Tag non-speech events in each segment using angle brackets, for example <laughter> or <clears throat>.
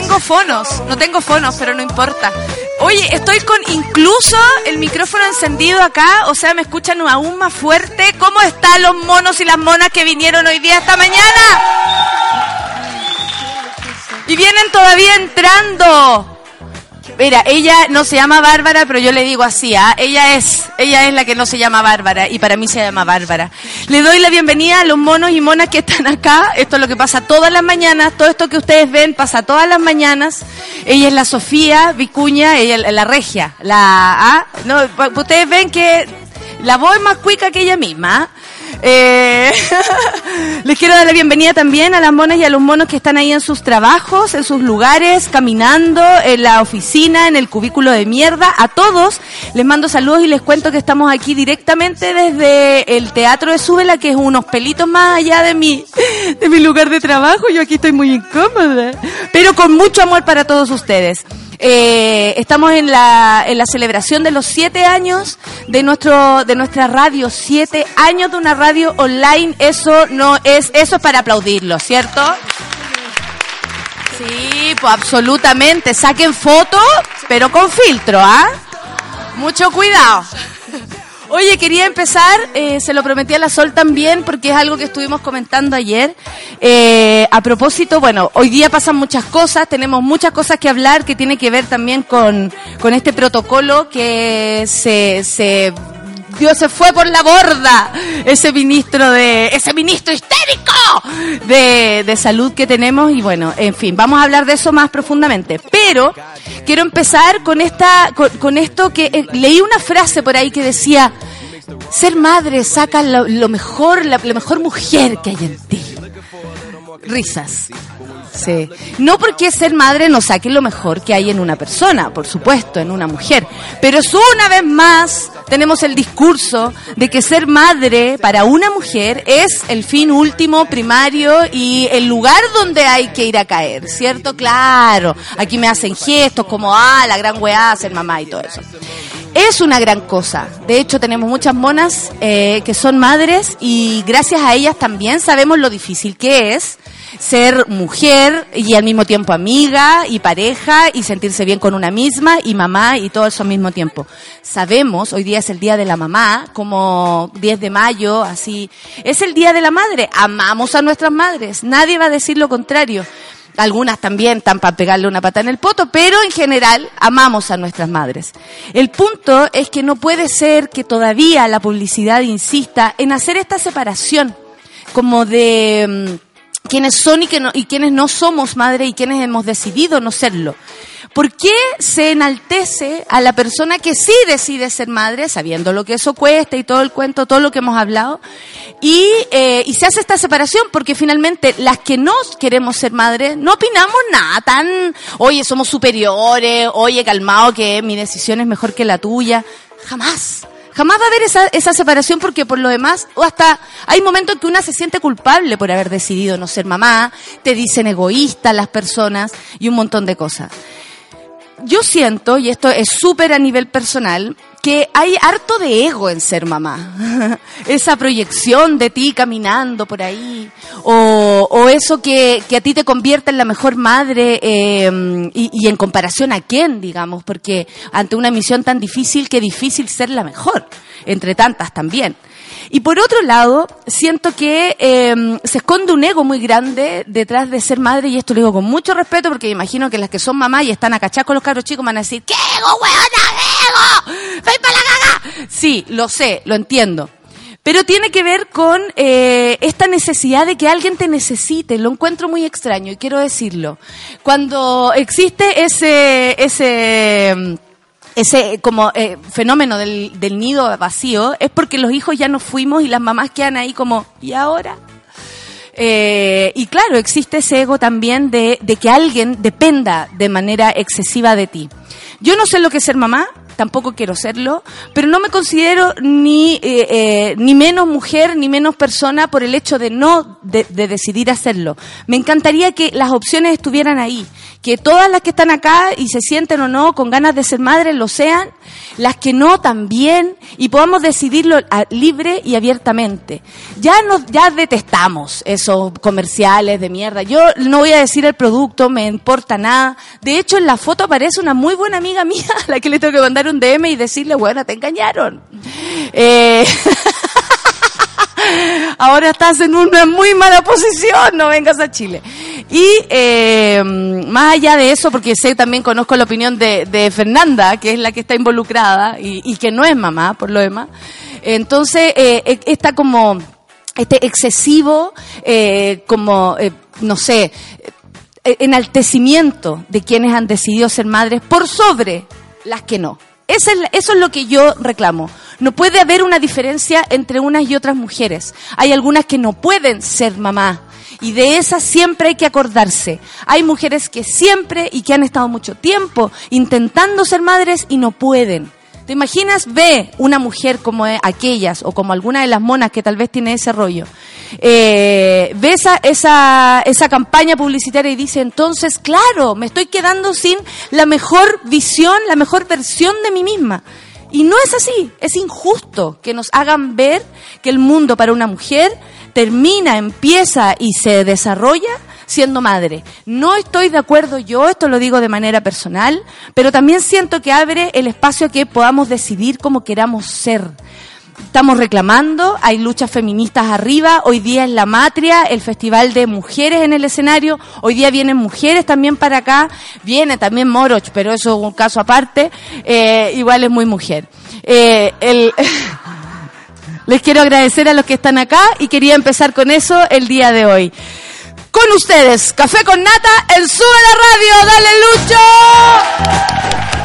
Tengo fonos, no tengo fonos, pero no importa. Oye, estoy con incluso el micrófono encendido acá, o sea, me escuchan aún más fuerte. ¿Cómo están los monos y las monas que vinieron hoy día esta mañana? Y vienen todavía entrando. Mira, ella no se llama Bárbara, pero yo le digo así, ¿ah? Ella es, ella es la que no se llama Bárbara y para mí se llama Bárbara. Le doy la bienvenida a los monos y monas que están acá. Esto es lo que pasa todas las mañanas, todo esto que ustedes ven pasa todas las mañanas. Ella es la Sofía Vicuña, ella la regia, la ¿ah? No, ustedes ven que la voz es más cuica que ella misma. ¿ah? Eh, <laughs> les quiero dar la bienvenida también a las monas y a los monos que están ahí en sus trabajos, en sus lugares, caminando, en la oficina, en el cubículo de mierda. A todos les mando saludos y les cuento que estamos aquí directamente desde el Teatro de Súbela, que es unos pelitos más allá de mi, de mi lugar de trabajo. Yo aquí estoy muy incómoda, pero con mucho amor para todos ustedes. Eh, estamos en la, en la celebración de los siete años de nuestro de nuestra radio, siete años de una radio online. Eso no es eso es para aplaudirlo, ¿cierto? Sí, pues absolutamente. Saquen fotos, pero con filtro, ¿ah? Mucho cuidado. Oye, quería empezar, eh, se lo prometí a la Sol también, porque es algo que estuvimos comentando ayer. Eh, a propósito, bueno, hoy día pasan muchas cosas, tenemos muchas cosas que hablar que tiene que ver también con, con este protocolo que se, se Dios se fue por la borda ese ministro de ese ministro histérico de, de, salud que tenemos. Y bueno en fin vamos a hablar de eso más profundamente. Pero quiero empezar con esta con, con esto que eh, leí una frase por ahí que decía ser madre saca lo, lo mejor la, la mejor mujer que hay en ti risas Sí. No porque ser madre no saque lo mejor que hay en una persona, por supuesto, en una mujer. Pero es una vez más tenemos el discurso de que ser madre para una mujer es el fin último, primario y el lugar donde hay que ir a caer, ¿cierto? Claro. Aquí me hacen gestos como, ah, la gran weá, ser mamá y todo eso. Es una gran cosa. De hecho, tenemos muchas monas eh, que son madres y gracias a ellas también sabemos lo difícil que es ser mujer y al mismo tiempo amiga y pareja y sentirse bien con una misma y mamá y todo eso al mismo tiempo. Sabemos, hoy día es el día de la mamá, como 10 de mayo, así. Es el día de la madre. Amamos a nuestras madres. Nadie va a decir lo contrario. Algunas también están para pegarle una pata en el poto, pero en general amamos a nuestras madres. El punto es que no puede ser que todavía la publicidad insista en hacer esta separación como de quienes son y, que no, y quienes no somos madre y quienes hemos decidido no serlo. ¿Por qué se enaltece a la persona que sí decide ser madre, sabiendo lo que eso cuesta y todo el cuento, todo lo que hemos hablado? Y, eh, y se hace esta separación porque finalmente las que no queremos ser madres no opinamos nada tan, oye, somos superiores, oye, calmado que mi decisión es mejor que la tuya. Jamás. Jamás va a haber esa, esa separación porque por lo demás, o hasta hay momentos en que una se siente culpable por haber decidido no ser mamá, te dicen egoísta las personas y un montón de cosas. Yo siento, y esto es súper a nivel personal, que hay harto de ego en ser mamá. <laughs> Esa proyección de ti caminando por ahí, o, eso que, que, a ti te convierte en la mejor madre, eh, y, y, en comparación a quién, digamos, porque ante una misión tan difícil, que difícil ser la mejor, entre tantas también. Y por otro lado, siento que em, se esconde un ego muy grande detrás de ser madre, y esto lo digo con mucho respeto, porque imagino que las que son mamás y están acachadas con los cabros chicos van a decir, ¿qué ego, weona, ego? ¡Ven para la caga! Sí, lo sé, lo entiendo. Pero tiene que ver con eh, esta necesidad de que alguien te necesite. Lo encuentro muy extraño y quiero decirlo. Cuando existe ese, ese, ese como eh, fenómeno del, del nido vacío, es porque los hijos ya nos fuimos y las mamás quedan ahí como, ¿y ahora? Eh, y claro, existe ese ego también de, de que alguien dependa de manera excesiva de ti. Yo no sé lo que es ser mamá, tampoco quiero serlo, pero no me considero ni, eh, eh, ni menos mujer ni menos persona por el hecho de no de, de decidir hacerlo. Me encantaría que las opciones estuvieran ahí, que todas las que están acá y se sienten o no con ganas de ser madres lo sean, las que no también, y podamos decidirlo libre y abiertamente. Ya nos, ya detestamos esos comerciales de mierda. Yo no voy a decir el producto, me importa nada. De hecho, en la foto aparece una muy buena amiga mía <laughs> a la que le tengo que mandar un DM y decirle, bueno, te engañaron. Eh, <laughs> Ahora estás en una muy mala posición, no vengas a Chile. Y eh, más allá de eso, porque sé también conozco la opinión de, Fernanda, que es la que está involucrada y, que no es mamá, por lo demás. Entonces, eh, eh, está como este excesivo, eh, como, eh, no sé, eh, enaltecimiento de quienes han decidido ser madres por sobre las que no. Esa es eso es lo que yo reclamo. No puede haber una diferencia entre unas y otras mujeres. Hay algunas que no pueden ser mamá. Y de esas siempre hay que acordarse. Hay mujeres que siempre y que han estado mucho tiempo intentando ser madres y no pueden. ¿Te imaginas? Ve una mujer como e- aquellas o como alguna de las monas que tal vez tiene ese rollo. Eh, ve esa, esa, esa campaña publicitaria y dice, entonces, claro, me estoy quedando sin la mejor visión, la mejor versión de mí misma. Y no es así, es injusto que nos hagan ver que el mundo para una mujer termina, empieza y se desarrolla siendo madre. No estoy de acuerdo yo, esto lo digo de manera personal, pero también siento que abre el espacio a que podamos decidir cómo queramos ser. Estamos reclamando, hay luchas feministas arriba, hoy día es la Matria, el Festival de Mujeres en el escenario, hoy día vienen mujeres también para acá, viene también Moroch, pero eso es un caso aparte, eh, igual es muy mujer. Eh. <laughs> Les quiero agradecer a los que están acá y quería empezar con eso el día de hoy. Con ustedes, Café con Nata, el Sube la Radio, dale Lucho.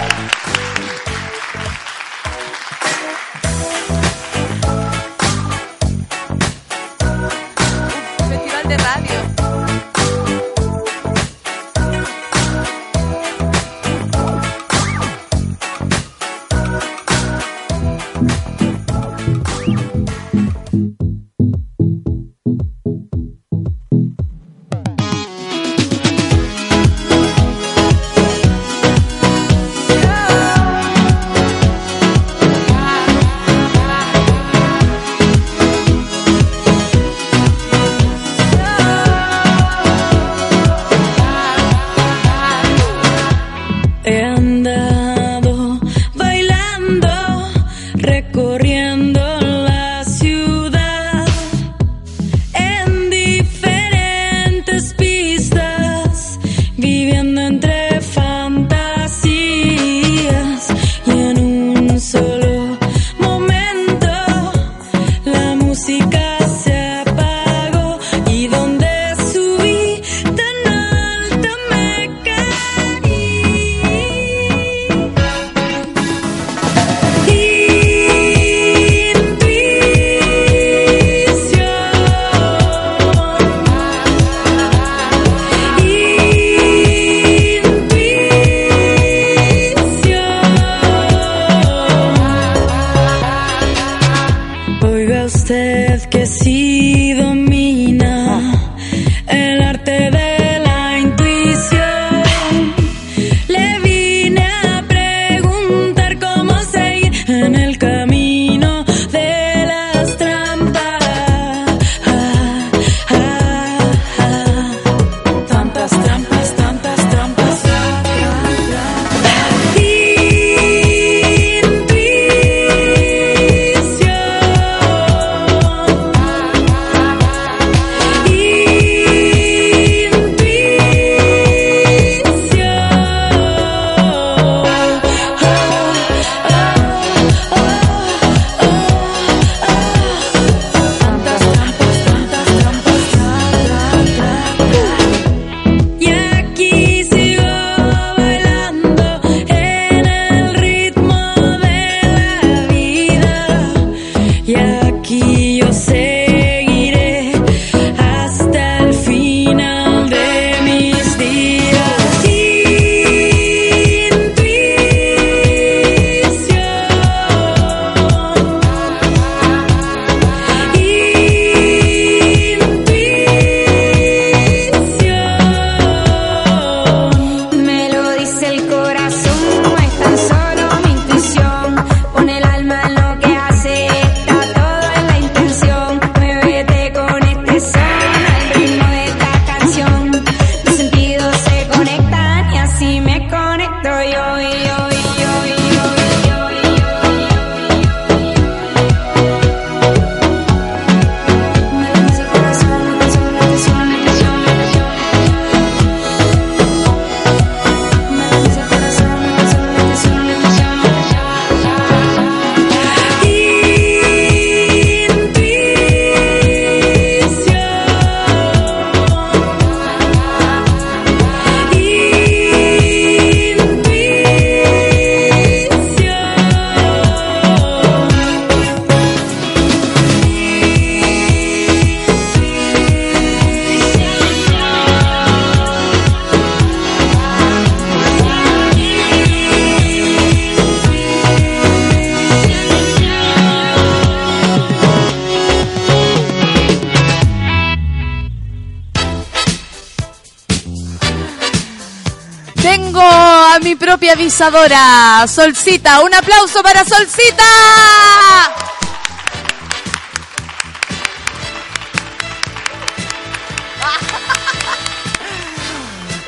Avisadora, Solcita. Un aplauso para Solcita.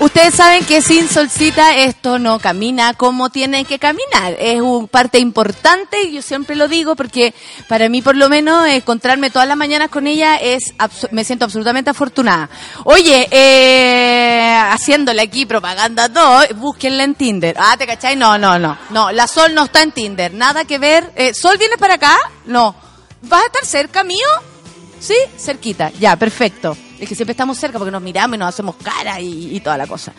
Ustedes saben que sin solcita esto no camina como tiene que caminar. Es una parte importante y yo siempre lo digo porque para mí por lo menos encontrarme todas las mañanas con ella es me siento absolutamente afortunada. Oye, eh, haciéndole aquí propaganda todo, búsquenla en Tinder. Ah, ¿te cachai? No, no, no. No, la Sol no está en Tinder. Nada que ver. Eh, ¿Sol vienes para acá? No. ¿Vas a estar cerca mío? Sí, cerquita. Ya, perfecto. Es que siempre estamos cerca porque nos miramos y nos hacemos cara y, toda la cosa.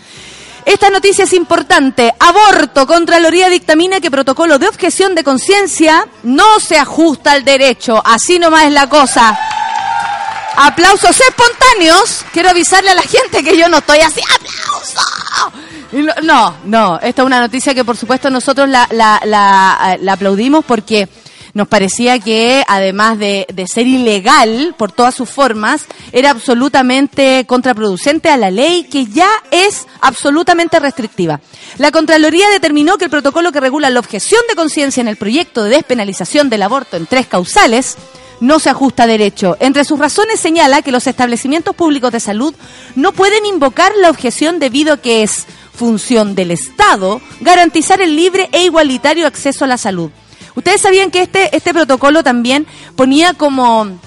Esta noticia es importante. Aborto. Contraloría dictamina que protocolo de objeción de conciencia no se ajusta al derecho. Así nomás es la cosa. Aplausos espontáneos. Quiero avisarle a la gente que yo no estoy así. ¡Aplauso! No, no. Esta es una noticia que por supuesto nosotros la, la, la, la aplaudimos porque nos parecía que además de, ser ilegal por todas sus formas, era absolutamente contraproducente a la ley que ya es absolutamente restrictiva. La Contraloría determinó que el protocolo que regula la objeción de conciencia en el proyecto de despenalización del aborto en tres causales no se ajusta a derecho. Entre sus razones señala que los establecimientos públicos de salud no pueden invocar la objeción debido a que es función del Estado garantizar el libre e igualitario acceso a la salud. Ustedes sabían que este, este protocolo también ponía como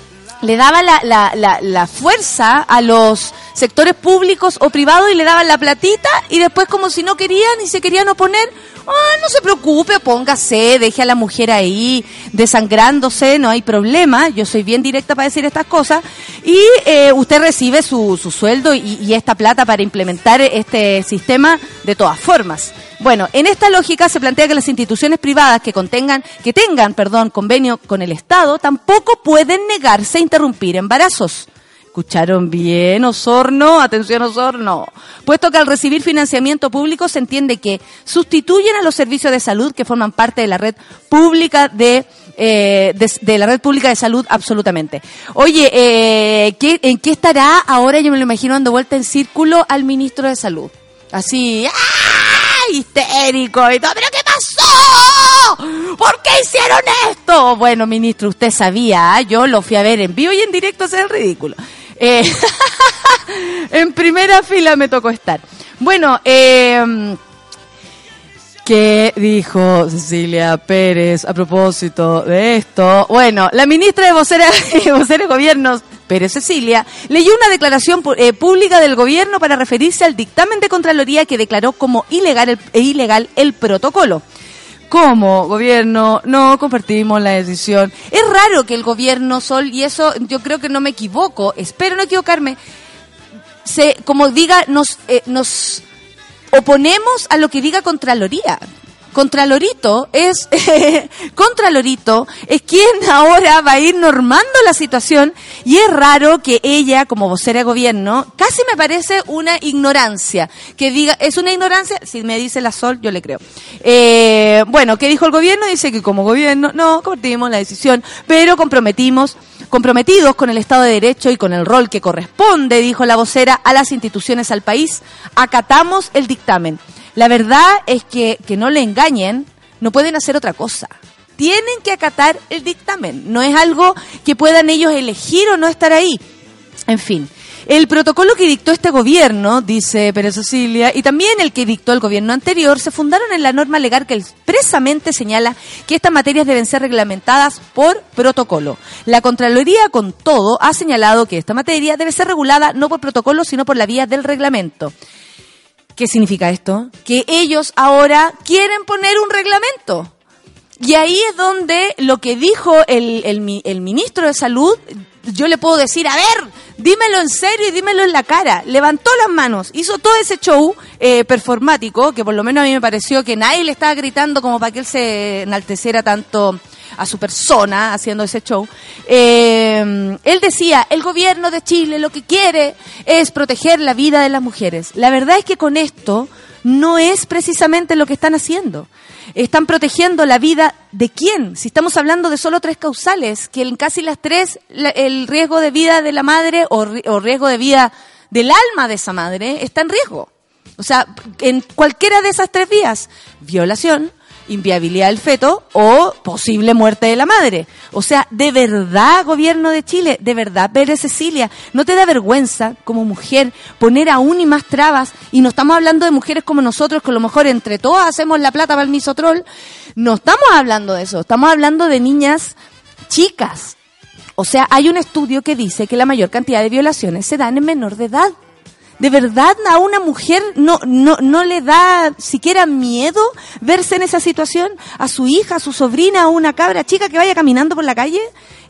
le daba la, la, la, fuerza a los sectores públicos o privados y le daban la platita y después como si no querían y se querían oponer, ah, no se preocupe, póngase, deje a la mujer ahí desangrándose, no hay problema, yo soy bien directa para decir estas cosas y eh, usted recibe su, su sueldo y esta plata para implementar este sistema de todas formas. Bueno, en esta lógica se plantea que las instituciones privadas que contengan, que tengan, perdón, convenio con el Estado, tampoco pueden negarse a interrumpir embarazos. ¿Escucharon bien, Osorno? Atención, Osorno. Puesto que al recibir financiamiento público se entiende que sustituyen a los servicios de salud que forman parte de la red pública de, eh, de, la red pública de salud absolutamente. Oye, eh, ¿qué, ¿en qué estará ahora? Yo me lo imagino dando vuelta en círculo al ministro de salud. Así, ¡ah! Histérico y todo. ¿Pero qué pasó? ¿Por qué hicieron esto? Bueno, ministro, usted sabía, ¿ah? yo lo fui a ver en vivo y en directo, es el ridículo. Eh, <laughs> en primera fila me tocó estar. Bueno, eh, ¿Qué dijo Cecilia Pérez a propósito de esto? Bueno, la ministra de Vocera, <laughs> vocera de Gobiernos, Pérez Cecilia, leyó una declaración eh, pública del gobierno para referirse al dictamen de Contraloría que declaró como ilegal el, e ilegal el protocolo. Como gobierno no compartimos la decisión. Es raro que el gobierno Sol, y eso yo creo que no me equivoco, espero no equivocarme, se, como diga, nos, eh, nos oponemos a lo que diga Contraloría. Contralorito es <laughs> Contralorito es quien ahora va a ir normando la situación y es raro que ella como vocera de gobierno casi me parece una ignorancia. Que diga es una ignorancia si me dice la Sol yo le creo. Eh, bueno qué dijo el gobierno dice que como gobierno no compartimos la decisión pero comprometimos comprometidos con el Estado de Derecho y con el rol que corresponde, dijo la vocera, a las instituciones al país, acatamos el dictamen. La verdad es que, que no le engañen, no pueden hacer otra cosa. Tienen que acatar el dictamen. No es algo que puedan ellos elegir o no estar ahí. En fin, el protocolo que dictó este gobierno, dice Pérez Cecilia, y también el que dictó el gobierno anterior, se fundaron en la norma legal que expresamente señala que estas materias deben ser reglamentadas por protocolo. La Contraloría, con todo, ha señalado que esta materia debe ser regulada no por protocolo, sino por la vía del reglamento. ¿Qué significa esto? Que ellos ahora quieren poner un reglamento. Y ahí es donde lo que dijo el, el, el ministro de Salud yo le puedo decir, a ver, dímelo en serio y dímelo en la cara. Levantó las manos, hizo todo ese show eh, performático, que por lo menos a mí me pareció que nadie le estaba gritando como para que él se enalteciera tanto a su persona haciendo ese show. Eh, él decía, el gobierno de Chile lo que quiere es proteger la vida de las mujeres. La verdad es que con esto no es precisamente lo que están haciendo están protegiendo la vida de quién. Si estamos hablando de solo tres causales, que en casi las tres el riesgo de vida de la madre o, riesgo de vida del alma de esa madre está en riesgo. O sea, en cualquiera de esas tres vías, violación, inviabilidad del feto o posible muerte de la madre. O sea, de verdad, gobierno de Chile, de verdad, Pérez Cecilia, ¿no te da vergüenza como mujer poner aún y más trabas? Y no estamos hablando de mujeres como nosotros, que a lo mejor entre todas hacemos la plata para el misotrol. No estamos hablando de eso, estamos hablando de niñas chicas. O sea, hay un estudio que dice que la mayor cantidad de violaciones se dan en menor de edad. ¿De verdad a una mujer no, no, no le da siquiera miedo verse en esa situación? ¿A su hija, a su sobrina, a una cabra chica que vaya caminando por la calle?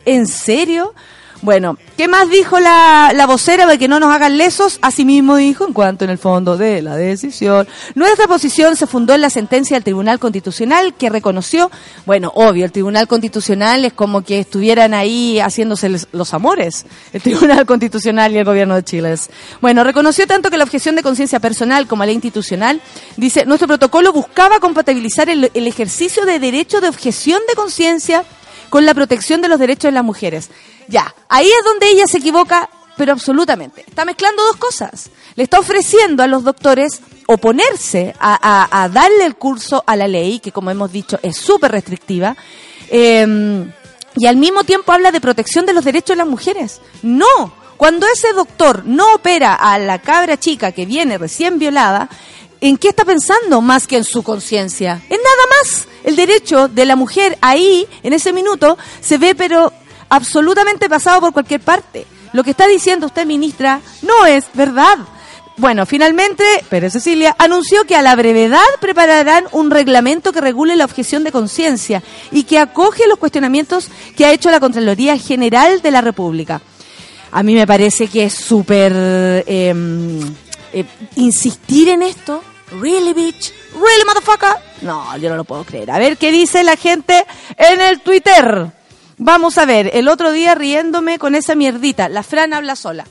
¿En serio? Bueno, ¿qué más dijo la, la vocera de que no nos hagan lesos? Asimismo dijo, en cuanto en el fondo de la decisión, nuestra posición se fundó en la sentencia del Tribunal Constitucional que reconoció, bueno, obvio, el Tribunal Constitucional es como que estuvieran ahí haciéndose los amores, el Tribunal Constitucional y el Gobierno de Chile. Bueno, reconoció tanto que la objeción de conciencia personal como la institucional, dice, nuestro protocolo buscaba compatibilizar el ejercicio de derecho de objeción de conciencia con la protección de los derechos de las mujeres. Ya, ahí es donde ella se equivoca, pero absolutamente. Está mezclando dos cosas. Le está ofreciendo a los doctores oponerse a, darle el curso a la ley, que como hemos dicho es súper restrictiva, eh, y al mismo tiempo habla de protección de los derechos de las mujeres. No, cuando ese doctor no opera a la cabra chica que viene recién violada, ¿en qué está pensando más que en su conciencia? En nada más. El derecho de la mujer ahí, en ese minuto, se ve pero absolutamente pasado por cualquier parte. Lo que está diciendo usted, ministra, no es verdad. Bueno, finalmente, Pérez Cecilia anunció que a la brevedad prepararán un reglamento que regule la objeción de conciencia y que acoge los cuestionamientos que ha hecho la Contraloría General de la República. A mí me parece que es súper eh, eh, insistir en esto. Really, bitch? Really, motherfucker? No, yo no lo puedo creer. A ver qué dice la gente en el Twitter. Vamos a ver, el otro día riéndome con esa mierdita. La Fran habla sola.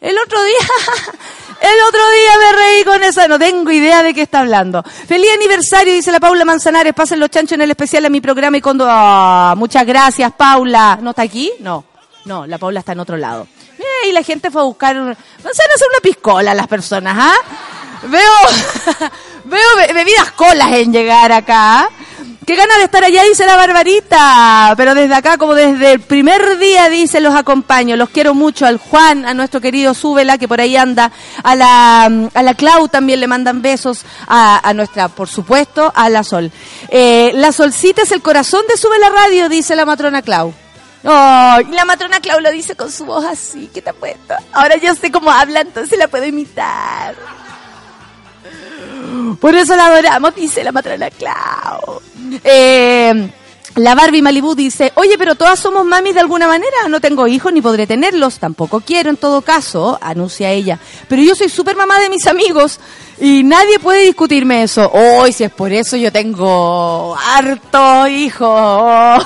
El otro día, <laughs> el otro día me reí con esa, no tengo idea de qué está hablando. Feliz aniversario, dice la Paula Manzanares, pasen los chanchos en el especial a mi programa y cuando, ah, muchas gracias Paula. ¿No está aquí? No, no, la Paula está en otro lado. Mira, y la gente fue a buscar, van a hacer una piscola las personas, ¿ah? Veo, <laughs> veo be- bebidas colas en llegar acá. Qué ganas de estar allá, dice la Barbarita. Pero desde acá, como desde el primer día, dice, los acompaño. Los quiero mucho. Al Juan, a nuestro querido Súbela, que por ahí anda. A la, a la Clau también le mandan besos. A, a nuestra, por supuesto, a la Sol. Eh, la Solcita es el corazón de Sube la Radio, dice la matrona Clau. Oh, la matrona Clau lo dice con su voz así, ¿qué te puesto? Ahora yo sé cómo habla, entonces la puedo imitar. Por eso la adoramos, dice la matrona Clau. Eh, la Barbie Malibu dice, oye, pero todas somos mamis de alguna manera, no tengo hijos ni podré tenerlos, tampoco quiero en todo caso, anuncia ella. Pero yo soy súper mamá de mis amigos y nadie puede discutirme eso. Hoy, si es por eso, yo tengo harto hijo.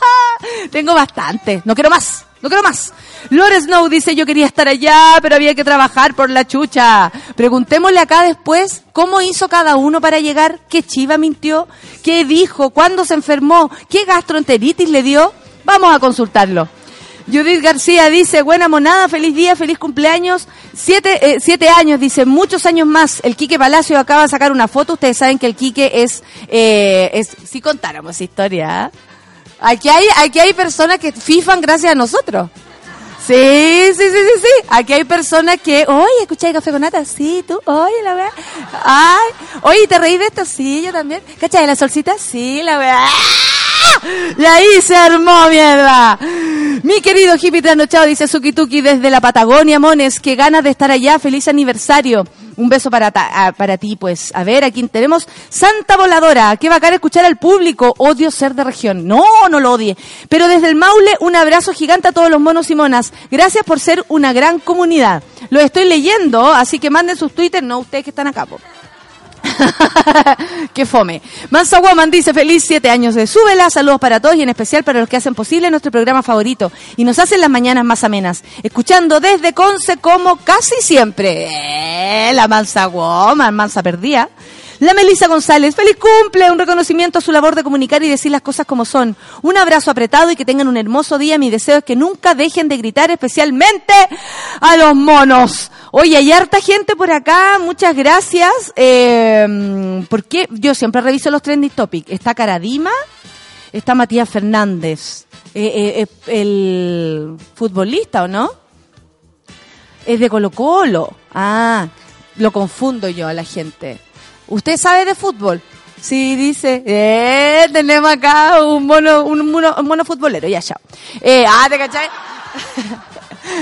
<laughs> tengo bastante, no quiero más. No quiero más. Lore Snow dice, yo quería estar allá, pero había que trabajar por la chucha. Preguntémosle acá después cómo hizo cada uno para llegar, qué chiva mintió, qué dijo, cuándo se enfermó, qué gastroenteritis le dio. Vamos a consultarlo. Judith García dice, buena monada, feliz día, feliz cumpleaños. Siete, eh, siete años, dice, muchos años más. El Quique Palacio acaba de sacar una foto. Ustedes saben que el Quique es, eh, si contáramos historia, ¿ah? Aquí hay, aquí hay personas que fifan gracias a nosotros. Sí, sí, sí, sí, sí. Aquí hay personas que, oye, escuché café con nata, sí, tú, oye, la verdad. Ay, oye, ¿te reí de esto? Sí, yo también. ¿Cachai la solcita? Sí, la verdad. Y ahí se armó mierda. Mi querido hippie trasnochado dice Suki Tuki desde la Patagonia, Mones, que ganas de estar allá, feliz aniversario. Un beso para, ta- ah, para ti, pues. A ver, aquí tenemos Santa Voladora. Qué bacán escuchar al público. Odio ser de región. No, no lo odie. Pero desde el Maule, un abrazo gigante a todos los monos y monas. Gracias por ser una gran comunidad. Lo estoy leyendo, así que manden sus Twitter, no ustedes que están acá, po. <laughs> Qué fome. Mansa Woman dice feliz siete años de súbela, saludos para todos y en especial para los que hacen posible nuestro programa favorito y nos hacen las mañanas más amenas, escuchando desde Conce como casi siempre. Eh, la Mansa Woman, Mansa perdía. La Melissa González, feliz cumple, un reconocimiento a su labor de comunicar y decir las cosas como son. Un abrazo apretado y que tengan un hermoso día. Mi deseo es que nunca dejen de gritar, especialmente a los monos. Oye, hay harta gente por acá, muchas gracias. Eh, porque yo siempre reviso los trending topics. Está Caradima, está Matías Fernández, eh, eh, eh, el futbolista, ¿o no? Es de Colo Colo. Ah, lo confundo yo a la gente. ¿Usted sabe de fútbol? Sí, dice. Eh, tenemos acá un mono, un mono, un mono futbolero, ya, chao. Eh, ah, ¿te cachai? <laughs>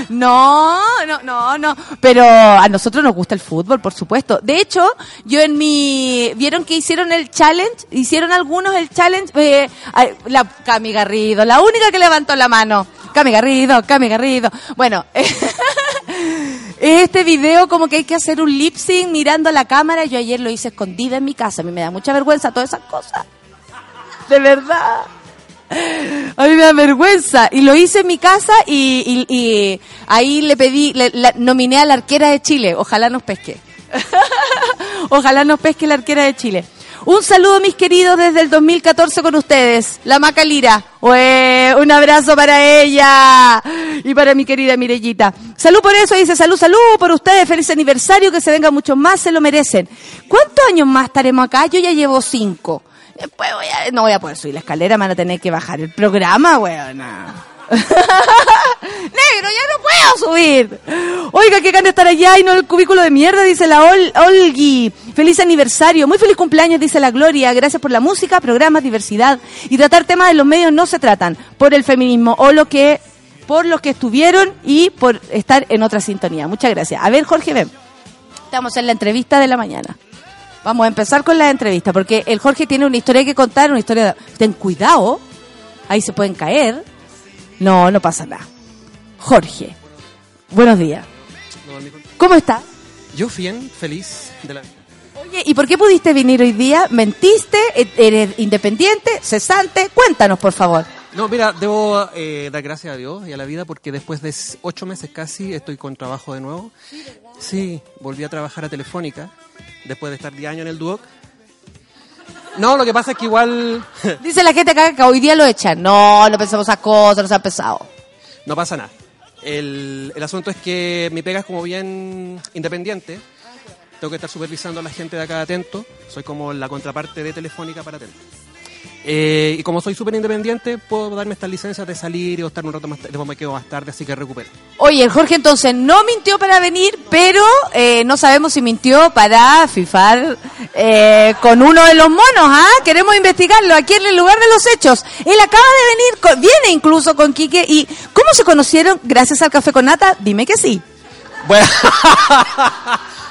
No, no, no, no. Pero a nosotros nos gusta el fútbol, por supuesto. De hecho, yo en mi... ¿Vieron que hicieron el challenge? Hicieron algunos el challenge. Eh, la Cami Garrido, la única que levantó la mano. Cami Garrido, Cami Garrido. Bueno, <laughs> este video como que hay que hacer un lip sync mirando a la cámara. Yo ayer lo hice escondida en mi casa. A mí me da mucha vergüenza todas esas cosas. De verdad. A mí me da vergüenza. Y lo hice en mi casa y, ahí le pedí, le, la- nominé a la arquera de Chile. Ojalá nos pesque. <laughs> Ojalá nos pesque la arquera de Chile. Un saludo, mis queridos, desde el 2014 con ustedes. La Macalira. Ue, Un abrazo para ella. Y para mi querida Mirellita. Salud por eso, dice. Salud, salud por ustedes. Feliz aniversario. Que se venga mucho más. Se lo merecen. ¿Cuántos años más estaremos acá? Yo ya llevo cinco. Después voy a- no voy a poder subir la escalera. Me van a tener que bajar el programa, weona. <laughs> Negro, ya no puedo subir. Oiga, qué de estar allá y no el cubículo de mierda, dice la Ol Olgui. Feliz aniversario, muy feliz cumpleaños, dice la Gloria. Gracias por la música, programas, diversidad. Y tratar temas de los medios no se tratan por el feminismo o lo que, por los que estuvieron y por estar en otra sintonía. Muchas gracias. A ver, Jorge, ven. Estamos en la entrevista de la mañana. Vamos a empezar con la entrevista, porque el Jorge tiene una historia que contar, una historia de... Ten cuidado, ahí se pueden caer. No, no pasa nada. Jorge, buenos días. ¿Cómo estás? Yo bien, feliz de la Oye, ¿y por qué pudiste venir hoy día? ¿Mentiste? ¿E- ¿Eres independiente? ¿Cesante? Cuéntanos, por favor. No, mira, debo eh, dar gracias a Dios y a la vida porque después de ocho meses casi estoy con trabajo de nuevo. Sí, volví a trabajar a Telefónica después de estar 10 años en el Duoc. No, lo que pasa es que igual <laughs> Dice la gente acá que hoy día lo echan. No, no pensamos esas cosas, no se ha pesado. no pasa nada. El, el asunto es que mi pega es como bien independiente. Tengo que estar supervisando a la gente de acá Atento. Soy como la contraparte de Telefónica para Atento. Eh, y como soy súper independiente, puedo darme estas licencias de salir y estar un rato más tarde. Después me quedo más tarde, así que recupero. Oye, el Jorge entonces no mintió para venir, pero eh, no sabemos si mintió para fifar eh, con uno de los monos, ¿ah? Queremos investigarlo aquí en el lugar de los hechos. Él acaba de venir, con- viene incluso con Quique. ¿Y cómo se conocieron? Gracias al café con nata. Dime que sí. Bueno, <laughs> <laughs>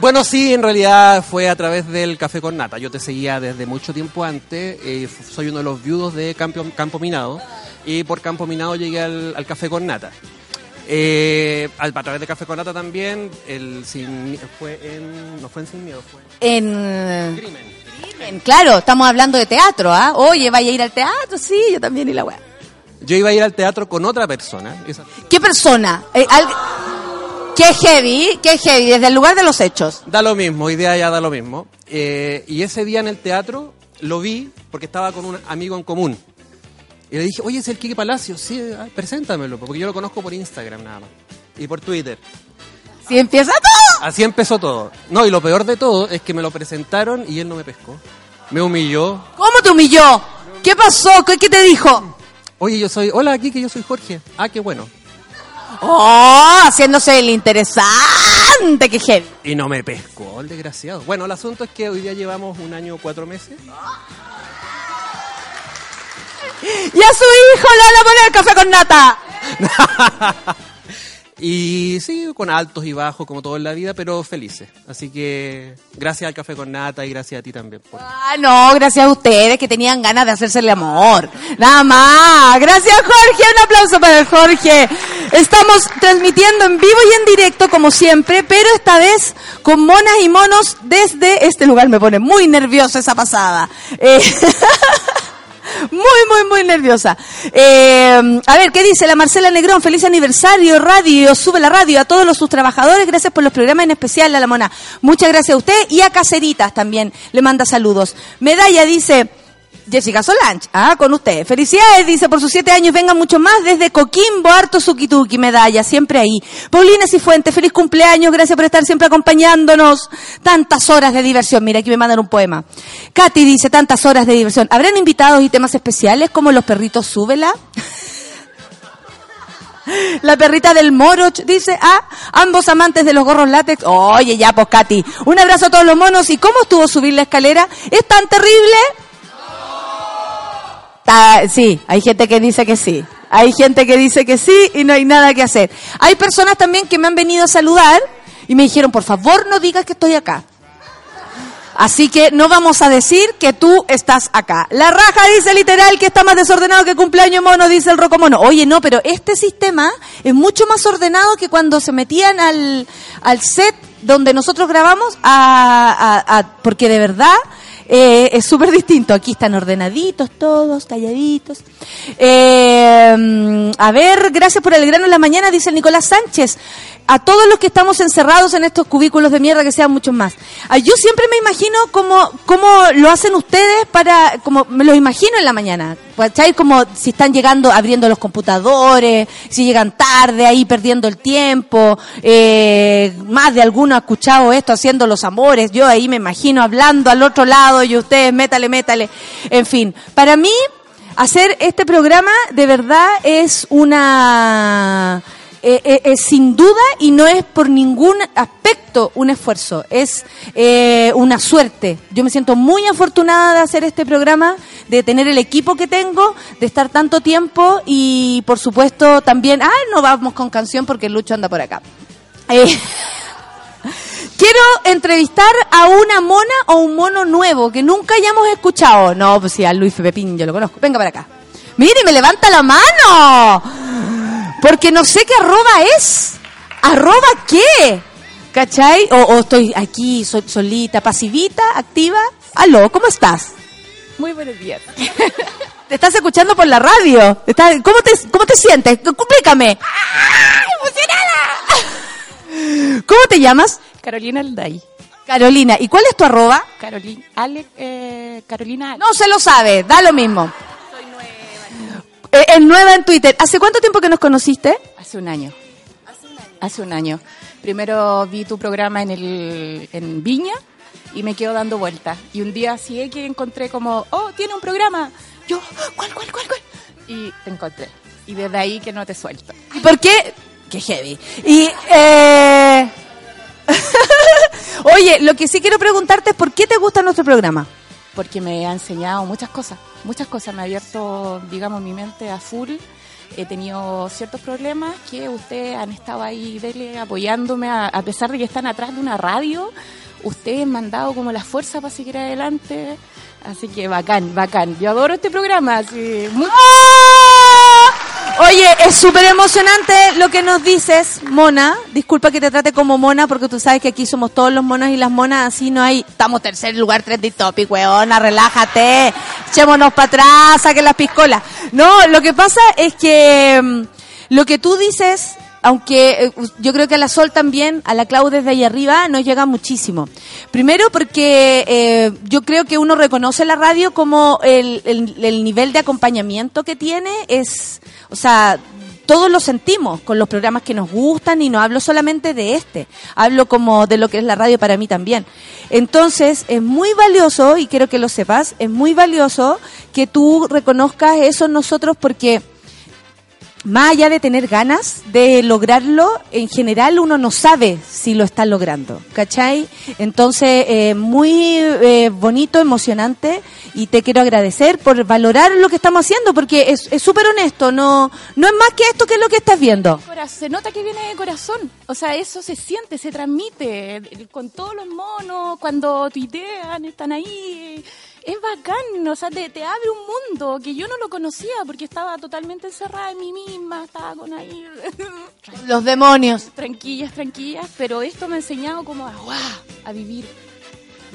bueno, sí, en realidad fue a través del Café con Nata. Yo te seguía desde mucho tiempo antes. eh, soy uno de los viudos de Campo, Campo Minado. Y por Campo Minado llegué al, al Café con Nata. Eh, al- a través de Café con Nata también, el sin, fue en, no fue en Sin Miedo, fue En, en Crimen. en- claro, estamos hablando de teatro, ¿ah? Oye, vaya a ir al teatro, sí, yo también y la weá. Yo iba a ir al teatro con otra persona. esa- ¿Qué persona? Eh, al- ¿Qué heavy? ¿Qué heavy? Desde el lugar de los hechos. Da lo mismo, día ya da lo mismo. Eh, y ese día en el teatro lo vi porque estaba con un amigo en común. Y le dije, oye, es el Kike Palacio. Sí, ah, preséntamelo, porque yo lo conozco por Instagram nada más. Y por Twitter. Si empieza todo. Así empezó todo. No, y lo peor de todo es que me lo presentaron y él no me pescó. Me humilló. ¿Cómo te humilló? ¿Qué pasó? ¿Qué, qué te dijo? Oye, yo soy, hola Kike, yo soy Jorge. Ah, qué bueno. Oh, haciéndose el interesante, que heavy. Y no me pescó, el desgraciado. Bueno, el asunto es que hoy día llevamos un año, cuatro meses. Y a su hijo le van a poner café con nata. <laughs> Y sí, con altos y bajos como todo en la vida, pero felices. Así que gracias al café con nata y gracias a ti también. Ah, no, gracias a ustedes que tenían ganas de hacerse el amor. Nada más. Gracias, Jorge. Un aplauso para Jorge. Estamos transmitiendo en vivo y en directo, como siempre, pero esta vez con monas y monos desde este lugar. Me pone muy nerviosa esa pasada. Eh, <laughs> Muy, muy, muy nerviosa. Eh, a ver, ¿qué dice la Marcela Negrón? Feliz aniversario, radio, sube la radio a todos los sus trabajadores. Gracias por los programas, en especial a la mona. Muchas gracias a usted y a Caseritas también. Le manda saludos. Medalla dice, Jessica Solange, ah, con usted. Felicidades, dice, por sus siete años, vengan mucho más desde Coquimbo, harto Sukituki, medalla, siempre ahí. Paulina Cifuentes, feliz cumpleaños, gracias por estar siempre acompañándonos. Tantas horas de diversión, mira, aquí me mandan un poema. Katy dice, tantas horas de diversión. ¿Habrán invitados y temas especiales como los perritos Súbela? <laughs> La perrita del Moroch dice, ah, ambos amantes de los gorros látex. Oye, ya, pues, Katy. Un abrazo a todos los monos. ¿Y cómo estuvo subir la escalera? ¿Es tan terrible? Sí, hay gente que dice que sí. Hay gente que dice que sí y no hay nada que hacer. Hay personas también que me han venido a saludar y me dijeron, por favor no digas que estoy acá. Así que no vamos a decir que tú estás acá. La raja dice literal que está más desordenado que cumpleaños mono, dice el roco mono. Oye, no, pero este sistema es mucho más ordenado que cuando se metían al, al set donde nosotros grabamos, a- a- porque de verdad eh, es súper distinto. Aquí están ordenaditos todos, calladitos. Eh, a ver, gracias por el grano en la mañana, dice Nicolás Sánchez. A todos los que estamos encerrados en estos cubículos de mierda, que sean muchos más. Yo siempre me imagino cómo, cómo lo hacen ustedes para, como me los imagino en la mañana. ¿Cachai? Como si están llegando, abriendo los computadores, si llegan tarde ahí perdiendo el tiempo. Eh, más de alguno ha escuchado esto haciendo los amores. Yo ahí me imagino hablando al otro lado y ustedes métale, métale. En fin, para mí, hacer este programa de verdad es una eh, eh, es sin duda y no es por ningún aspecto un esfuerzo, es eh, una suerte. Yo me siento muy afortunada de hacer este programa, de tener el equipo que tengo, de estar tanto tiempo y por supuesto también, ah, no vamos con canción porque Lucho anda por acá. <laughs> Quiero entrevistar a una mona o un mono nuevo que nunca hayamos escuchado. No, pues sí, a Luis Pepín yo lo conozco. Venga para acá. Mire, me levanta la mano. Porque no sé qué arroba es. ¿Arroba qué? ¿Cachai? O, o estoy aquí so- solita, pasivita, activa. Aló, ¿cómo estás? Muy buenos días. <laughs> Te estás escuchando por la radio. Estás- ¿Cómo, te, ¿Cómo te sientes? Explícame. ¿Cómo te llamas? Carolina Alday. Carolina. ¿Y cuál es tu arroba? Carolina, Ale, eh, Carolina Ale. No se lo sabe, da lo mismo. Eh, es nueva en Twitter. ¿Hace cuánto tiempo que nos conociste? Hace un año. Hace un año. Primero vi tu programa en, el, en Viña y me quedo dando vueltas. Y un día así que encontré como, oh, tiene un programa. Yo, ¿cuál, cuál, cuál, cuál? Y te encontré. Y desde ahí que no te suelto. ¿Y por qué? Qué heavy. Y, eh... Oye, lo que sí quiero preguntarte es por qué te gusta nuestro programa. porque me ha enseñado muchas cosas, muchas cosas, me ha abierto, digamos, mi mente a full. He tenido ciertos problemas que ustedes han estado ahí dele, apoyándome, a, a pesar de que están atrás de una radio, ustedes me han dado como la fuerza para seguir adelante. Así que bacán, bacán. Yo adoro este programa, así, muy- Oye, es súper emocionante lo que nos dices, Mona. Disculpa que te trate como Mona, porque tú sabes que aquí somos todos los monos y las monas, así no hay... Estamos tercer lugar, trending topic, weona, relájate. Echémonos para atrás, saquen las piscolas. No, lo que pasa es que mm, lo que tú dices, aunque eh, yo creo que a la Sol también, a la Clau desde ahí arriba, nos llega muchísimo. Primero porque eh, yo creo que uno reconoce la radio como el, el- el nivel de acompañamiento que tiene es, o sea, todos lo sentimos con los programas que nos gustan y no hablo solamente de este, hablo como de lo que es la radio para mí también. Entonces, es muy valioso, y quiero que lo sepas, es muy valioso que tú reconozcas eso nosotros porque más allá de tener ganas de lograrlo, en general uno no sabe si lo está logrando, ¿cachai? Entonces, eh, muy eh, bonito, emocionante, y te quiero agradecer por valorar lo que estamos haciendo, porque es es súper honesto, no, no es más que esto que es lo que estás viendo. Se nota que viene de corazón. O sea, eso se siente, se transmite con todos los monos, cuando tuitean, están ahí. Es bacán, o sea, te, te abre un mundo que yo no lo conocía porque estaba totalmente encerrada en mí misma, estaba con ahí <laughs> Los demonios. tranquillas, tranquillas, pero esto me ha enseñado como a, guau, a vivir.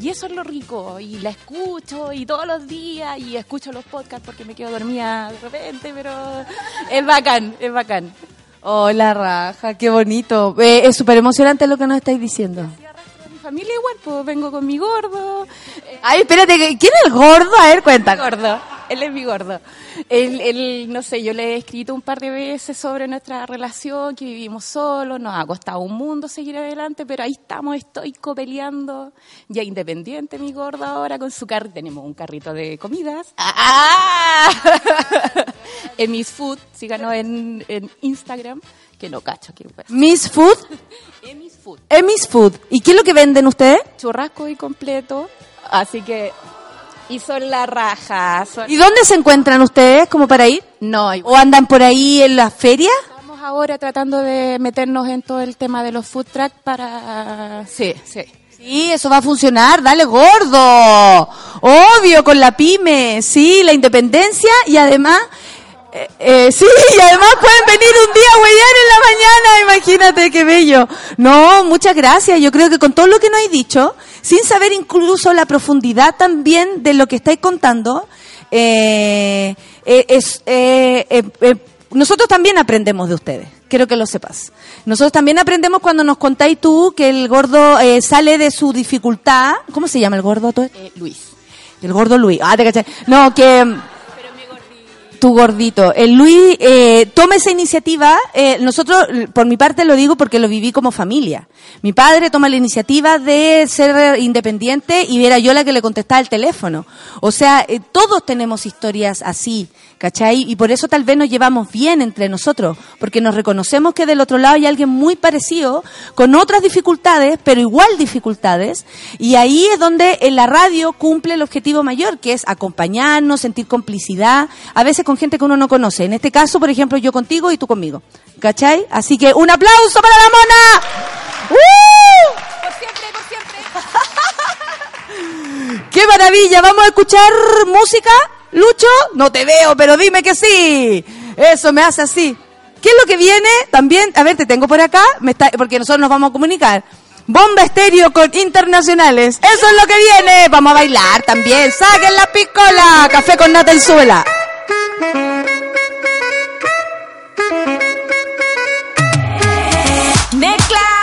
Y eso es lo rico, y la escucho y todos los días, y escucho los podcasts porque me quedo dormida de repente, pero es bacán, es bacán. Oh, la raja, qué bonito. Eh, es súper emocionante lo que nos estáis diciendo. Familia igual, pues vengo con mi gordo, eh, Ay, espérate, ¿quién es el gordo? A ver, cuenta. gordo, él es mi gordo. Él, él, no sé, yo le he escrito un par de veces sobre nuestra relación, que vivimos solos, nos ha costado un mundo seguir adelante, pero ahí estamos, estoy copeleando, ya independiente mi gordo ahora con su carro, tenemos un carrito de comidas. <laughs> ¡Ah! en Miss Food, síganos en, en Instagram, que no cacho, que Miss Food, <laughs> en Miss Food. Emis Food. ¿Y qué es lo que venden ustedes? Churrasco y completo, así que, y son la raja, son... ¿Y dónde se encuentran ustedes como para ir? No, ¿O andan por ahí en las ferias? Estamos ahora tratando de meternos en todo el tema de los food truck para... Sí, sí. Sí, eso va a funcionar, dale gordo. Obvio, con la pyme, sí, la independencia y además, eh, eh, sí, y además pueden venir un día a huellar en la mañana, imagínate qué bello. No, muchas gracias, yo creo que con todo lo que nos hay dicho, sin saber incluso la profundidad también de lo que estáis contando, eh, eh, es, eh, nosotros también aprendemos de ustedes, quiero que lo sepas. Nosotros también aprendemos cuando nos contáis tú que el gordo eh, sale de su dificultad. ¿Cómo se llama el gordo? Luis. El gordo Luis. Ah, te caché. No, que... Tu gordito. El Luis eh, toma esa iniciativa. eh, nosotros, por mi parte, lo digo porque lo viví como familia. Mi padre toma la iniciativa de ser independiente y era yo la que le contestaba el teléfono. O sea, eh, todos tenemos historias así, ¿cachai? Y por eso tal vez nos llevamos bien entre nosotros, porque nos reconocemos que del otro lado hay alguien muy parecido, con otras dificultades, pero igual dificultades, y ahí es donde en la radio cumple el objetivo mayor, que es acompañarnos, sentir complicidad, a veces con gente que uno no conoce. En este caso, por ejemplo, yo contigo y tú conmigo. ¿Cachai? Así que un aplauso para la mona. ¡Uh! Por siempre, por siempre. <laughs> ¡Qué maravilla! ¿Vamos a escuchar música? ¿Lucho? No te veo, pero dime que sí. Eso me hace así. ¿Qué es lo que viene? También, a ver, te tengo por acá, me está, porque nosotros nos vamos a comunicar. Bomba estéreo con internacionales. Eso es lo que viene. Vamos a bailar también. Saquen la piscola. Café con nata y suela. Mezclados,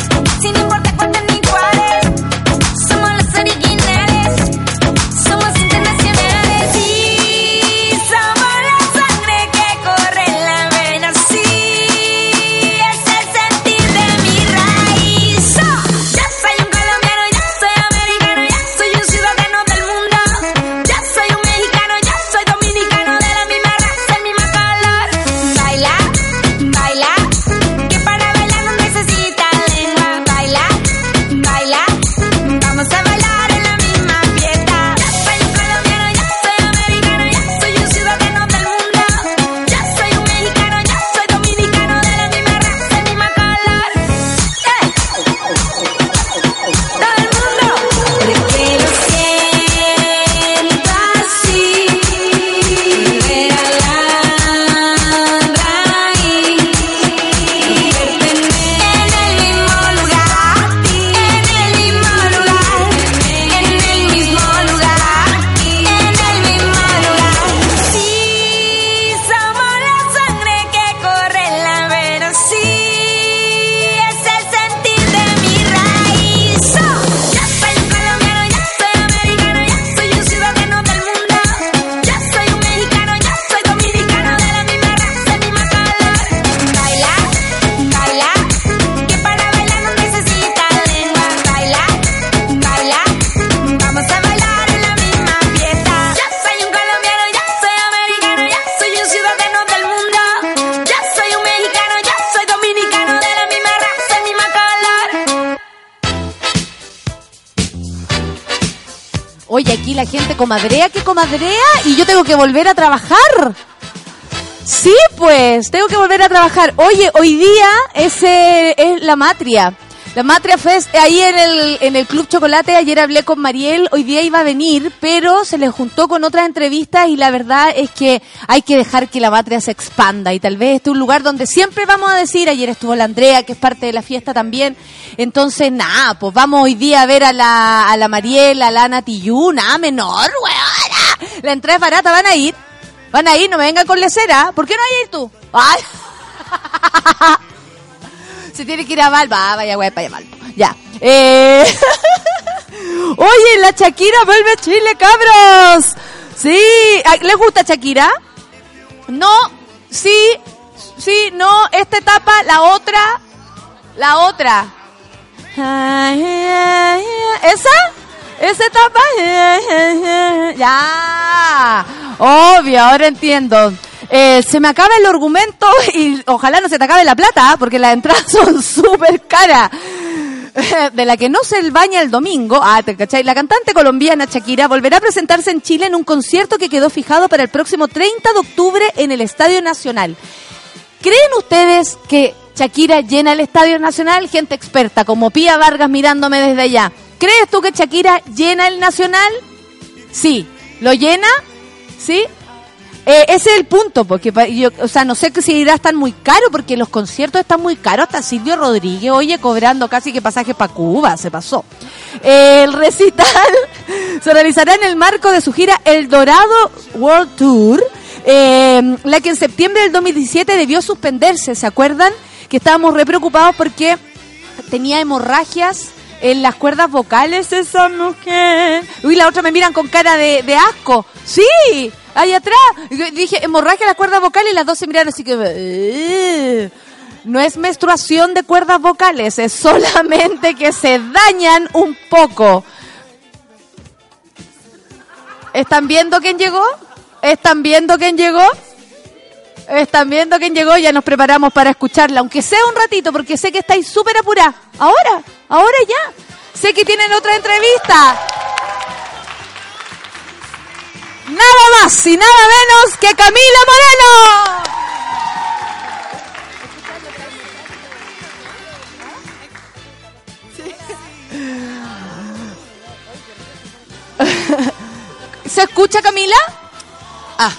aquí la gente comadrea que comadrea y yo tengo que volver a trabajar. Sí, pues, tengo que volver a trabajar. Oye, hoy día ese es la matria. La Matria Fest, ahí en el, en el Club Chocolate, ayer hablé con Mariel, hoy día iba a venir, pero se le juntó con otras entrevistas y la verdad es que hay que dejar que la Matria se expanda y tal vez este es un lugar donde siempre vamos a decir, ayer estuvo la Andrea, que es parte de la fiesta también, entonces nada, pues vamos hoy día a ver a la, a la Mariel, a la Ana Tillú, nada menor, weona. La entrada es barata, van a ir, van a ir, no me vengan con lecera, ¿por qué no hay a ir tú? ¡Ay! <laughs> Se tiene que ir a Valva. Ah, vaya, güey, para Valva. Ya. Eh... <laughs> Oye, la Shakira vuelve a Chile, cabros. Sí. Ah, ¿Les gusta Shakira? No. Sí. Sí, no. Esta etapa, la otra. La otra. ¿Esa? ¿Esa etapa? Ya. Obvio, ahora entiendo. Eh, se me acaba el argumento y ojalá no se te acabe la plata, ¿ah? porque las entradas <laughs> son súper caras. <laughs> De la que no se baña el domingo, ah, ¿te cachai? La cantante colombiana Shakira volverá a presentarse en Chile en un concierto que quedó fijado para el próximo 30 de octubre en el Estadio Nacional. ¿Creen ustedes que Shakira llena el Estadio Nacional? Gente experta, como Pía Vargas mirándome desde allá. ¿Crees tú que Shakira llena el Nacional? Sí. ¿Lo llena? ¿Sí? Eh, ese es el punto, porque o sea, no sé si irá estar muy caro, porque los conciertos están muy caros. Hasta Silvio Rodríguez, oye, cobrando casi que pasaje para Cuba, se pasó. Eh, el recital <laughs> se realizará en el marco de su gira El Dorado World Tour, eh, la que en septiembre del 2017 debió suspenderse, ¿se acuerdan? Que estábamos re preocupados porque tenía hemorragias en las cuerdas vocales esa mujer. Uy, la otra me miran con cara de, de asco. Sí, ahí atrás. Dije, hemorragia en las cuerdas vocales y las dos se miraron así que... No es menstruación de cuerdas vocales, es solamente que se dañan un poco. ¿Están viendo quién llegó? ¿Están viendo quién llegó? Están viendo quién llegó, ya nos preparamos para escucharla, aunque sea un ratito, porque sé que estáis súper apurados. Ahora, ahora ya. Sé que tienen otra entrevista. Nada más y nada menos que Camila Moreno. ¿Se escucha Camila? Ah,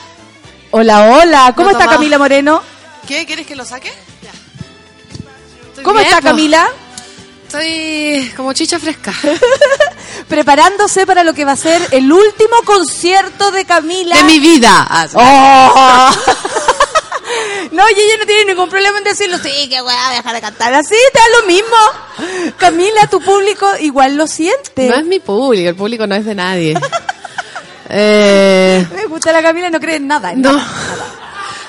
Hola, hola. ¿Cómo No, está. Camila Moreno? ¿qué? ¿Quieres que lo saque? Ya. ¿Cómo bien, está po. Estoy como chicha fresca. <laughs> Preparándose para lo que va a ser el último concierto de Camila. De mi vida. Ah. ¡Oh! <laughs> No, y ella no tiene ningún problema en decirlo. Sí, que voy a dejar de cantar así, te da lo mismo. Camila, tu público igual lo siente. No es mi público, el público no es de nadie. <laughs> eh, Me gusta la Camila, no cree en nada. en no. nada.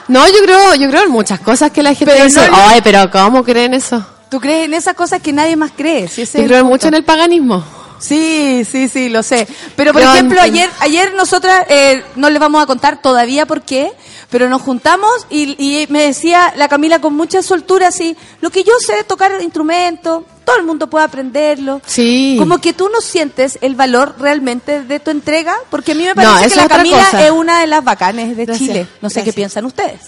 No, yo creo, yo creo en muchas cosas que la gente Pero dice. no Ay, pero ¿cómo creen eso? Tú crees en esas cosas que nadie más cree. Sí, ese Yo es creo el mucho en el paganismo. Sí, sí, sí, lo sé. Pero por ejemplo, en- ayer, ayer nosotras eh, no les vamos a contar todavía por qué, pero nos juntamos y, y me decía la Camila con mucha soltura así, lo que yo sé es tocar instrumentos, todo el mundo puede aprenderlo. Sí. Como que tú no sientes el valor realmente de tu entrega, porque a mí me parece que la Camila cosa. es una de las bacanes de Gracias, Chile. No sé qué piensan ustedes.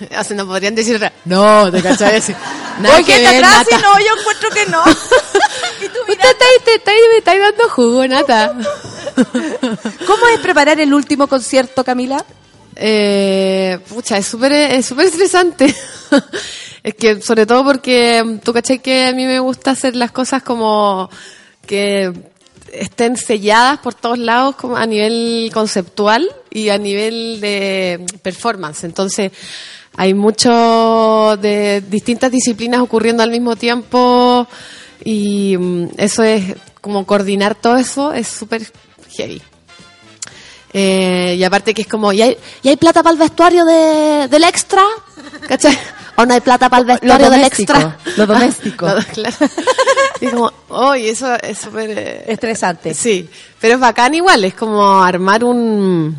<laughs> O sea, no podrían decir. No, te cachai así. <laughs> Nada Oye, que ¿está ver, atrás? Nata. Sí, no, yo encuentro que no. <laughs> y tú Usted está, te, está, me está dando jugo, Nata. ¿Cómo es preparar el último concierto, Camila? Eh, pucha, es súper es súper estresante. es que, sobre todo porque tú caché que a mí me gusta hacer las cosas como que estén selladas por todos lados como a nivel conceptual y a nivel de performance. Entonces, hay mucho de distintas disciplinas ocurriendo al mismo tiempo y mm, eso es como coordinar todo eso es súper heavy. Eh, y aparte que es como, ¿y hay, ¿y hay plata para el vestuario de, del extra? ¿Cachai? ¿O no hay plata para el vestuario del extra? lo <laughs> doméstico. Lo- claro. <laughs> Y como, oh, y eso es súper... eh, Estresante. Sí, pero es bacán igual, es como armar un...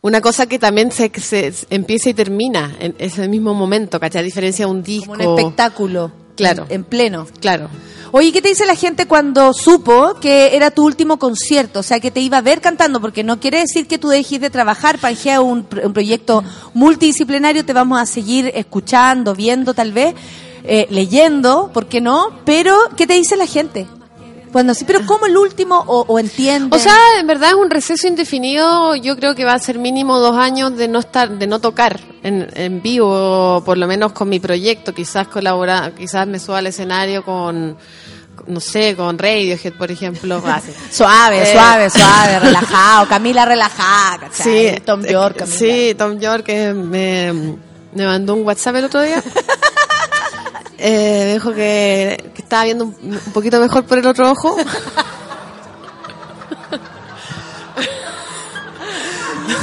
Una cosa que también se, se, se empieza y termina en ese mismo momento, ¿cachai? A diferencia de un disco. Como un espectáculo. Claro. En, en pleno. Claro. Oye, ¿qué te dice la gente cuando supo que era tu último concierto? O sea, que te iba a ver cantando, porque no quiere decir que tú dejes de trabajar. Pangea es un, un proyecto multidisciplinario, te vamos a seguir escuchando, viendo tal vez, eh, leyendo, ¿por qué no? Pero, ¿qué te dice la gente? Cuando sí, pero ¿cómo el último o, o entiende? O sea, en verdad es un receso indefinido. Yo creo que va a ser mínimo dos años de no estar, de no tocar en, en vivo, por lo menos con mi proyecto. Quizás colaborar, quizás me suba al escenario con, no sé, con Radiohead, por ejemplo. <laughs> Así. Suave, Eh, suave, suave, relajado. Camila relajada, ¿cachai? Sí, Tom eh, York, Camila. Sí, Tom York que me, me mandó un WhatsApp el otro día. <laughs> Eh, me dijo que, que estaba viendo un, un poquito mejor por el otro ojo. <laughs>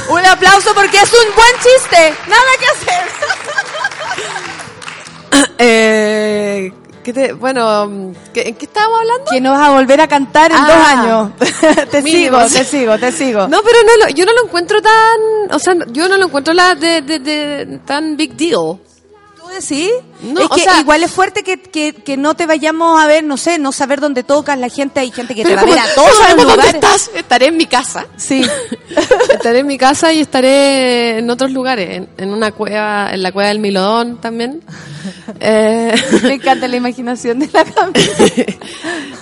Un aplauso porque es un buen chiste. Nada que hacer. <laughs> Eh, ¿qué te- bueno, ¿qué- ¿en qué estábamos hablando? Que no vas a volver a cantar en Ah. dos años. <laughs> te Mínimo, sigo, te sigo, te sigo. No, pero no, lo- yo no lo encuentro tan, o sea, yo no lo encuentro la de, de- de- tan big deal. ¿Tú decís? No, es o que sea- igual es fuerte que, que, que no te vayamos a ver, no sé, no saber dónde tocas. La gente, hay gente que te va a ver como a no todos sabemos los lugares. estás, estaré en mi casa. Sí. <laughs> estaré en mi casa y estaré en otros lugares, en, en una cueva, en la cueva del Milodón también. Eh, <laughs> Me encanta la imaginación de la Camila.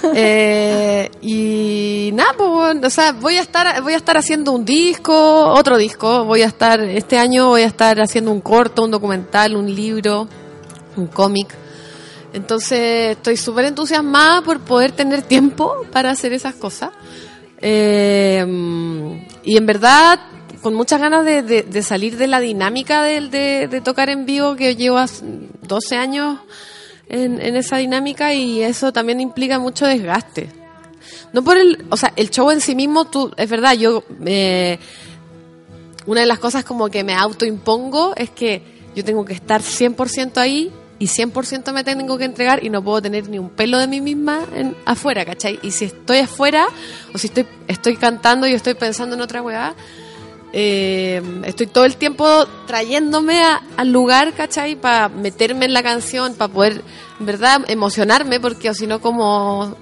<laughs> eh, y nada, pues, o sea, voy a estar, voy a estar haciendo un disco, otro disco, voy a estar, este año voy a estar haciendo un corto, un documental, un libro, un cómic. Entonces estoy súper entusiasmada por poder tener tiempo para hacer esas cosas. Eh, y en verdad, con muchas ganas de, de- de salir de la dinámica de, de tocar en vivo, que llevo hace 12 años en, en esa dinámica y eso también implica mucho desgaste. No por el, o sea, el show en sí mismo, tú, es verdad, yo, eh, una de las cosas como que me autoimpongo es que yo tengo que estar 100% ahí y 100% me tengo que entregar y no puedo tener ni un pelo de mí misma en, afuera, ¿cachai? Y si estoy afuera o si estoy, estoy cantando y estoy pensando en otra weá, eh, estoy todo el tiempo trayéndome a- al lugar, ¿cachai? Para meterme en la canción, para poder, verdad, emocionarme, porque o si no, como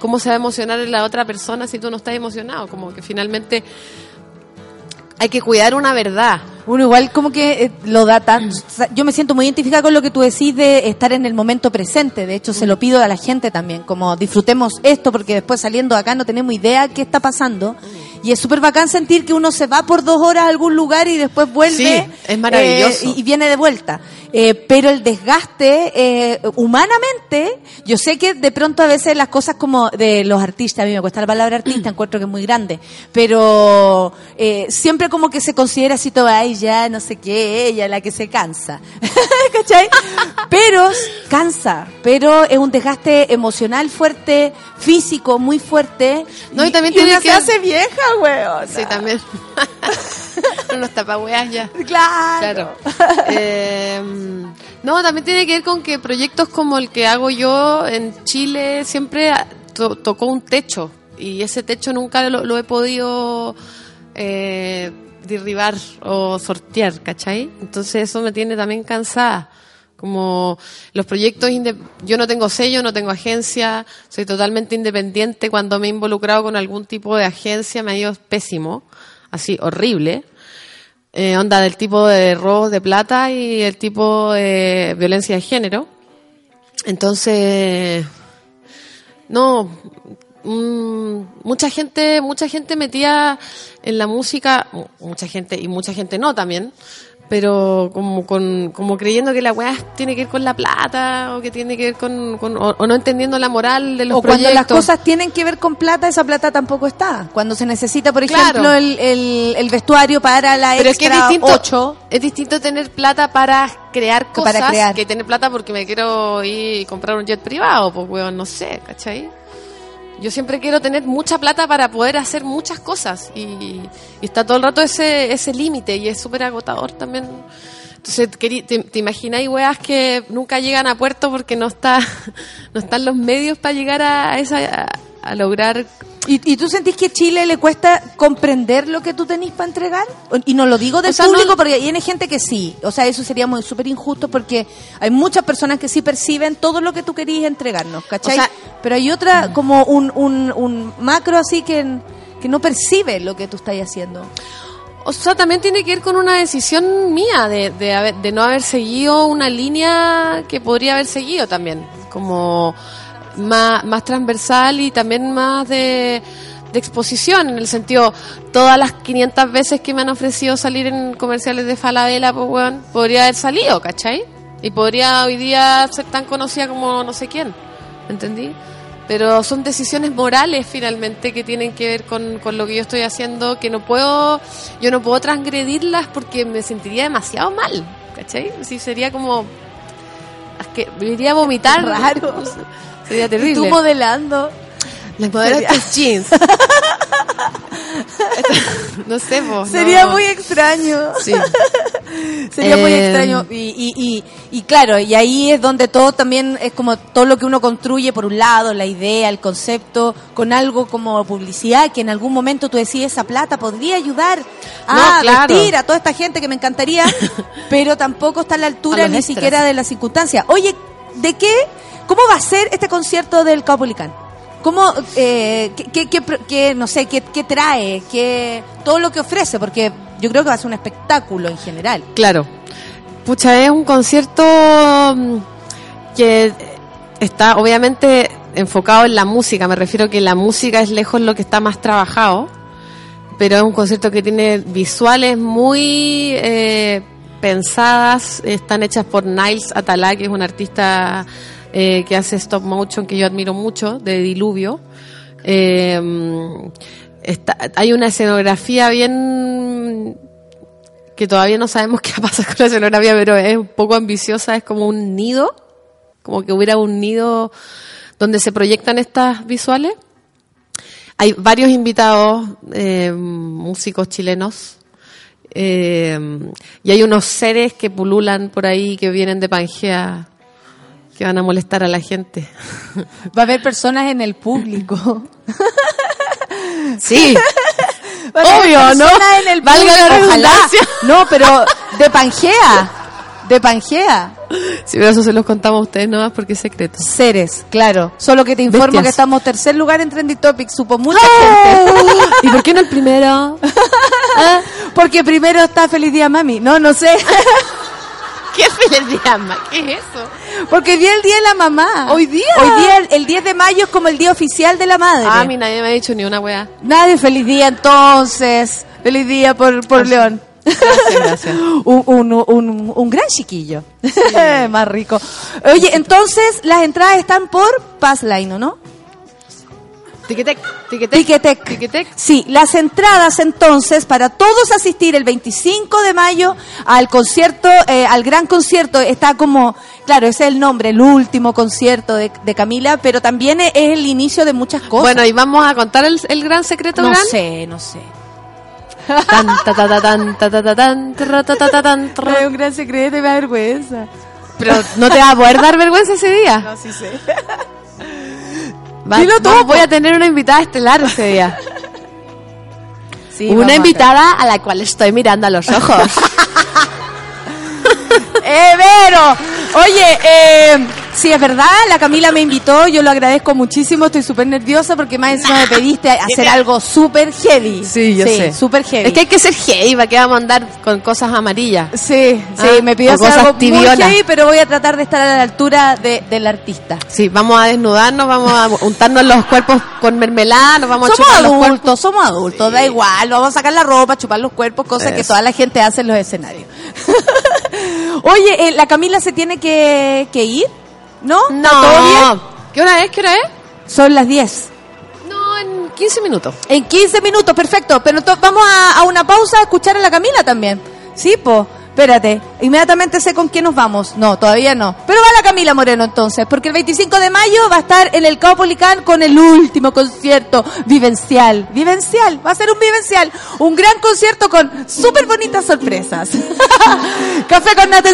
¿cómo se va a emocionar la otra persona si tú no estás emocionado? Como que finalmente hay que cuidar una verdad. Uno igual como que eh, lo da tan... yo me siento muy identificada con lo que tú decís de estar en el momento presente. De hecho, se lo pido a la gente también, como disfrutemos esto porque después saliendo de acá no tenemos idea qué está pasando. Y es súper bacán sentir que uno se va por dos horas a algún lugar y después vuelve. Sí, es maravilloso. eh, y, y viene de vuelta. Eh, pero el desgaste, eh, humanamente, yo sé que de pronto a veces las cosas como de los artistas, a mí me cuesta la palabra artista, encuentro que es muy grande, pero eh, siempre como que se considera así todo, ay, ya, no sé qué, ella la que se cansa. <laughs> ¿Cachai? Pero cansa, pero es un desgaste emocional fuerte, físico muy fuerte. No, y también tiene una que- se hace vieja, weón. Sí, también. <laughs> Unos tapahueas ya. Claro. Claro. Eh, no, también tiene que ver con que proyectos como el que hago yo en Chile siempre to- tocó un techo y ese techo nunca lo, lo he podido eh, derribar o sortear, ¿cachai? Entonces eso me tiene también cansada. Como los proyectos, yo no tengo sello, no tengo agencia, soy totalmente independiente. Cuando me he involucrado con algún tipo de agencia me ha ido pésimo, así horrible eh, onda del tipo de robos de plata y el tipo de violencia de género. Entonces, no, mm, mucha gente, mucha gente metía en la música, mu- mucha gente y mucha gente no también, pero como con, como creyendo que la weá tiene que ver con la plata o que tiene que ver con, con- o, o no entendiendo la moral de los o cuando proyectos. las cosas tienen que ver con plata, esa plata tampoco está. Cuando se necesita, por Claro. ejemplo, el, el, el vestuario para la Pero es que es extra distinto, 8. es distinto tener plata para crear para cosas crear. que tener plata porque me quiero ir y comprar un jet privado, pues weón, no sé, ¿cachai? Yo siempre quiero tener mucha plata para poder hacer muchas cosas y, y está todo el rato ese, ese límite y es súper agotador también. Entonces, te, te imagináis weas que nunca llegan a puerto porque no está <laughs> no están los medios para llegar a, esa a, a lograr ¿Y, ¿Y tú sentís que Chile le cuesta comprender lo que tú tenés para entregar? Y no lo digo del O sea, público no- porque hay gente que sí. O sea, eso sería muy súper injusto porque hay muchas personas que sí perciben todo lo que tú querías entregarnos, ¿cachai? O sea- pero hay otra como un, un, un macro así que, que no percibe lo que tú estás haciendo. O sea, también tiene que ver con una decisión mía de, de, haber- de no haber seguido una línea que podría haber seguido también, como más, más transversal y también más de, de exposición, en el sentido, todas las 500 veces que me han ofrecido salir en comerciales de Falabella, pues weón, podría haber salido, ¿cachai? Y podría hoy día ser tan conocida como no sé quién, ¿entendí? Pero son decisiones morales finalmente que tienen que ver con, con lo que yo estoy haciendo, que no puedo, yo no puedo transgredirlas porque me sentiría demasiado mal, ¿cachai? Si sería como, es que me iría a vomitar. Raro. Sería Y terrible. tú modelando. Modelo estos jeans. <laughs> no sé, vos. Sería no. muy extraño. Sí. <laughs> Sería muy Eh, extraño. Y, y, y, y claro, y ahí es donde todo también es como todo lo que uno construye, por un lado, la idea, el concepto, con algo como publicidad, que en algún momento tú decís, esa plata podría ayudar a No, claro. vestir a toda esta gente que me encantaría, <laughs> pero tampoco está a la altura ni extras. siquiera de las circunstancias. Oye, ¿de qué? ¿Cómo va a ser este concierto del Caupolicán? ¿Cómo, eh, qué, qué- qué no sé, qué, qué trae, qué, todo lo que ofrece? Porque yo creo que va a ser un espectáculo en general. Claro. Pucha, es un concierto mm, que está obviamente enfocado en la música. Me refiero que la música es lejos lo que está más trabajado. Pero es un concierto que tiene visuales muy eh, pensadas. Están hechas por Niles Atalá, que es un artista eh, que hace stop motion que yo admiro mucho, de Diluvio. Eh, está- hay una escenografía bien que todavía no sabemos <laughs> qué va a con la escenografía, pero es un poco ambiciosa, es como un nido, como que hubiera un nido donde se proyectan estas visuales. Hay varios invitados, eh, músicos chilenos, eh, y hay unos seres que pululan por ahí, que vienen de Pangea, que van a molestar a la gente. Va a haber personas en el público. Sí, <laughs> <laughs> Obvio, ¿no? en el Valga la. Ojalá. No, pero <laughs> de Pangea. De Pangea. sí, pero eso se los contamos a ustedes nomás porque es secreto. Seres, claro. Solo que te informo Bestias. que estamos tercer lugar en Trendy Topics. Supo mucha ¡Oh! gente. ¿Y por qué no el primero? Porque primero está Feliz Día Mami. No, no sé. ¿Qué feliz día, ma? ¿Qué es eso? Porque hoy día es el Día de la Mamá. ¿Hoy día? Hoy día, el, el 10 de mayo es como el día oficial de la madre. Ah, a mí nadie me ha dicho ni una wea. Nadie, feliz día entonces. Feliz día por, por León. Gracias, gracias. <laughs> un, un, un, un gran chiquillo. <laughs> Más rico. Oye, entonces las entradas están por Passline, ¿o no? Tiquetec, tiquetec. Ticketek. Ticketek. Sí, las entradas entonces para todos asistir el 25 de mayo al concierto, eh, al gran concierto, está como, claro, ese es el nombre, el último concierto de, de Camila, pero también es el inicio de muchas cosas. Bueno, y vamos a contar el, el gran secreto no gran. sé, no sé. Es un gran secreto y me da vergüenza. Pero no te va a poder dar vergüenza ese día. No, sí sé. Va- Dilo voy a tener una invitada estelar ese día. <laughs> Sí, a una invitada a la cual estoy mirando a los <laughs> ojos. <laughs> ¡Eh, Vero! Oye, eh, sí, es verdad, la Camila me invitó, yo lo agradezco muchísimo, estoy súper nerviosa porque más encima me pediste hacer algo súper heavy. Sí, yo sé. súper heavy. Es que hay que ser heavy, ¿para qué vamos a andar con cosas amarillas? Sí, sí, Ah, me pidió hacer algo muy heavy, pero voy a tratar de estar a la altura de, del artista. Sí, vamos a desnudarnos, vamos a untarnos los cuerpos con mermelada, nos vamos a chupar los cuerpos. adultos, somos adultos, da igual, vamos a sacar la ropa, chupar los cuerpos, cosas que toda la gente hace en los escenarios. <laughs> Oye, eh, la Camila se tiene que, que ir, ¿no? ¿Está todo bien? No. ¿Qué hora es? ¿Qué hora es? Son las 10. No, en 15 minutos. En 15 minutos, perfecto. Pero vamos a, a una pausa a escuchar a la Camila también. Sí, po. Espérate, inmediatamente sé con quién nos vamos. No, todavía no. Pero va la Camila Moreno entonces, porque el 25 de mayo va a estar en el Caupolicán con el último concierto vivencial. Vivencial, va a ser un vivencial. Un gran concierto con súper bonitas sorpresas. <laughs> Café con Nata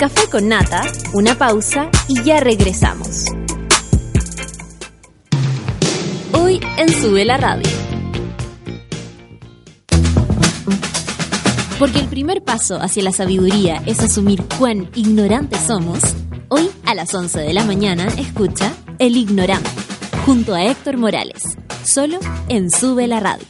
Café con Nata, una pausa y ya regresamos. Hoy en Sube la Radio. Porque el primer paso hacia la sabiduría es asumir cuán ignorantes somos, hoy a las 11 de la mañana escucha El Ignorante, junto a Héctor Morales, solo en Sube la Radio.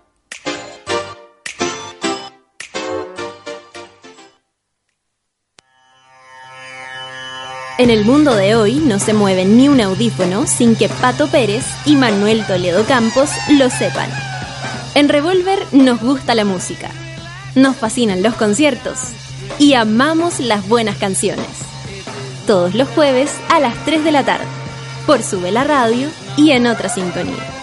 En el mundo de hoy no se mueve ni un audífono sin que Pato Pérez y Manuel Toledo Campos lo sepan. En Revolver nos gusta la música, nos fascinan los conciertos y amamos las buenas canciones. Todos los jueves a las 3 de la tarde, por Sube la Radio y en otra sintonía.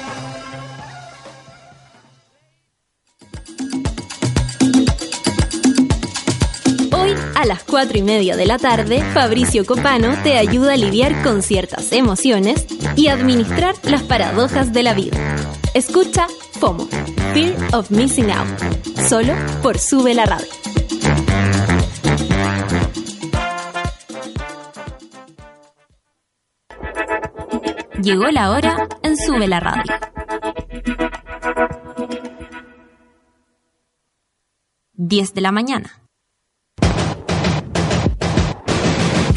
A las 4 y media de la tarde, Fabricio Copano te ayuda a lidiar con ciertas emociones y administrar las paradojas de la vida. Escucha FOMO, Fear of Missing Out, solo por Sube la Radio. Llegó la hora en Sube la Radio. 10 de la mañana.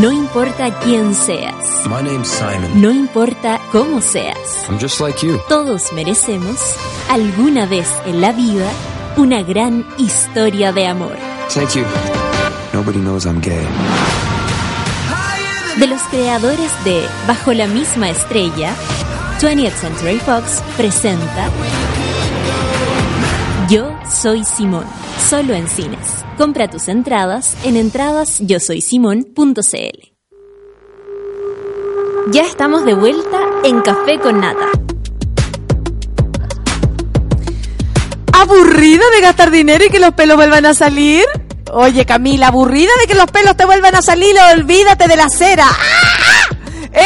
No importa quién seas, My name's Simon. no importa cómo seas, I'm just like you. todos merecemos, alguna vez en la vida, una gran historia de amor. Thank you. Nobody knows I'm gay. De los creadores de Bajo la misma estrella, 20th Century Fox presenta soy Simón, solo en cines. Compra tus entradas en entradasyosoysimón.cl. Ya estamos de vuelta en Café con Nata. ¿Aburrida de gastar dinero y que los pelos vuelvan a salir? Oye, Camila, aburrida de que los pelos te vuelvan a salir, olvídate de la cera. ¡Ah!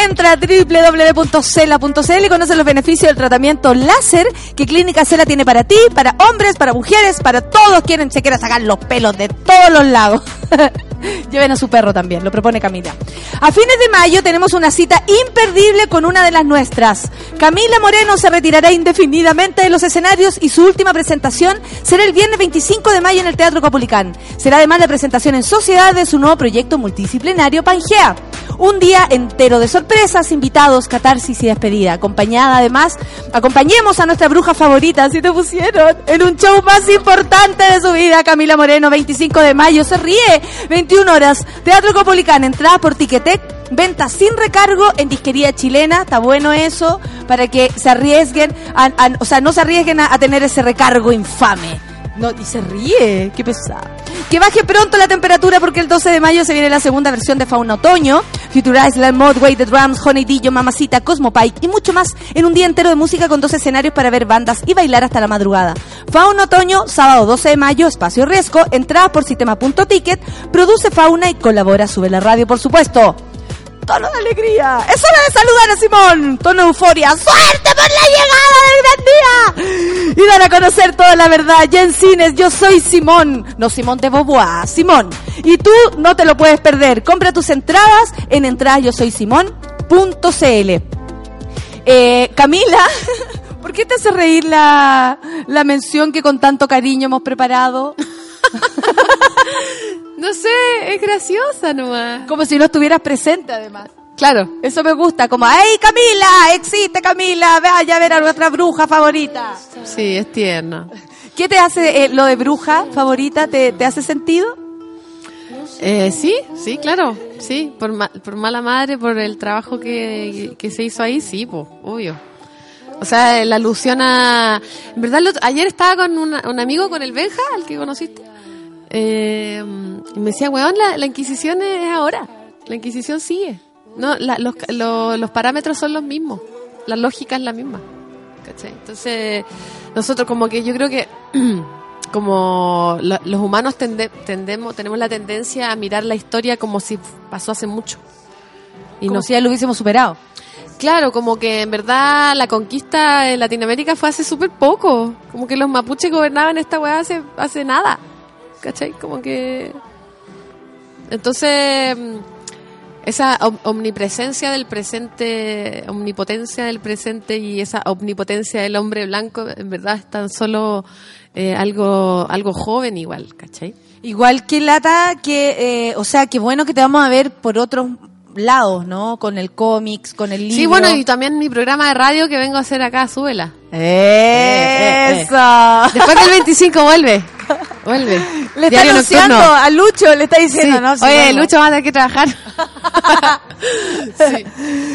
Entra a www.cela.cl y conoce los beneficios del tratamiento láser que Clínica Cela tiene para ti, para hombres, para mujeres, para todos quienes se quieran sacar los pelos de todos los lados. <laughs> Lleven a su perro también, lo propone Camila. A fines de mayo tenemos una cita imperdible con una de las nuestras. Camila Moreno se retirará indefinidamente de los escenarios y su última presentación será el viernes 25 de mayo en el Teatro Capulicán. Será además la presentación en sociedad de su nuevo proyecto multidisciplinario Pangea. Un día entero de sorpresas, invitados, catarsis y despedida. Acompañada además, acompañemos a nuestra bruja favorita, así te pusieron, en un show más importante de su vida, Camila Moreno, 25 de mayo, se ríe, 21 horas, Teatro Copolicán, entrada por Ticketek, venta sin recargo en disquería chilena, está bueno eso, para que se arriesguen, o sea, no se arriesguen a tener ese recargo infame. No, y se ríe, qué pesado. Que baje pronto la temperatura porque el 12 de mayo se viene la segunda versión de Fauna Otoño, Futurize, Land Modway, The Drums, Honey Dillo, Mamacita, Cosmopike y mucho más en un día entero de música con dos escenarios para ver bandas y bailar hasta la madrugada. Fauna Otoño, sábado 12 de mayo, Espacio Riesgo, entrada por sistema.ticket, produce Fauna y colabora, sube la radio por supuesto. Tono de alegría. Es hora de saludar a Simón. Tono de euforia. ¡Suerte por la llegada del gran día! Y dar a conocer toda la verdad. Ya en cines, yo soy Simón. No Simón de Beauvoir, Simón. Y tú no te lo puedes perder. Compra tus entradas en entradasyosoysimón.cl. Eh, Camila, <laughs> ¿por qué te hace reír la, la mención que con tanto cariño hemos preparado? <laughs> No sé, es graciosa nomás. Como si no estuvieras presente, además. Claro. Eso me gusta, como, ¡Ey, Camila! ¡Existe Camila! Vaya a ver a nuestra bruja favorita. Sí, es tierno. <laughs> ¿Qué te hace eh, lo de bruja favorita? ¿Te, te hace sentido? Eh, sí, sí, claro. Sí, por, ma- por mala madre, por el trabajo que, que se hizo ahí, sí, pues, obvio. O sea, la alusión a... En verdad, lo- ayer estaba con una- un amigo, con el Benja, al que conociste. Eh, y me decía, weón, la, la Inquisición es ahora. La Inquisición sigue. No, la- los, lo- los parámetros son los mismos. La lógica es la misma. ¿Cachai? Entonces, nosotros como que yo creo que <clears throat> como lo- los humanos tende- tendemos, tenemos la tendencia a mirar la historia como si pasó hace mucho. Y Como no si ya lo hubiésemos superado. Claro, como que en verdad la conquista en Latinoamérica fue hace súper poco. Como que los mapuches gobernaban esta weá hace, hace nada. ¿Cachai? Como que... Entonces, esa om- omnipresencia del presente, omnipotencia del presente y esa omnipotencia del hombre blanco, en verdad es tan solo eh, algo, algo joven igual, ¿cachai? Igual que lata, que, eh, o sea, que bueno que te vamos a ver por otros lados, ¿no? Con el cómics, con el libro. Sí, bueno, y también mi programa de radio que vengo a hacer acá, súbela. ¡Eso! Después del 25 vuelve. Vuelve. <laughs> Le está anunciando nocturno. a Lucho, le está diciendo, Sí. ¿no? Sí, Oye. Lucho va a tener que trabajar. <laughs>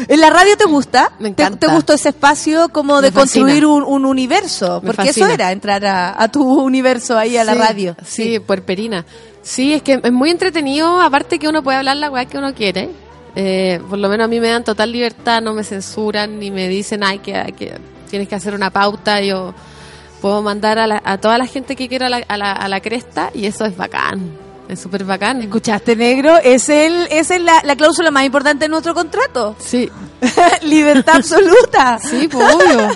¿En la radio te gusta? Me ¿Te- encanta. ¿Te, gustó ese espacio como de construir un, un universo? Me Porque fascina. eso era, entrar a, a tu universo ahí a la Sí, radio. Sí, puerperina. Sí, es que es muy entretenido, aparte que uno puede hablar la weá que uno quiere. Eh, por lo menos a mí me dan total libertad, no me censuran ni me dicen, ay, que, que tienes que hacer una pauta. Yo puedo mandar a, la- a toda la gente que quiera a la, a, la, a la cresta y eso es bacán. Es súper bacán. ¿Escuchaste, negro? Es el, es la, la cláusula más importante de nuestro contrato. Sí, <laughs> Libertad absoluta. sí, pues obvio.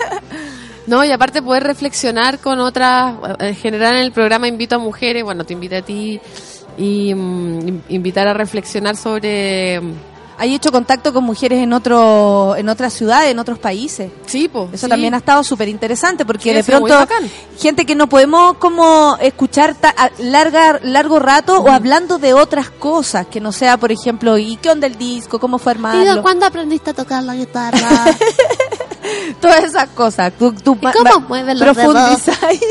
No, y aparte poder reflexionar con otras, en general en el programa invito a mujeres, bueno, te invito a ti y mm, in- invitar a reflexionar sobre... ¿Hay hecho contacto con mujeres en otro, en otras ciudades, en otros países? Sí, pues. Eso también ha estado súper interesante porque Sí, de pronto bacán. gente que no podemos como escuchar ta- a larga, largo rato o hablando de otras cosas que no sea, por ejemplo, ¿y qué onda el disco? ¿Cómo fue armarlo? ¿Cuándo aprendiste a tocar la guitarra? <laughs> Todas esas cosas. Tú, tú cómo mueven los profundizáis. <laughs>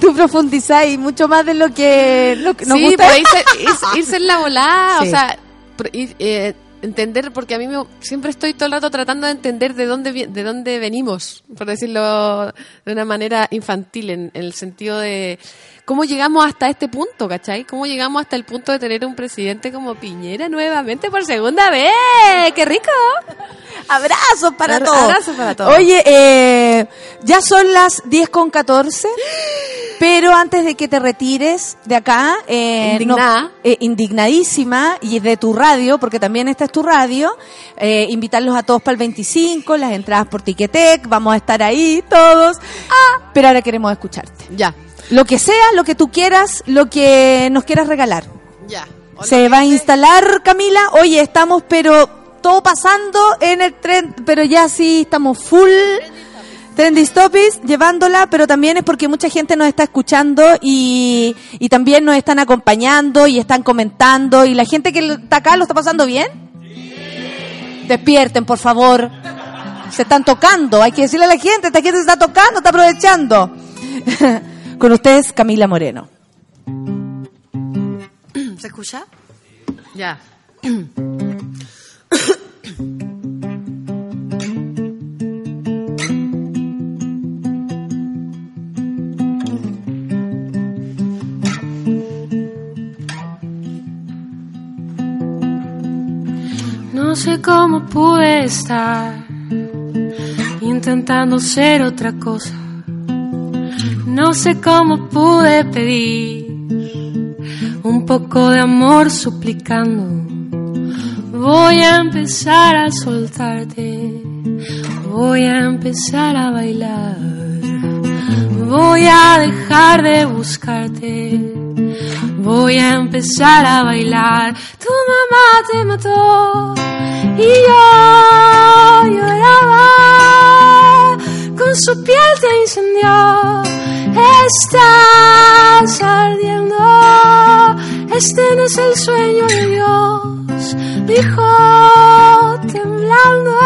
Tú profundizáis mucho más de lo que, lo que nos sí, gusta. pues irse, irse- irse en la volada, Sí. o sea, eh, entender, porque a mí me, siempre estoy todo el rato tratando de entender de dónde, de dónde venimos, por decirlo de una manera infantil, en, en el sentido de cómo llegamos hasta este punto, ¿cachai? ¿Cómo llegamos hasta el punto de tener un presidente como Piñera nuevamente por segunda vez? ¡Qué rico! Abrazos para Abra- todos. abrazos para todos. Oye, eh, ya son las 10 con 14, pero antes de que te retires de acá, eh, Indignada. no- eh, indignadísima, y de tu radio, porque también esta es tu radio, eh, invitarlos a todos para el 25, las entradas por Tiquetec, vamos a estar ahí todos, ah, pero ahora queremos escucharte. Ya, Lo que sea, lo que tú quieras, lo que nos quieras regalar. ya. Se va a instalar, Camila. Oye, estamos, pero todo pasando en el tren, pero ya sí estamos full. Trendy Topics, llevándola, pero también es porque mucha gente nos está escuchando y, y también nos están acompañando y están comentando. Y la gente que está acá lo está pasando bien. Despierten, por favor. Se están tocando, hay que decirle a la gente, esta gente se está tocando, está aprovechando. <laughs> Con ustedes, Camila Moreno. ¿Se escucha? Ya. No sé cómo pude estar intentando ser otra cosa. No sé cómo pude pedir un poco de amor suplicando. Voy a empezar a soltarte. Voy a empezar a bailar. Voy a dejar de buscarte. Voy a empezar a bailar. Tu mamá te mató y yo lloraba. Con su piel te incendió. Estás ardiendo. Este no es el sueño de Dios. Dijo temblando.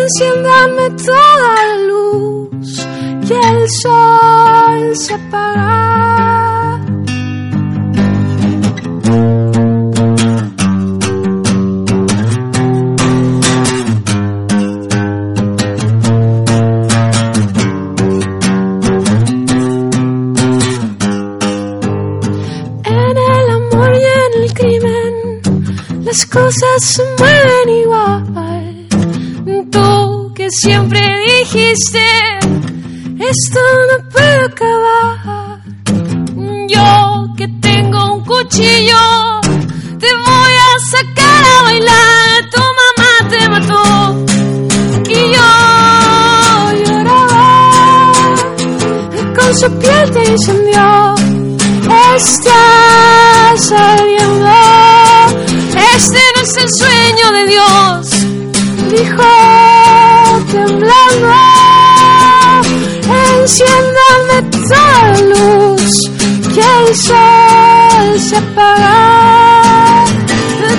Enciéndame toda la luz. Que el sol se apaga. Las cosas se mueven igual. Tú que siempre dijiste, esto no puede acabar. Yo que tengo un cuchillo, te voy a sacar a bailar. Tu mamá te mató y yo lloraba. Con su piel te incendió. Estás saliendo. Es el sueño de Dios. Dijo temblando. Enciéndame toda la luz. Que el sol se apaga.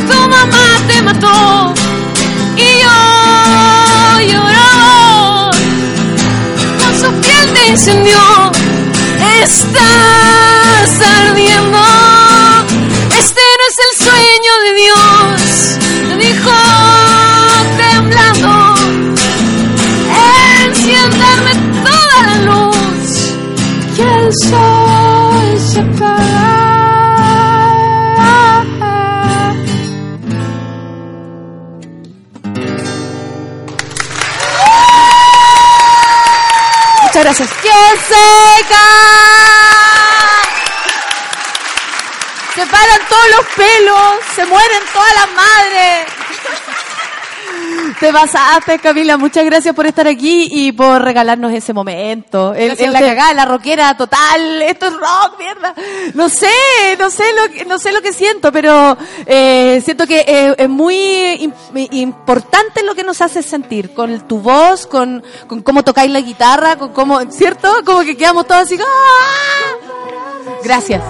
Tu mamá te mató. Y yo lloraba con su piel te incendió. Estás gracias. ¡Que seca! Se paran todos los pelos, se mueren todas las madres. Te pasaste, Camila. Muchas gracias por estar aquí y por regalarnos ese momento. El, la cagada, la rockera total. Esto es rock, mierda. No sé, no sé lo que, no sé lo que siento, pero eh, siento que eh, es muy im- importante lo que nos hace sentir con tu voz, con, con cómo tocáis la guitarra, con cómo, ¿cierto? Como que quedamos todos así. ¡ah! Gracias.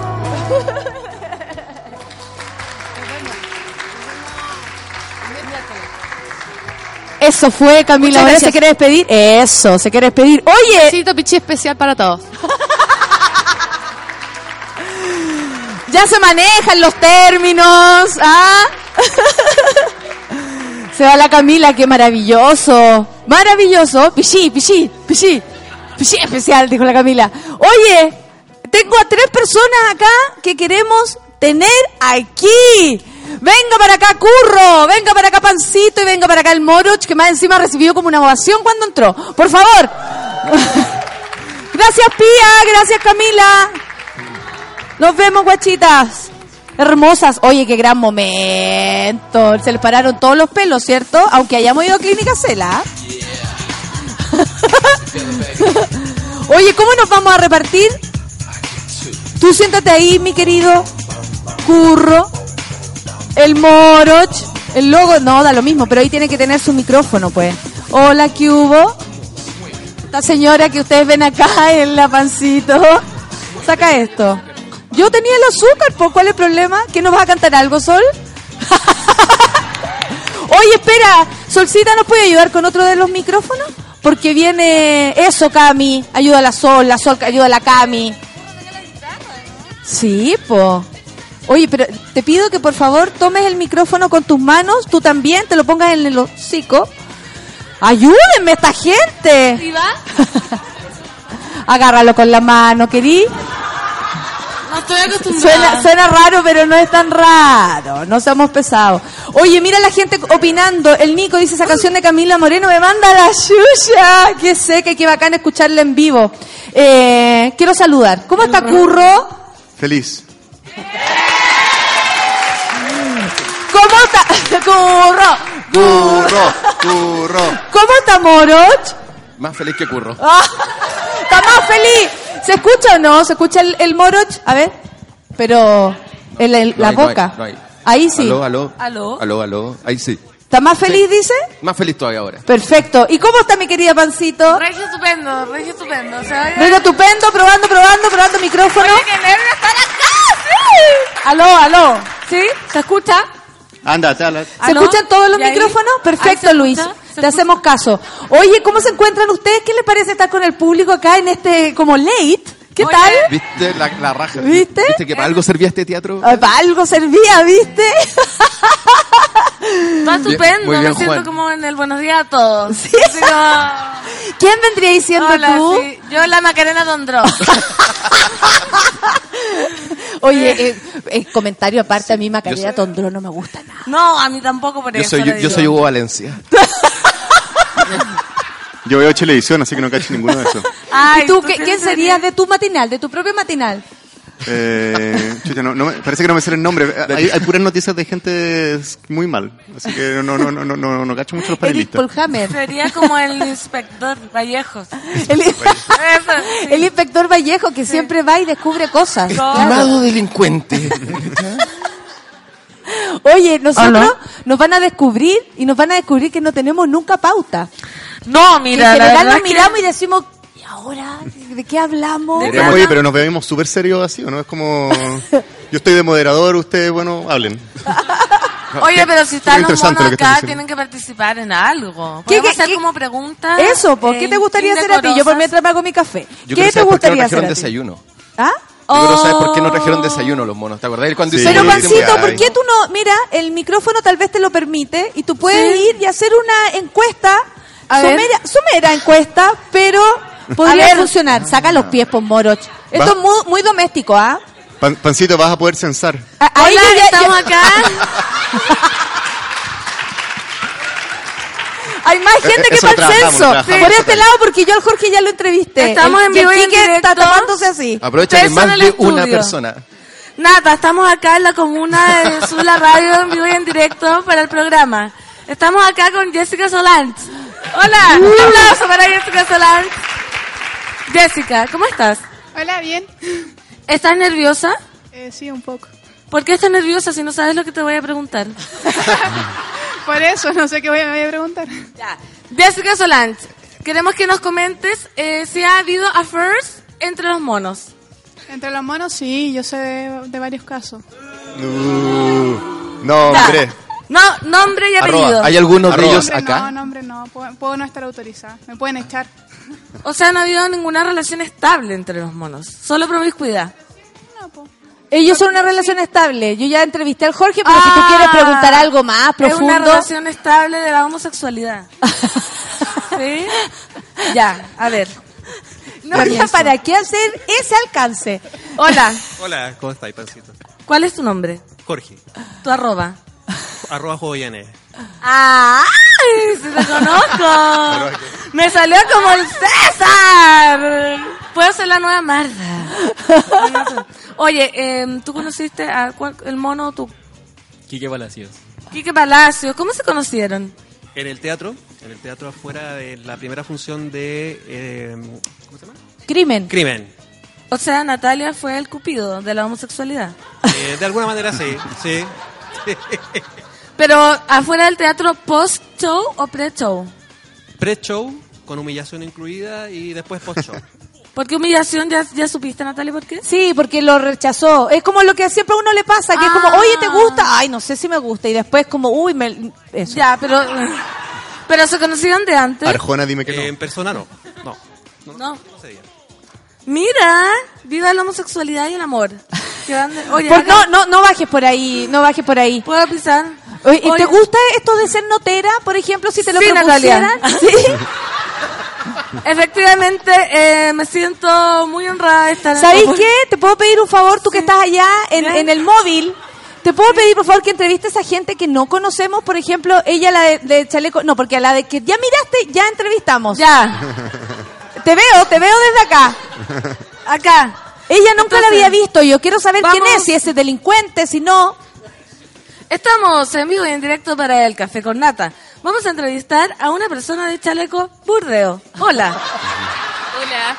Eso fue, Camila. Ahora se quiere despedir. Eso, se quiere despedir. Oye, Besito pichi especial para todos. <laughs> ya se manejan los términos. ¿ah? <laughs> se va la Camila, qué maravilloso. Maravilloso. Pichí, pichí, pichí. Pichí especial, dijo la Camila. Oye, tengo a tres personas acá que queremos tener aquí. Venga para acá, Curro. Venga para acá, Pancito. Y venga para acá el Moroch, que más encima recibió como una ovación cuando entró. Por favor. <laughs> gracias, Pía. Gracias, Camila. Nos vemos, guachitas. Hermosas. Oye, qué gran momento. Se les pararon todos los pelos, ¿cierto? Aunque hayamos ido a Clínica Cela. <laughs> Oye, ¿cómo nos vamos a repartir? Tú siéntate ahí, mi querido Curro. El Moroch. El logo, no, da lo mismo, pero ahí tiene que tener su micrófono, pues. Hola, ¿qué hubo? Esta señora que ustedes ven acá <laughs> en la pancito. Saca esto. Yo tenía el azúcar, ¿por cuál es el problema? ¿Que nos vas a cantar algo, Sol? <laughs> Oye, espera, Solcita, ¿nos puede ayudar con otro de los micrófonos? Porque viene eso, Cami. Ayuda a la Sol, la Sol ayuda a la Cami. Sí, po. Oye, pero te pido que por favor tomes el micrófono con tus manos, tú también, te lo pongas en el hocico. Ayúdenme esta gente. ¿Y va? <laughs> Agárralo con la mano, querí. No estoy acostumbrada. Suena, suena raro, pero no es tan raro. No seamos pesados. Oye, mira la gente opinando. El Nico dice esa canción de Camila Moreno me manda la chucha. Qué seca y qué bacán escucharla en vivo. Eh, quiero saludar. ¿Cómo está Curro? Feliz. Está? <laughs> Curro. Curro, curro. ¿Cómo está Moroch? Más feliz que curro. Ah, está más feliz. ¿Se escucha o no? ¿Se escucha el, el Moroch? A ver. Pero en la, No la hay, no hay, boca. no hay. Ahí sí. Aló, aló. Aló. Aló, aló. Ahí sí. ¿Está más feliz, dice? Más feliz todavía ahora. Perfecto. ¿Y cómo está mi querida Pancito? Regio estupendo, regio estupendo. Se oye- Venga, estupendo, probando, probando, probando micrófono. Oye, qué nervios estar acá, sí. Aló, aló. ¿Sí? ¿Se escucha? Anda, tala. ¿Se ¿Aló? escuchan todos los micrófonos? ¿Ahí Perfecto, se Luis. escucha? ¿Se Te hacemos caso. Oye, ¿cómo se encuentran ustedes? ¿Qué les parece estar con el público acá en este como late? ¿Qué Oye. tal? ¿Viste la, la raja? ¿Viste? ¿Viste que para algo servía este teatro? Ay, Para algo servía, ¿viste? <laughs> Está estupendo, bien, me siento Juan. como en el buenos días a todos. Sí. Como, ¿Quién vendría diciendo Hola, tú? sí. Yo la Macarena Dondro. <laughs> Oye, eh, eh, comentario aparte, a mí Macarena Tondró no me gusta nada. No, a mí tampoco por Yo eso. soy, yo, soy Hugo Valencia. <laughs> Yo veo televisión, así que no cacho ninguno de esos. Ay, <laughs> ¿Y tú, ¿tú qué- quién serías de tu matinal, de tu propio matinal? Eh, chucha, no, no me- parece que no me sé el nombre. Hay, hay puras noticias de gente muy mal. Así que no, no, no, no, no, no cacho mucho los panelistas. Sería como el inspector Vallejos. <laughs> El, Eso, sí. el inspector Vallejo que siempre va y descubre cosas. Claro. Estimado delincuente. Oye, nosotros nos van a descubrir y nos van a descubrir que no tenemos nunca pauta. No, mira, en general nos que- miramos y decimos, ¿y ahora? ¿De qué hablamos? ¿De Pero, Oye, pero nos vemos súper serios así, ¿o no? Es como... <laughs> Yo estoy de moderador, ustedes, bueno, hablen. <laughs> Oye, pero si están los monos acá, tienen que participar en algo. ¿Qué- ¿Podemos qué- hacer qué- como preguntas? Eso, ¿por qué eh, te gustaría hacer a ti? Yo por mientras me hago mi café. Yo ¿Qué te no gustaría hacer a ti? desayuno. ¿Ah? Yo quiero saber por qué no trajeron desayuno los monos. ¿Te acordás? Cuando Sí. Pero Pancito. ¿por qué tú no? Mira, el micrófono tal vez te lo permite y tú puedes ir y hacer una encuesta. Somera, somera encuesta, pero <laughs> podría ver. funcionar. Saca los pies, por Moroch. Esto es muy, muy doméstico, ¿ah? Pan- Pancito, vas a poder censar. Ahí Hola, ya- estamos ya- acá. <laughs> Hay más gente Eh, que para el censo. trabajamos, Por este lado, porque yo al Jorge ya lo entrevisté. Estamos El- en vivo y en Quique está directo. tapándose así. Aprovecha que más de una persona. Nata, estamos acá en la comuna de Sula Radio en vivo y en directo para el programa. Estamos acá con Jessica Solant. Hola, un aplauso para Jessica Solant. Jessica, ¿cómo estás? Hola, bien. ¿Estás nerviosa? Eh, sí, un poco. ¿Por qué estás nerviosa si no sabes lo que te voy a preguntar? <laughs> Por eso no sé qué voy a, me voy a preguntar. Jessica Solant, queremos que nos comentes eh, si ha habido affairs entre los monos. Entre los monos, sí, yo sé de, de varios casos. Uh, nombre. No, nombre y apellido. Arroba. ¿Hay algunos de ellos Nombre acá? no, nombre no, puedo, puedo no estar autorizada. Me pueden echar. <laughs> O sea, no ha habido ninguna relación estable entre los monos. Solo promiscuidad. Ellos son una relación estable. Yo ya entrevisté al Jorge, pero si tú Ah, quieres preguntar algo más Es profundo. una relación estable de la homosexualidad. <laughs> ¿Sí? Ya, a ver. No había para qué hacer ese alcance. Hola, Hola, ¿cómo estáis, pancito? ¿cuál es tu nombre? Jorge, Tu arroba. Arroba juego Yané. ¡Ay! ¡Sí te conozco! <laughs> ¡Me salió como el César! Puedo ser la nueva Marta. <laughs> Oye, eh, ¿tú conociste a cuál- el mono tú? Quique Palacios. Quique Palacio. ¿Cómo se conocieron? En el teatro, en el teatro afuera de la primera función de... eh, ¿Cómo se llama? Crimen. Crimen. O sea, Natalia fue el cupido de la homosexualidad. Eh, de alguna manera sí, sí. <laughs> Pero afuera del teatro, post-show o pre-show? Pre-show, con humillación incluida, y después post-show. <laughs> ¿Por qué humillación? ¿Ya, ya supiste, Natalia, por qué? Sí, porque lo rechazó. Es como lo que siempre a uno le pasa, que es como, Ah. oye, ¿te gusta? Ay, no sé si me gusta. Y después como, uy, me... Eso. Ya, pero... Pero se conocían de antes. Arjona, dime que no. Eh, en persona no. No, No. no diga. Mira, viva la homosexualidad y el amor. <laughs> Oye, Por- acá- no, no, no bajes por ahí, no bajes por ahí. ¿Puedo pisar? Oye, ¿y Oye. ¿Te gusta esto de ser notera, por ejemplo, si te lo Sí, propusieran? <laughs> Sí. Efectivamente, eh, me siento muy honrada de estar en ¿Sabéis qué? ¿Te puedo pedir un favor, tú que estás allá en, en el móvil? ¿Te puedo pedir, por favor, que entrevistes a gente que no conocemos? Por ejemplo, ella, la de, de chaleco... No, porque a la de que ya miraste, ya entrevistamos. Ya, Te veo, te veo desde acá. <laughs> acá. Ella nunca la había visto. Yo quiero saber quién es, si es ese delincuente, si no... Estamos en vivo y en directo para el Café con Nata. Vamos a entrevistar a una persona de chaleco burdeo. Hola. Hola,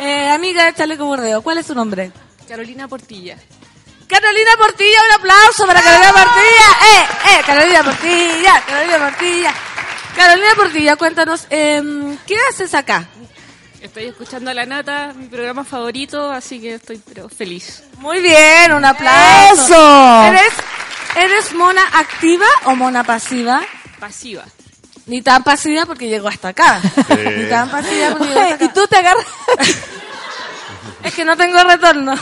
Eh, amiga de chaleco burdeo, ¿cuál es su nombre? Carolina Portilla. Carolina Portilla, un aplauso para Carolina Portilla. ¡Eh, eh! Carolina Portilla, Carolina Portilla. Carolina Portilla, cuéntanos, em, ¿qué haces acá? Estoy escuchando a La Nata, mi programa favorito, así que estoy pero feliz. Muy bien, un aplauso. ¡Eso! ¿Eres, ¿Eres mona activa o mona pasiva? Pasiva. Ni tan pasiva porque llegó hasta acá. Ni tan pasiva porque llegó hasta acá. y tú te agarras... Es que no tengo retorno.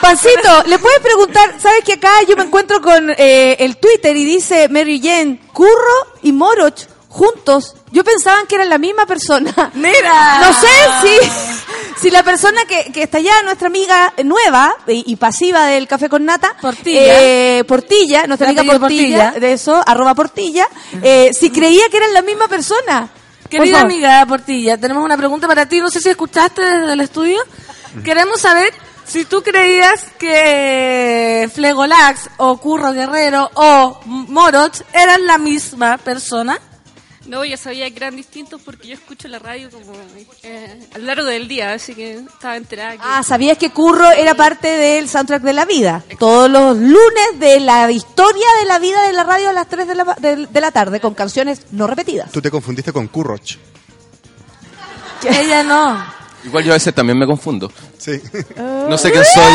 Pancito, ¿le puedes preguntar? ¿Sabes que acá yo me encuentro con eh, el Twitter y dice Mary Jane, Curro y Moroch juntos? Yo pensaba que eran la misma persona. <laughs> Mira. No sé si, si la persona que, que está allá, nuestra amiga nueva y, y pasiva del Café con Nata, Portilla. eh, Portilla, nuestra amiga Portilla, Portilla. de eso, arroba Portilla, eh, si creía que eran la misma persona. Querida amiga Portilla, tenemos una pregunta para ti. No sé si escuchaste desde el estudio. Queremos saber si tú creías que Flegolax o Curro Guerrero o Moroch eran la misma persona. No, ya sabía que eran distintos porque yo escucho la radio como eh, a lo largo del día, así que estaba enterada que... Ah, ¿sabías que Curro era parte del soundtrack de la vida? Todos los lunes de la historia de la vida de la radio a las 3 de la, de, de la tarde con canciones no repetidas. Tú te confundiste con Curroch. Ella no. Igual yo a veces también me confundo. Sí. No sé quién soy.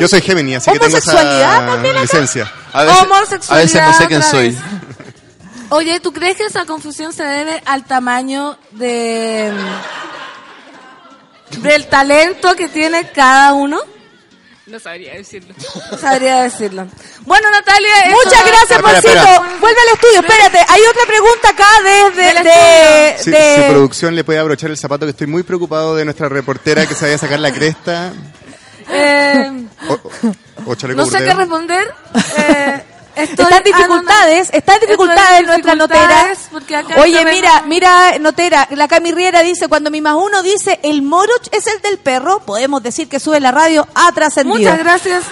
Yo soy Gemini, así que tengo ¿Homosexualidad esa licencia. A veces, a Homosexualidad veces no sé quién soy. Oye, ¿tú crees que esa confusión se debe al tamaño de del talento que tiene cada uno? No sabría decirlo. No sabría decirlo. Bueno, Natalia, eso- Muchas gracias, espera. Vuelve al estudio. Espérate, hay otra pregunta acá desde de, Si, de- si producción le puede abrochar el zapato, que estoy muy preocupado de nuestra reportera que se vaya a sacar la cresta. Eh, O, o- no sé qué responder. Eh, Está en dificultades, está en dificultades nuestra notera. Oye, mira, mira, notera, la Cami Riera dice, cuando mi más uno dice, el moroch es el del perro, podemos decir que sube la radio, ha trascendido. Muchas gracias.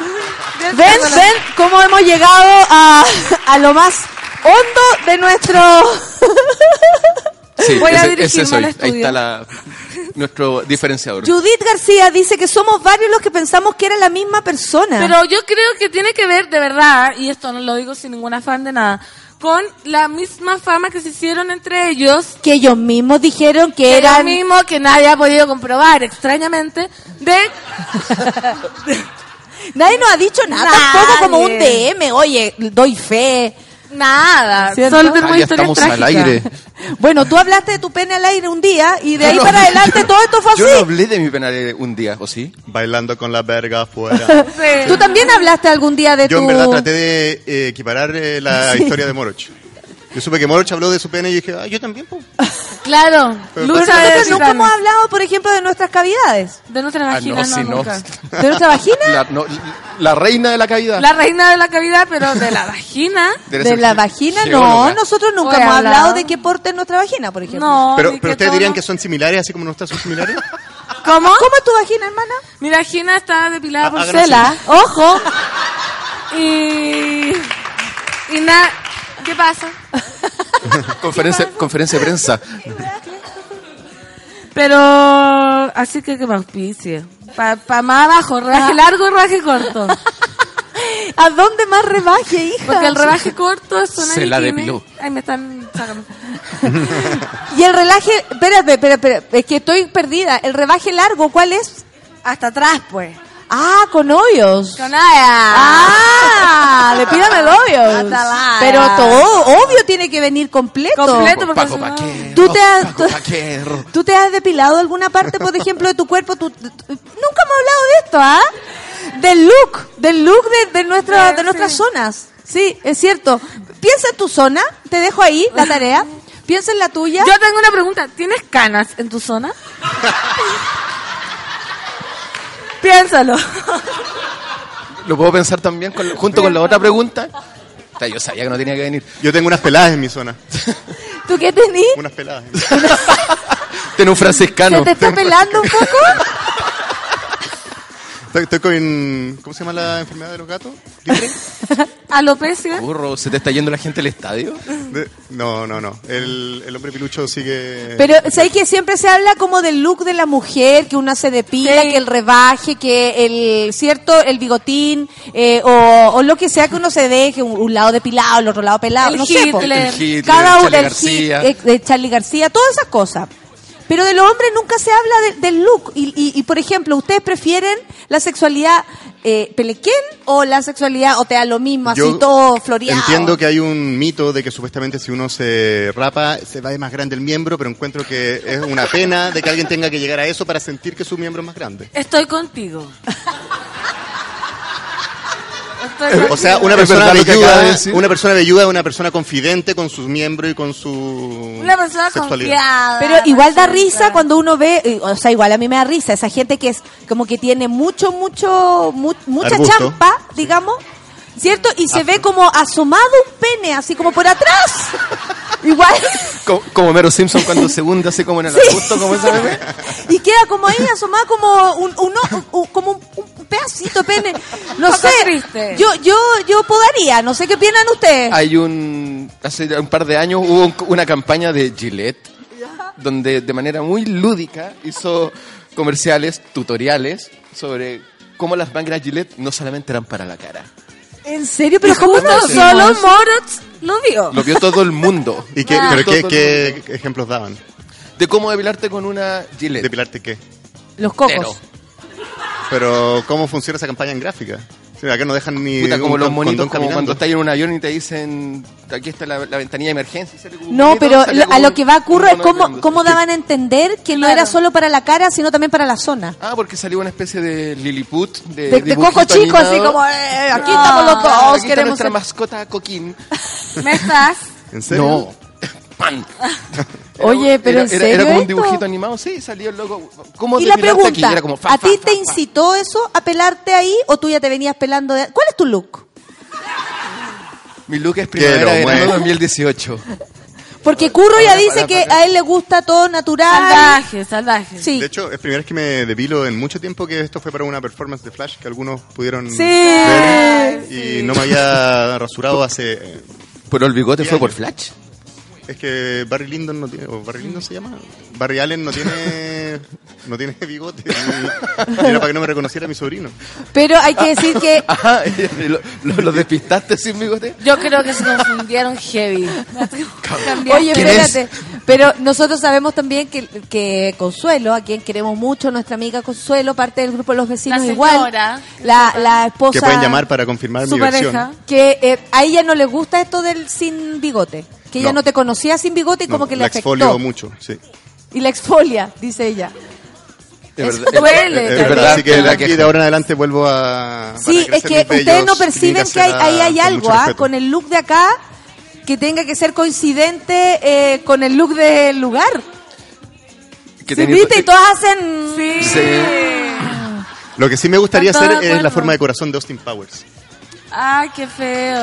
Ven, ven cómo hemos llegado a, a lo más hondo de nuestro... <laughs> Sí, Voy a ese, dirigirme ese soy. al Ahí está la, nuestro diferenciador. Judith García dice que somos varios los que pensamos que era la misma persona. Pero yo creo que tiene que ver, de verdad, y esto no lo digo sin ningún afán de nada, con la misma fama que se hicieron entre ellos. que ellos mismos dijeron que, Que eran... ellos mismos, que nadie ha podido comprobar, extrañamente, de... <laughs> Nadie nos ha dicho nada, Nadie. tampoco como un DM, oye, doy fe. Nada, ¿Cierto? solo tenemos Ah, ya historias estamos al aire. <laughs> Bueno, tú hablaste de tu pene al aire un día y de Yo ahí no para adelante todo esto fue así. <laughs> Yo no hablé de mi pena de un día, ¿o sí? Bailando con la verga afuera. <laughs> Tú también hablaste algún día de Yo tu... en verdad traté de eh, equiparar eh, la Sí. historia de Moroch. Yo supe que Moroch habló de su pene y dije, ah, yo también, po. <laughs> Claro, Pero lucha de nosotros nunca titanes. hemos hablado, por ejemplo, de nuestras cavidades. De nuestra Ah, vagina, no, no, sí, no. nunca. <laughs> ¿De nuestra vagina? La, no, la reina de la cavidad. La reina de la cavidad, pero de la vagina. Debe <laughs> De ser la ge- vagina, no. geóloga. Nosotros nunca hemos hablado. hablado de qué porte es nuestra vagina, por ejemplo. No, Pero, ni pero ustedes todo dirían no- que son similares, así como nuestras son similares. ¿Cómo? ¿Cómo es tu vagina, hermana? Mi vagina está depilada Ah, por así. Cela. Ojo. Y... Y nada... ¿Qué pasa? <laughs> Conferencia, conferencia de prensa. Pero... Así que que me auspicie. Para más abajo, rebaje <laughs> largo, rebaje corto. <laughs> ¿A dónde más rebaje, hija? Porque el rebaje corto es una Se la depiló. Ay, me están sacando. Y el relaje, espérate, espérate, espérate, es que estoy perdida. ¿El rebaje largo cuál es? Hasta atrás, pues. Ah, con hoyos. Con nada. Ah, depílame el hoyos. Pero todo, obvio, tiene que venir completo. Completo, porque Paco si no- Paquero. ¿Tú te has- Paco Paquero. ¿Tú te has depilado alguna parte, por ejemplo, de tu cuerpo? Tú- tú- nunca hemos hablado de esto, ¿ah? Del look, del look de, de, nuestra, de nuestras zonas. Sí, es cierto. Piensa en tu zona, te dejo ahí la tarea. Piensa en la tuya. Yo tengo una pregunta. ¿Tienes canas en tu zona? <laughs> Piénsalo. ¿Lo puedo pensar también con- junto con la otra pregunta? O sea, Yo sabía que no tenía que venir. Yo tengo unas peladas en mi zona. ¿Tú qué tenís? Unas peladas. <laughs> Tiene un franciscano. ¿Se te está pelando un poco? Estoy, estoy con... ¿Cómo se llama la enfermedad de los gatos? ¿Libre? <laughs> Alopecia. Burro, ¿se te está yendo la gente al estadio? De- No, no, no. El, el hombre pilucho sigue... Pero, ¿sabes que siempre se habla como del look de la mujer, que una se depila, Sí. que el rebaje, que el, cierto, el bigotín, eh, o, o lo que sea que uno se deje, un, un lado depilado, el otro lado pelado, El no sé. Hitler. El Hitler, Cada uno, Charlie el García. Hit- eh, de Charlie García, todas esas cosas. Pero de los hombres nunca se habla de- del look. Y, y, y, por ejemplo, ¿ustedes prefieren la sexualidad eh, pelequén o la sexualidad, o te da lo mismo, así Yo todo floreado? Entiendo que hay un mito de que supuestamente si uno se rapa se va a más grande el miembro, pero encuentro que es una pena de que alguien tenga que llegar a eso para sentir que su miembro es más grande. Estoy contigo. O sea, una persona velluda, una persona velluda es una persona confidente con sus miembros y con su Una persona sexualidad. confiada. Pero igual da risa cuando uno ve, eh, o sea, igual a mí me da risa, esa gente que es como que tiene mucho, mucho, mu- mucha Arbusto. champa, digamos, ¿cierto? Y se ve como asomado un pene, así como por atrás. <laughs> igual. Como, como Mero Simpson cuando se hunde así como en el Sí. arbusto, como ese bebé. Y queda como ahí asomado como un, uno- un- como un, un pedacito de pene. <laughs> No sé. triste. Yo, yo, yo podaría, no sé qué opinan ustedes. Hay un. Hace un par de años hubo un- una campaña de Gillette donde de manera muy lúdica hizo comerciales, tutoriales sobre cómo las mangas Gillette no solamente eran para la cara. ¿En serio? ¿Pero cómo Justo no? solo Morots lo vio. Lo vio todo el mundo. <laughs> ¿Y qué, Ah. pero qué, qué ejemplos daban? De cómo depilarte con una Gillette. ¿Depilarte qué? Los cocos. Pero, Pero ¿cómo funciona esa campaña en gráfica? Sí, acá no dejan ni puta, como un los monitos, como caminando. cuando estás en un avión y te dicen, aquí está la, la ventanilla de emergencia. y sale como un No, pero sale lo- como a lo que va a ocurrir es cómo, cómo daban a entender que no Claro. era solo para la cara, sino también para la zona. Ah, porque salió una especie de Lilliput, de, De, de dibujito coco chico, así como, eh, aquí Ah, estamos los Ah, dos, aquí está queremos nuestra ser- mascota Coquín. <laughs> ¿Me estás? ¿En serio? No. Pan. <laughs> Oye, pero era, ¿en era- serio Era como un esto? dibujito animado, sí, salió el logo. ¿Cómo Y la depilarte aquí? pregunta, Era como fa, ¿a fa, ti fa, te fa. incitó eso a pelarte ahí o tú ya te venías pelando? De... ¿Cuál es tu look? Mi look es primavera verano bueno. 2018. Porque Curro ya dice para, que a él le gusta todo natural. Salvaje, salvaje. Sí. De hecho, es primera vez que me depilo en mucho tiempo que esto fue para una performance de Flash que algunos pudieron Sí. ver. Y no me había rasurado hace... eh, Pero el bigote ¿Qué fue año? por Flash. Es que Barry Lyndon no tiene... ¿O Barry Lyndon se llama? Barry Allen no tiene... <laughs> No tiene bigote. Era para que no me reconociera mi sobrino. Pero hay que decir que <laughs> Ajá, lo, lo- lo despistaste sin bigote. Yo creo que se confundieron heavy. Oye, ¿Quién espérate. Pero nosotros sabemos también que, que Consuelo, a quien queremos mucho, nuestra amiga Consuelo, parte del grupo de los vecinos La igual. La, la esposa. Que pueden llamar para confirmar Su mi versión. pareja. Que eh, a ella no le gusta esto del sin bigote. Que ella no, No. te conocía sin bigote y No, como que le la afectó. mucho, sí. Y la exfolia, dice ella. Es verdad, duele. es- Es es verdad, así que de aquí de ahora en adelante vuelvo a... Sí, es que ustedes no perciben que hay, ahí ah, hay con algo, mucho ¿ah? Con el look de acá, que tenga que ser coincidente eh, con el look del lugar. que ¿Sí, tenía- viste? Y todas hacen... Sí. Lo que sí me gustaría hacer es la forma de corazón de Austin Powers. Ay, qué feo.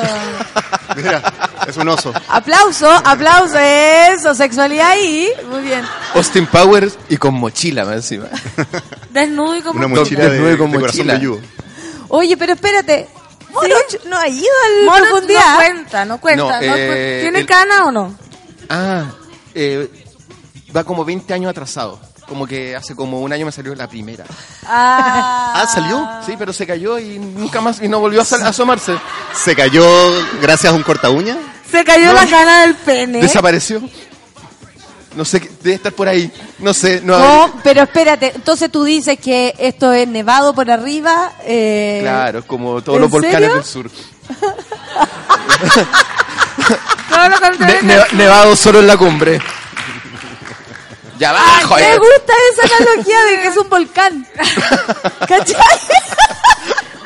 <laughs> Mira, es un oso. Aplauso, aplauso, eso, sexualidad ahí. Muy bien. Austin Powers y con mochila más encima. <laughs> Desnudo y Una mochila de, Desnudo y con de corazón mochila. Oye, pero espérate. No ha ido al Mono profundidad. no cuenta, no cuenta. No, no cu- eh, ¿Tiene el- cana o no? Ah, eh, va como 20 años atrasado. Como que hace como un año me salió la primera. Ah, Ah, ¿salió? Sí, pero se cayó y nunca más, y no volvió a, asomarse. ¿Se cayó gracias a un corta uña? Se cayó la cana del pene. Desapareció. No sé, qué- debe estar por ahí. No sé, no. No, pero espérate. Entonces tú dices que esto es nevado por arriba. Eh, Claro, es como todos ¿en los volcanes serio? del sur. Todo lo contrario. Ne- neva- nevado solo en la cumbre. Ya abajo, Me gusta esa analogía de que es un volcán. <laughs> ¿Cachai?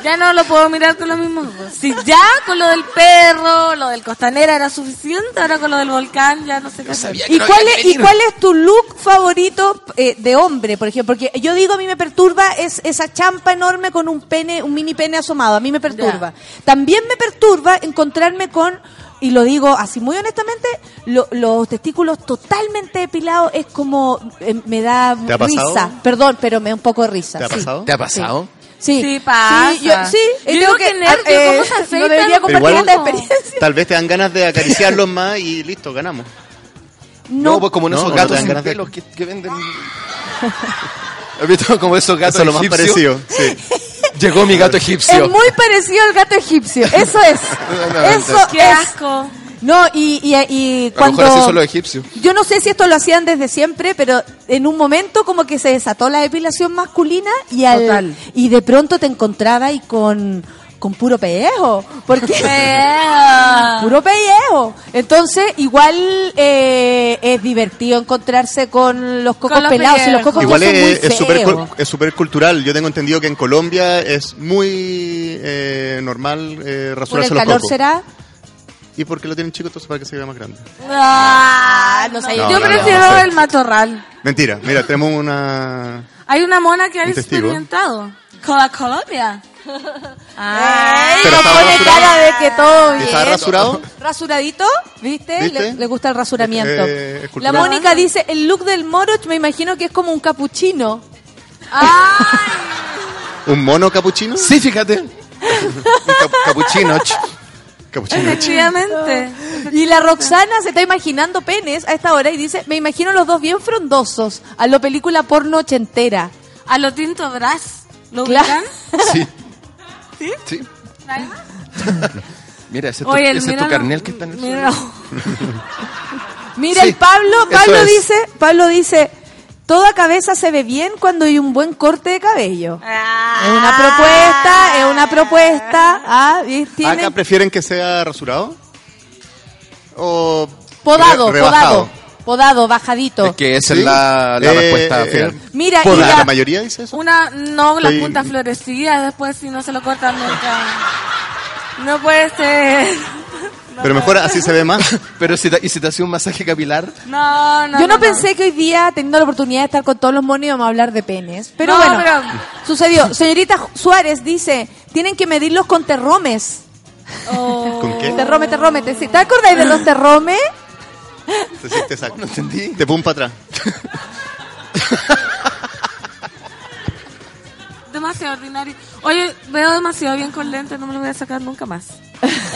Ya no lo puedo mirar con los mismos ojos. Si ya con lo del perro, lo del costanera era suficiente, ahora con lo del volcán ya no sé qué hacer. ¿Y cuál, es, ¿Y cuál es tu look favorito eh, de hombre, por ejemplo? Porque yo digo, a mí me perturba es esa champa enorme con un pene, un mini pene asomado. A mí me perturba. También me perturba encontrarme con, y lo digo así muy honestamente, lo- los testículos totalmente depilados es como, eh, me da ¿Te ha pasado? risa. Perdón, pero me da un poco de risa. ¿Te ha sí. pasado? ¿Te ha pasado? Sí, Sí, pasa. Sí, yo, sí, Yo digo tengo que que, nervio, eh, ¿cómo se afeitan? no debería compartir igual- la experiencia. Tal vez te dan ganas de acariciarlos más y listo, ganamos. No, No, pues como en No, esos gatos dan sin ganas de- pelos que, que venden. <laughs> ¿Has visto como esos gatos Eso es lo más parecido. Sí. <laughs> Llegó mi gato egipcio. es muy parecido al gato egipcio. Eso es. Eso Qué es. asco. No, y, y, y A lo cuando... mejor así son los egipcios. Yo no sé si esto lo hacían desde siempre, pero en un momento como que se desató la depilación masculina y al Total. y de pronto te encontrabas ahí con con puro pellejo, porque <laughs> <laughs> puro pellejo. Entonces, igual eh, es divertido encontrarse con los cocos Con los pelados, y los cocos Igual son muy es es es súper cultural. Yo tengo entendido que en Colombia es muy eh, normal eh, Por rasurarse el los calor cocos. será. Y porque lo tienen chico, entonces para que se vea más grande. Ah, no sé. No, Yo no, prefiero no el matorral. Mentira, mira, tenemos una... Hay una mona que ha Un experimentado. La Colombia. Ay, <laughs> Pero no estaba pone rasurado. cara de que todo ¿Y bien. ¿Está rasurado? ¿Rasuradito? ¿Viste? ¿Viste? Le, le gusta el rasuramiento. Eh, es la cultural. Mónica dice, el look del Moroch me imagino que es como un capuchino. ¿Un mono capuchino? Sí, fíjate. <laughs> Un cap- capuchino. ch. Capuchino. Efectivamente. Y la Roxana se está imaginando penes a esta hora y dice, me imagino los dos bien frondosos, a lo película porno ochentera. A lo tinto brass. ¿Lo ubican? Sí. ¿Sí? Sí. ¿Nadie más? <laughs> Mira, ese es tu, Oye, ese es tu carnel que está en el. Mira, Sí, el Pablo, Pablo dice, Pablo dice, toda cabeza se ve bien cuando hay un buen corte de cabello. Es una propuesta, es una propuesta. Ah, tiene ¿Acá prefieren que sea rasurado? ¿O podado, re- rebajado? podado, podado, bajadito. Es que esa ¿Sí? es la, la Eh, respuesta eh, final. Mira, ¿Por y la, mayoría dice eso? Una, no, las Estoy- puntas florecidas, después si no se lo cortan nunca. No puede ser. Pero mejor así se ve más. <laughs> Pero si te, ¿y si te hacía un masaje capilar? No, no. Yo no, pensé que hoy día, teniendo la oportunidad de estar con todos los monos, íbamos a hablar de penes. Pero No, bueno, pero- sucedió. Señorita Suárez dice, tienen que medirlos con terromes. ¿Con qué? Terrome, terrome. ¿Te, ¿te acordáis de los terromes? Te sientes exacto. No entendí. Te pum para atrás. Demasiado ordinario. Oye, veo demasiado bien con lentes, no me lo voy a sacar nunca más.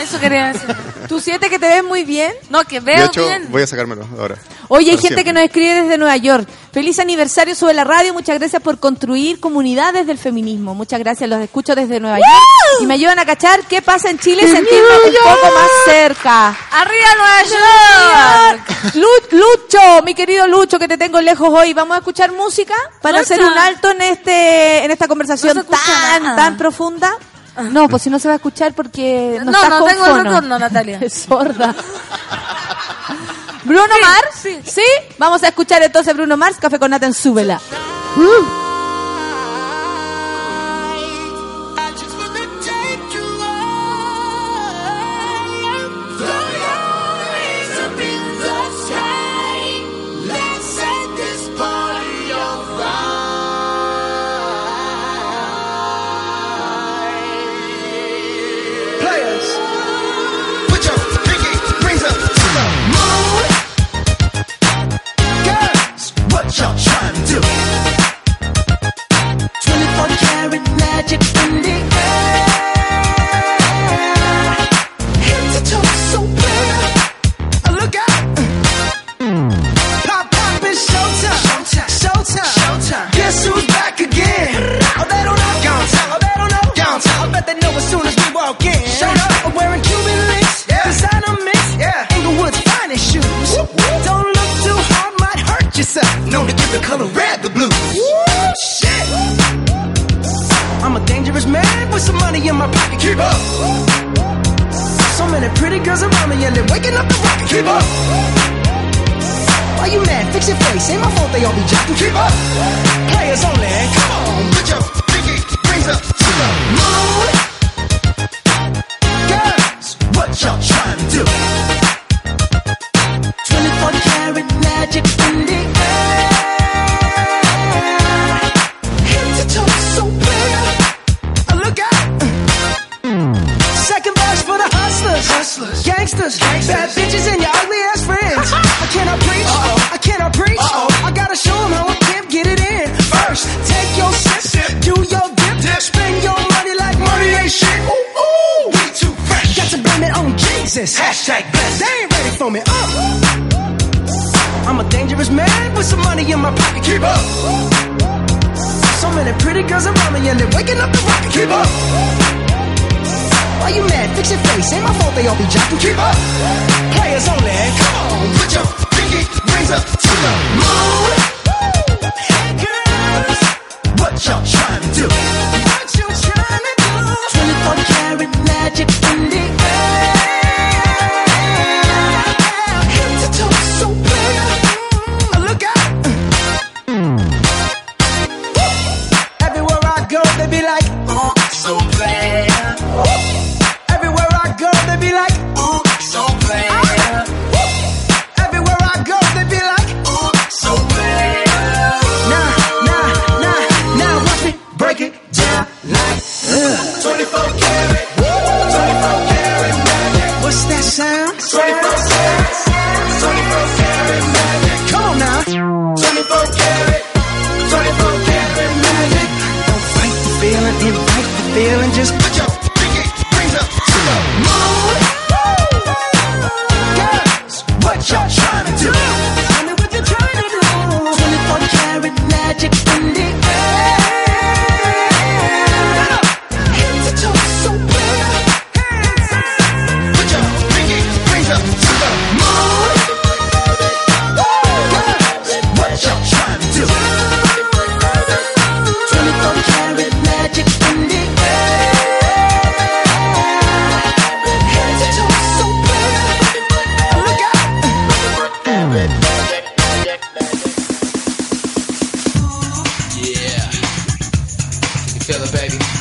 Eso quería decir. ¿Tú sientes que te ves muy bien? No, que De veo hecho, bien. voy a sacármelo ahora. Oye, hay gente que siempre. nos escribe desde Nueva York. Feliz aniversario sobre la radio. Muchas gracias por construir comunidades del feminismo. Muchas gracias. Los escucho desde Nueva York y me ayudan a cachar qué pasa en Chile y sentirme un poco más cerca. ¡Arriba Nueva York! Lu- Lucho, mi querido Lucho, que te tengo lejos hoy. Vamos a escuchar música para Lucho. hacer un alto en este en esta conversación No tan nada. tan profunda. No, pues si no se va a escuchar porque no, No, estás no con tengo el fono. retorno, Natalia. <laughs> Es sorda. Bruno Mars, sí. Vamos a escuchar entonces Bruno Mars, Café con Nata en Súbela. Players,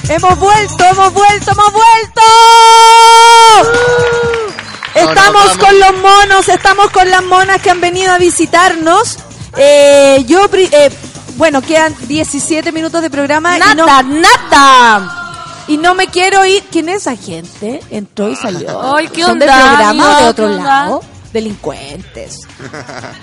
Hemos vuelto, hemos vuelto, hemos vuelto. Estamos vamos. con los monos, estamos con las monas que han venido a visitarnos. Eh, yo, eh, bueno, quedan 17 minutos de programa. y Nada, no- nada. Y no me quiero ir. ¿Quién es esa gente? Entró y salió. Ay, ¿qué ¿Son onda, de programa o de otro lado? Delincuentes.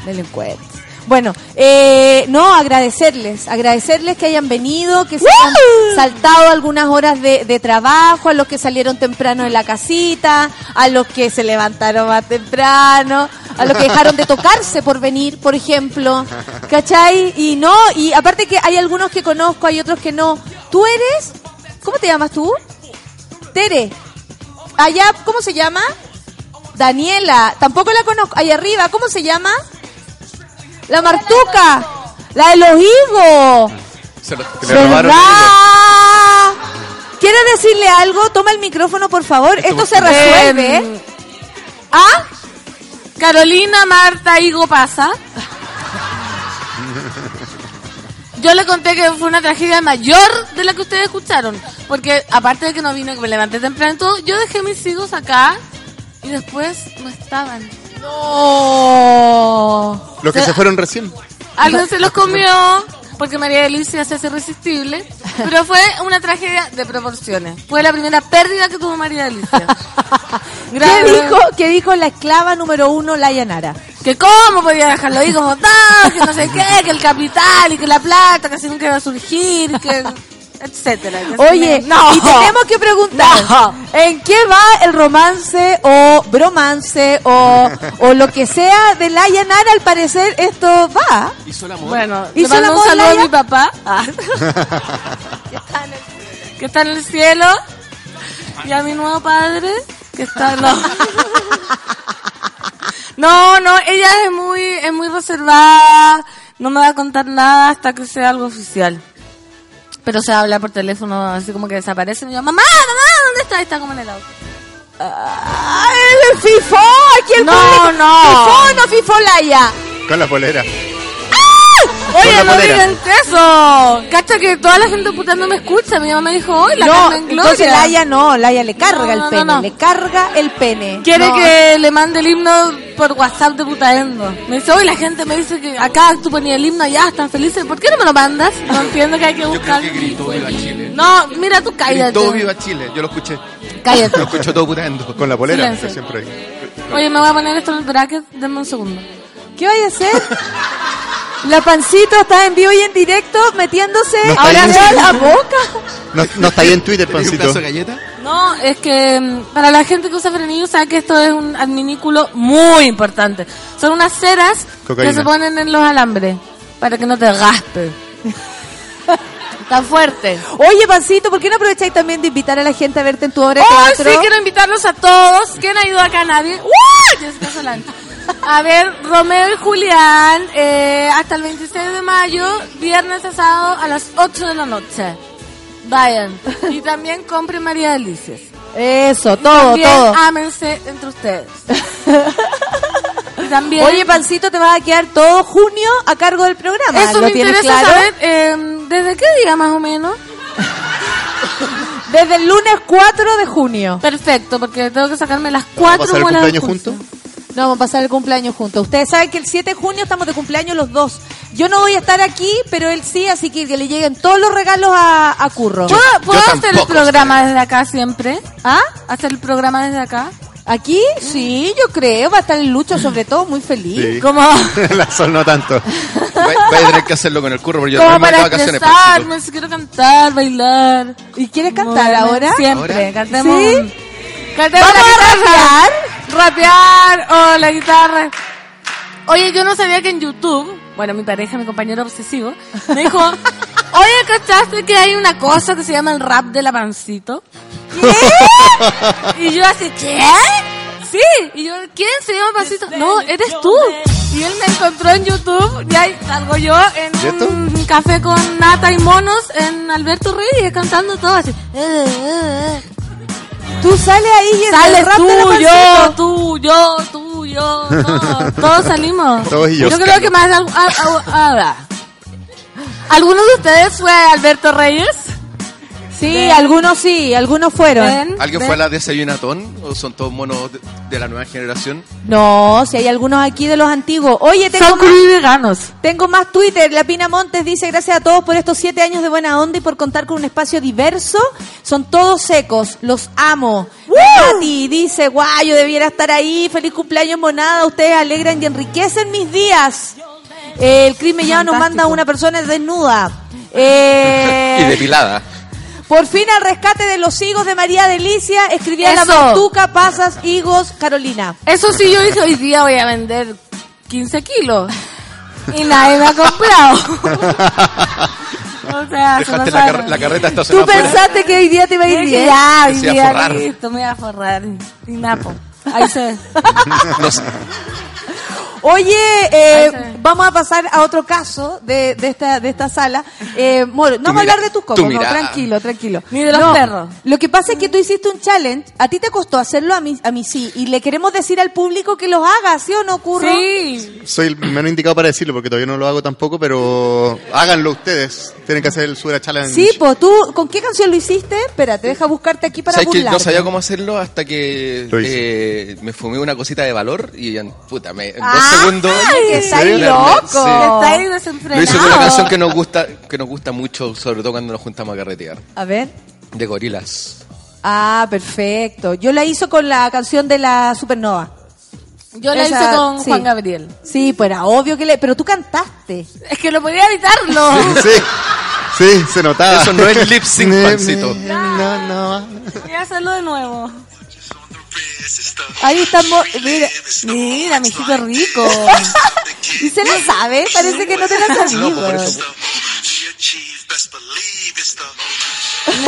Delincuentes. Bueno, eh, no, agradecerles, agradecerles que hayan venido, que se han saltado algunas horas de, de trabajo, a los que salieron temprano de la casita, a los que se levantaron más temprano, a los que dejaron de tocarse por venir, por ejemplo, ¿cachai? Y no, y aparte que hay algunos que conozco, hay otros que no. ¿Tú eres? ¿Cómo te llamas tú? Tere. Allá, ¿cómo se llama? Daniela, tampoco la conozco. Ahí arriba, ¿cómo se llama? La Martuca, la de los higos. Se lo- que le robaron ¿Verdad? ¿Quieres decirle algo? Toma el micrófono, por favor. Esto se resuelve. Em, ¿eh? ¿Ah? Carolina Marta Higo pasa. Yo le conté que fue una tragedia mayor de la que ustedes escucharon. Porque aparte de que no vino, que me levanté temprano y todo, yo dejé mis higos acá y después no estaban. No. Los que se fueron recién. Alguien se los comió porque María Alicia se hace irresistible. <laughs> Pero fue una tragedia de proporciones. Fue la primera pérdida que tuvo María Alicia. <laughs> ¿Qué dijo, ¿Qué dijo la esclava número uno, Laia Nara? que cómo podía dejarlo ahí como tal, que no sé qué, que el capital y que la plata, así nunca iba a surgir, que etcétera. Oye, no. y tenemos que preguntar, No. ¿en qué va el romance o bromance o, o lo que sea de Laia Nara? Al parecer esto va. Hizo el amor. Bueno, ¿Hizo el un amor, saludo a mi papá, ah, <laughs> que está en el cielo, y a mi nuevo padre, que está... No, <laughs> no, no, ella es muy, es muy reservada, no me va a contar nada hasta que sea algo oficial. Pero se habla por teléfono, así como que desaparece, y yo, mamá, mamá, ¿dónde está? Está como en el auto. ¡Ay, el FIFO! Aquí el No, público. no. ¿FIFO no FIFO Laia? Con la polera. Oye, no digan eso. Cacha que toda la gente puta no me escucha. Mi mamá me dijo, hoy la no, Carmen Gloria. entonces Laia no, Laia le carga No, el no, pene, no. le carga el pene. Quiere No. que le mande el himno por WhatsApp de putaendo. Me dice, hoy la gente me dice que acá tú ponías el himno allá, están felices. ¿Por qué no me lo mandas? No <laughs> entiendo que hay que Yo buscar. creo que gritó Viva Chile. No, mira tú cállate. Gritó Viva Chile. Yo lo escuché. Cállate. <laughs> Lo escucho todo putando. Con la polera, que siempre hay. Oye, me voy a poner esto en el bracket. Denme un segundo. ¿Qué vaya a hacer? <laughs> La pancito está en vivo y en directo metiéndose No ahora a la boca. No, no está ahí en Twitter, ¿Tenés un Pancito. pedazo de galleta? No, es que mm, para la gente que usa frenillo sabe que esto es un adminículo muy importante. Son unas ceras Cocaína. que se ponen en los alambres para que no te gaspe. <laughs> Está fuerte. Oye, pancito, ¿por qué no aprovecháis también de invitar a la gente a verte en tu obra de Oh, teatro? sí, quiero invitarlos a todos. ¿Quién ha ido acá? Nadie. ¡Uh! Jessica Solán. A ver, Romeo y Julián, eh, hasta el 26 de mayo, viernes a sábado a las 8 de la noche. Vayan. <laughs> Y también compren María Delicias. Eso, todo, también todo. ámense entre ustedes. <laughs> también... Oye, pancito, te vas a quedar todo junio a cargo del programa. eso ¿Lo me tienes interesa claro? saber, eh, ¿desde qué día más o menos? Desde el lunes 4 de junio. Perfecto, porque tengo que sacarme las ¿Vamos a cuatro pasar el cumpleaños juntos? No, vamos a pasar el cumpleaños juntos. Ustedes saben que el 7 de junio estamos de cumpleaños los dos. Yo no voy a estar aquí, pero él sí, así que que le lleguen todos los regalos a, a Curro. ¿Puedo, puedo yo hacer el programa desde acá siempre? ¿Ah? ¿Hacer el programa desde acá? ¿Aquí? Sí, yo creo. Va a estar el Lucho, sobre todo, muy feliz. Sí. Como, <laughs> la Sol no tanto. <laughs> Va, va a tener que hacerlo con el curro porque yo me para vacaciones. Si quiero cantar, bailar. ¿Y quieres cantar Bueno, ahora? Siempre, ¿Ahora? cantemos. ¿Sí? Cantemos ¿Vamos a guitarra. Rapear o la guitarra. Oye, yo no sabía que en YouTube, bueno, mi pareja, mi compañero obsesivo, me dijo, <laughs> oye, ¿cachaste que hay una cosa que se llama el rap de la pancito? <laughs> Y yo así, ¿qué? Sí, y yo, ¿quién se llama Pancito? No, eres tú. Y él me encontró en YouTube y ahí salgo yo en un café con nata y monos en Alberto Reyes cantando todo así. Eh, eh, eh. Tú sales ahí y es Sales tú, de la yo, tú, yo, tú, yo, no, todos salimos. Todos y yo. Yo creo que más... al- a- a- a- ¿Alguno de ustedes fue Alberto Reyes? Sí, algunos sí, algunos fueron. ¿Alguien fue a la desayunatón? ¿O son todos monos de, de la nueva generación? No, si hay algunos aquí de los antiguos. Oye, tengo Son más, veganos. tengo más Twitter. La Pina Montes dice, gracias a todos por estos siete años de buena onda y por contar con un espacio diverso. Son todos secos, los amo. Mati dice, guay, yo debiera estar ahí. Feliz cumpleaños, monada. Ustedes alegran y enriquecen mis días. Eh, el crimen ya nos manda una persona desnuda. Eh, <laughs> Y depilada. Por fin al rescate de los higos de María Delicia, escribía la Eso. Martuca, Pasas, Higos, Carolina. Eso sí, yo dije, hoy día voy a vender 15 kilos. Y nadie me ha comprado. o sea, se la, sabe. car- la carreta ¿Tú estacionada afuera. pensaste que hoy día te iba a ir bien? Ya, hoy iba día forrar. listo, me voy a forrar. Y napo. Ahí se ve. <laughs> No sé. Oye, eh, vamos a pasar a otro caso de, de esta de esta sala. Eh, Moro, no vamos a hablar de tus tu cocos, no, tranquilo, tranquilo. Ni de los No, perros. Lo que pasa es que tú hiciste un challenge, a ti te costó hacerlo, a mí, a mí sí, y le queremos decir al público que los haga, ¿sí o no, Curro? Sí. Soy el menos indicado para decirlo porque todavía no lo hago tampoco, pero háganlo ustedes. Tienen que hacer el Sura Challenge. Sí, pues tú, ¿con qué canción lo hiciste? Espérate, deja buscarte aquí para ¿Sabes que no sabía cómo hacerlo hasta que eh, me fumé una cosita de valor y puta, me, en dos ¡Ay, segundos. que está me ahí armé, loco! sí. Está ahí desenfrenado. Lo hice con una canción que nos gusta, que nos gusta mucho, sobre todo cuando nos juntamos a carretear. A ver. De gorilas. Ah, perfecto. Yo la hice con la canción de la Supernova. Yo la Esa- hice con sí. Juan Gabriel. Sí, pues era obvio que le... Pero tú cantaste. Es que no podía evitarlo. <laughs> Sí, sí, se notaba. Eso no es lip sync, <laughs> pancito. No, no. Voy a hacerlo de nuevo. Ahí estamos... Mira. Mira, mi hijito rico. ¿Y se la sabe? Parece que no te la sabías. Pues.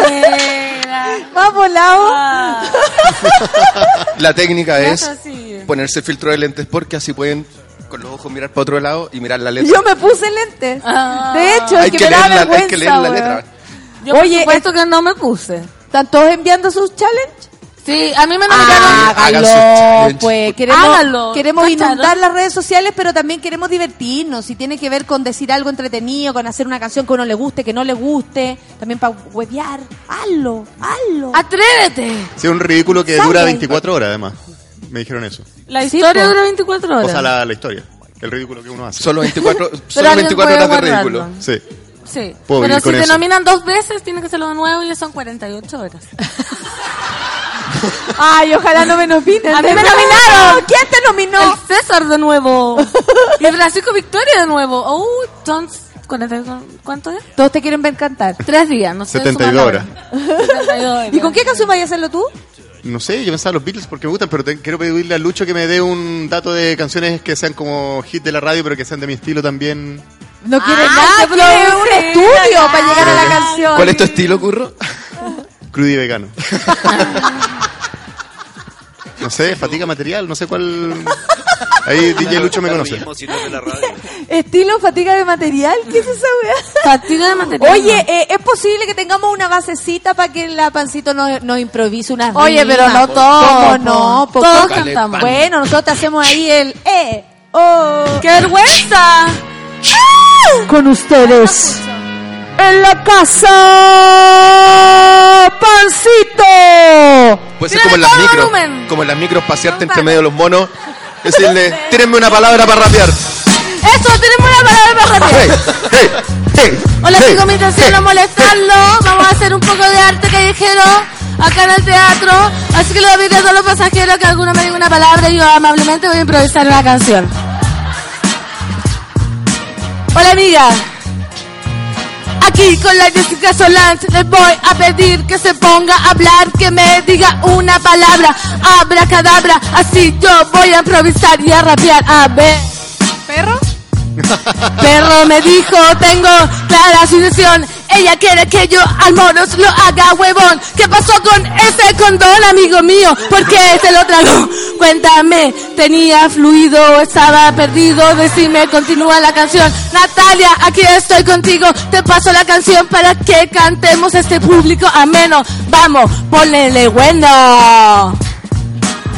Mira. Más volado. Ah, La técnica es ponerse filtro de lentes porque así pueden con los ojos mirar para otro lado y mirar la letra. Yo me puse lentes. Ah. De hecho, es hay, que, que me da leer la, hay que leer la weón. letra. Yo por Oye, supuesto que no me puse. ¿Están todos enviando sus challenges? Sí, a mí me nominaron. Háganlo, challenge. pues queremos, Háganlo. queremos inundar las redes sociales, pero también queremos divertirnos. Si tiene que ver con decir algo entretenido, con hacer una canción que a uno le guste, que no le guste, también para huevear, hazlo, hazlo. Atrévete. Sí, un ridículo que Sale. dura 24 horas, además. Me dijeron eso. La historia dura 24 horas. O sea, la, la historia. El ridículo que uno hace. Solo 24, <laughs> Pero solo alguien 24 horas de ridículo. Sí. Sí. Puedo Pero si te eso. nominan dos veces, tiene que hacerlo de nuevo y son 48 horas. <laughs> Ay, ojalá no me nominen. A mí me nominaron. ¿Quién te nominó? El César de nuevo. y <laughs> el Francisco Victoria de nuevo. Oh, 40, ¿cuánto es? Todos te quieren ver cantar. Tres días, no sé. 72 sumar horas. ahora. 72 horas. <laughs> ¿Y con qué canción vayas a hacerlo tú? No sé, yo pensaba los Beatles porque me gustan, pero te- quiero pedirle a Lucho que me dé un dato de canciones que sean como hit de la radio, pero que sean de mi estilo también. No quiere Ay, nada, un estudio ya. para llegar a la canción. ¿Cuál es tu estilo, Curro? <laughs> Crudo y vegano. No sé, fatiga material, no sé cuál. Ahí DJ Lucho me conoce. <laughs> Estilo fatiga de material, ¿qué es esa weá? Fatiga de material. Oye, eh, ¿es posible que tengamos una basecita para que la pancito nos, nos improvise unas Oye, rimas? pero no todos, ¿Cómo po. no? Po- Todos cantamos. Bueno, nosotros hacemos ahí el eh, oh. ¡Qué vergüenza! Con ustedes. En la casa, pancito. Puede ser como en las micros. Como en las micros, pasearte entre medio de los monos. Decirle, <laughs> tírenme una palabra para rapear. Eso, tenemos una palabra para rapear. Hey, hey, hey, Hola chicos, mi intención no molestarlo. Vamos a hacer un poco de arte callejero acá en el teatro. Así que le pedir a todos los pasajeros que alguno me diga una palabra y yo amablemente voy a improvisar una canción. Hola amiga. Aquí con la Jessica Solans les voy a pedir que se ponga a hablar, que me diga una palabra, abracadabra, así yo voy a improvisar y a rapear. A ver. ¿Perro? Me dijo, tengo clara su intención. Ella quiere que yo al monos lo haga huevón. ¿Qué pasó con ese condón, amigo mío? ¿Por qué se lo tragó? Cuéntame, tenía fluido, estaba perdido. Decime, continúa la canción. Natalia, aquí estoy contigo. Te paso la canción para que cantemos este público ameno. Vamos, ponele bueno.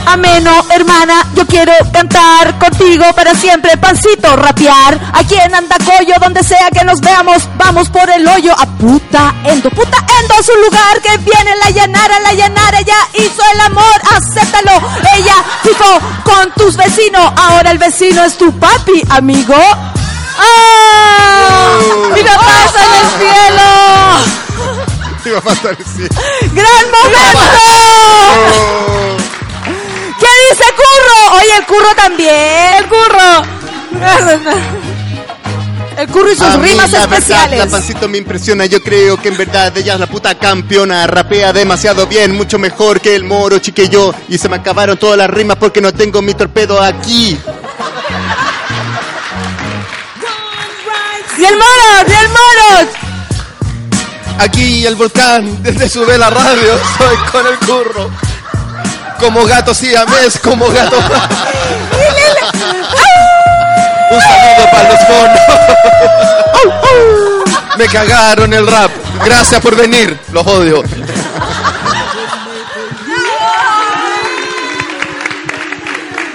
Ameno, hermana. Yo quiero cantar contigo para siempre, pancito, rapear. Aquí en Andacoyo, donde sea que nos veamos, vamos por el hoyo a puta endo. Puta endo es un lugar que viene la llanara, la llanara. Ella hizo el amor, acéptalo. Ella ficó con tus vecinos. Ahora el vecino es tu papi, amigo. ¡Ah! ¡Mira, pasa en el cielo! Iba a pasar, sí. ¡Gran momento! ¿Qué dice Curro? Oye, el Curro también. El Curro. El Curro y sus A mí, rimas la verdad, especiales. la pancito me impresiona. Yo creo que en verdad ella es la puta campeona. Rapea demasiado bien, mucho mejor que el moro chique yo. Y se me acabaron todas las rimas porque no tengo mi torpedo aquí. ¡Y el moro! ¡Y el moro! Aquí el volcán, desde su vela radio, <laughs> soy con el curro. Como gato siamés, como gato. Un saludo para los monos. Me cagaron el rap. Gracias por venir. Los odio.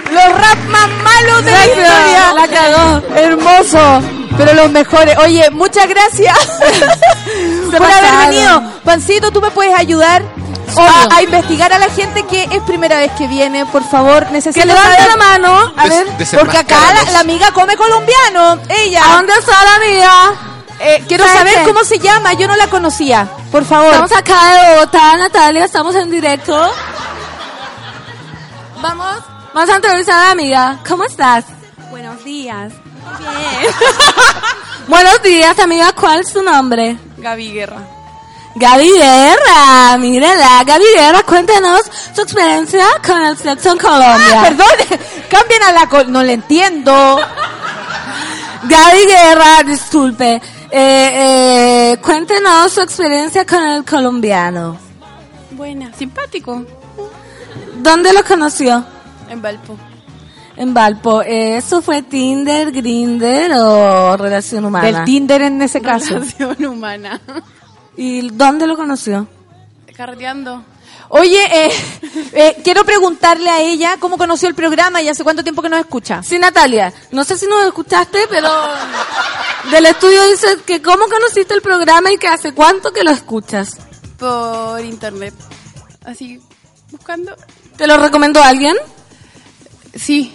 Los rap más malos de la historia. la cagó. Hermoso. Pero los mejores. Oye, muchas gracias <laughs> por haber venido. Pancito, ¿tú me puedes ayudar a, a investigar a la gente que es primera vez que viene? Por favor, necesito Que levante saber- la mano. A Des- ver. Porque acá la, la amiga come colombiano. Ella. ¿A dónde está la amiga? Eh, quiero ¿Sabes saber qué? cómo se llama. Yo no la conocía. Por favor. Estamos acá de Bogotá, Natalia, estamos en directo. Vamos, vamos a entrevistar a la amiga. ¿Cómo estás? Buenos días. <laughs> Buenos días, amiga. ¿Cuál es tu nombre? Gaby Guerra. Gaby Guerra, mírala. Gaby Guerra, cuéntanos su experiencia con el sexo en Colombia. Ah, perdón. <laughs> Cambien a la... col- No le entiendo. Gaby Guerra, disculpe. Eh, eh, cuéntenos su experiencia con el colombiano. Buena. Simpático. ¿Dónde lo conoció? En Valpo. En Valpo. Eh, ¿Eso fue Tinder, Grinder o relación humana? Del Tinder en ese <laughs> caso. Relación humana. ¿Y dónde lo conoció? Carreteando. Oye, eh, <laughs> eh, quiero preguntarle a ella cómo conoció el programa y hace cuánto tiempo que nos escucha. Sí, Natalia. No sé si nos escuchaste, pero del estudio dice que cómo conociste el programa y que hace cuánto que lo escuchas. Por internet. Así, buscando. ¿Te lo recomendó alguien? Sí,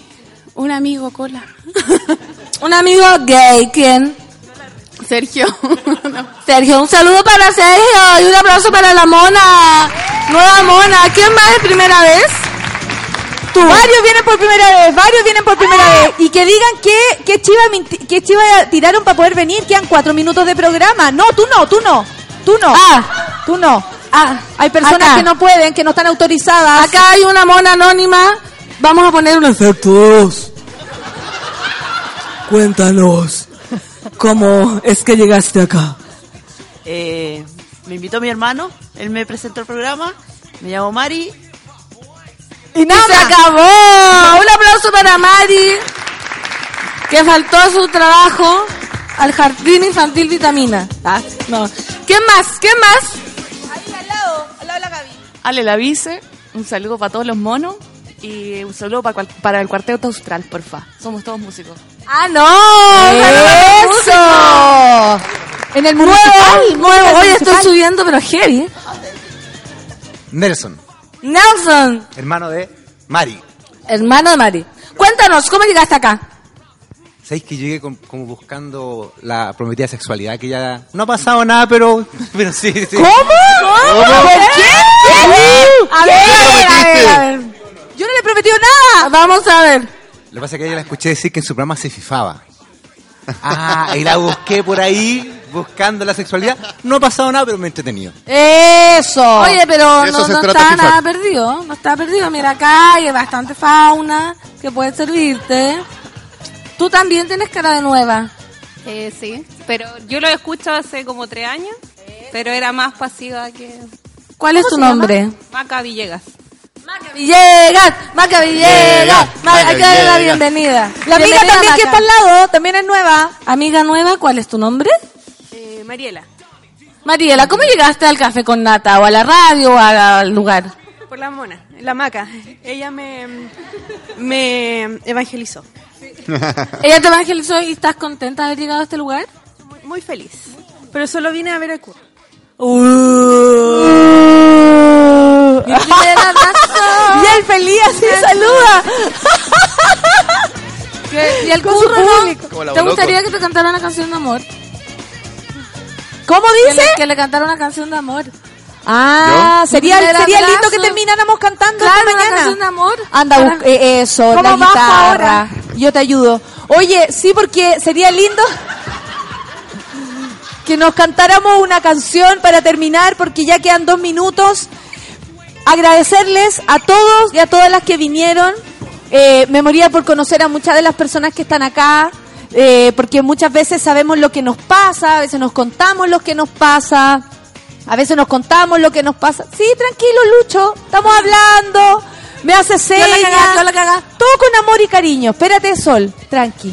un amigo, cola. <laughs> Un amigo gay, ¿quién? Sergio. <laughs> Sergio, un saludo para Sergio y un aplauso para la mona. Nueva mona. ¿Quién va de primera vez? Varios vienen por primera vez, varios vienen por primera vez. Y que digan que, que chiva, que chiva tiraron para poder venir. Quedan cuatro minutos de programa. No, tú no, tú no. Tú no. Ah, Tú no. ah. Hay personas Acá. que no pueden, que no están autorizadas. Acá hay una mona anónima. Vamos a poner un efectos. Cuéntanos. ¿Cómo es que llegaste acá? Eh, me invitó mi hermano, él me presentó el programa, me llamo Mari. Y nada. se acabó. Un aplauso para Mari, que faltó a su trabajo al jardín infantil vitamina. Ah, no. ¿Quién más? ¿Quién más? Ahí al lado, al lado de la Gaby. Ale la vice, un saludo para todos los monos y un saludo para, cual- para el cuarteto austral, porfa. Somos todos músicos. Ah, no. ¡Eso! En el municipal. Nuevo, nuevo. Hoy estoy subiendo, pero heavy. Nelson, Nelson, hermano de Mari. hermano de Mari. Cuéntanos, ¿cómo llegaste acá? ¿Sabéis que llegué con- como buscando la prometida sexualidad? Que ya no ha pasado nada, pero, pero sí, sí. ¿Cómo? ¿Cómo? ¿Por qué? A ver, a ver, a ver. Yo no le he prometido nada. Vamos a ver. Lo que pasa es que ella la escuché decir que en su programa se fifaba. Ah, y la busqué por ahí, buscando la sexualidad. No ha pasado nada, pero me he entretenido. Eso. Oye, pero Eso no, se no trata está de fifar. nada perdido. No está perdido. Mira, acá hay bastante fauna que puede servirte. Tú también tienes cara de nueva. Eh, sí, pero yo lo escucho hace como tres años, pero era más pasiva que... ¿Cuál es ¿Cómo tu nombre? Maca Villegas. Villegas, Maca Villegas. Ma- Hay que darle la bienvenida. La amiga Bienvenida, también que Maca. está al lado, también es nueva. Amiga nueva, ¿cuál es tu nombre? Eh, Mariela. Mariela, ¿cómo llegaste al café con nata o a la radio o al lugar? por la mona, la maca. Ella me, me evangelizó. <laughs> Ella te evangelizó y estás contenta de haber llegado a este lugar. Muy, muy feliz. Pero solo vine a ver el curso. Mi primer abrazo. Feliz así saluda. <laughs> ¿Y el curro no? ¿Te gustaría que te cantara una canción de amor? ¿Cómo Que dice? le, que le cantara una canción de amor. Ah, sería, sería lindo que termináramos cantando Claro, esta una mañana. canción de amor. Anda, Para- busca- eh, eso, ¿Cómo la guitarra. ahora? Yo te ayudo. Oye, sí, porque sería lindo que nos cantáramos una canción para terminar, porque ya quedan dos minutos. Agradecerles a todos y a todas las que vinieron. Eh, me moría por conocer a muchas de las personas que están acá, eh, porque muchas veces sabemos lo que nos pasa, a veces nos contamos lo que nos pasa. A veces nos contamos lo que nos pasa. Sí, tranquilo, Lucho. Estamos hablando. Me hace señas. la cagá, yo la cagá. Todo con amor y cariño. Espérate, Sol. Tranqui.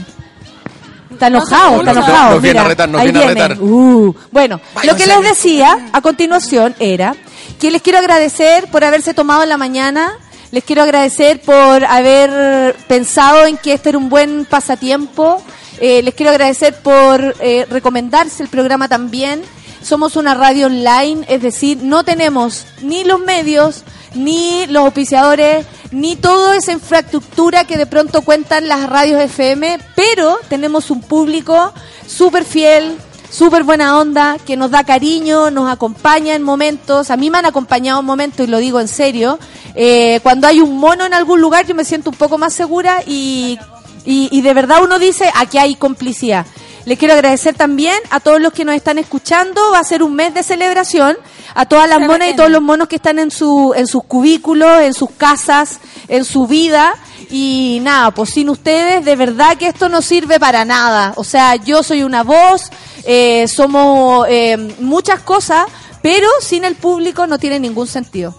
Está enojado, está Nos- enojado. nos viene a retar, nos viene a retar. Uh, bueno, lo que les decía a continuación era que les quiero agradecer por haberse tomado en la mañana. Les quiero agradecer por haber pensado en que este era un buen pasatiempo. Eh, les quiero agradecer por eh, recomendarse el programa también. Somos una radio online, es decir, no tenemos ni los medios, ni los auspiciadores, ni toda esa infraestructura que de pronto cuentan las radios FM, pero tenemos un público súper fiel, súper buena onda, que nos da cariño, nos acompaña en momentos. A mí me han acompañado en momentos, y lo digo en serio. eh, cuando hay un mono en algún lugar, yo me siento un poco más segura y, y, y de verdad uno dice, aquí hay complicidad. Les quiero agradecer también a todos los que nos están escuchando. Va a ser un mes de celebración. A todas las monas y todos los monos que están en, su, en sus cubículos, en sus casas, en su vida. Y nada, pues sin ustedes, de verdad que esto no sirve para nada. O sea, yo soy una voz, eh, somos eh, muchas cosas, pero sin el público no tiene ningún sentido.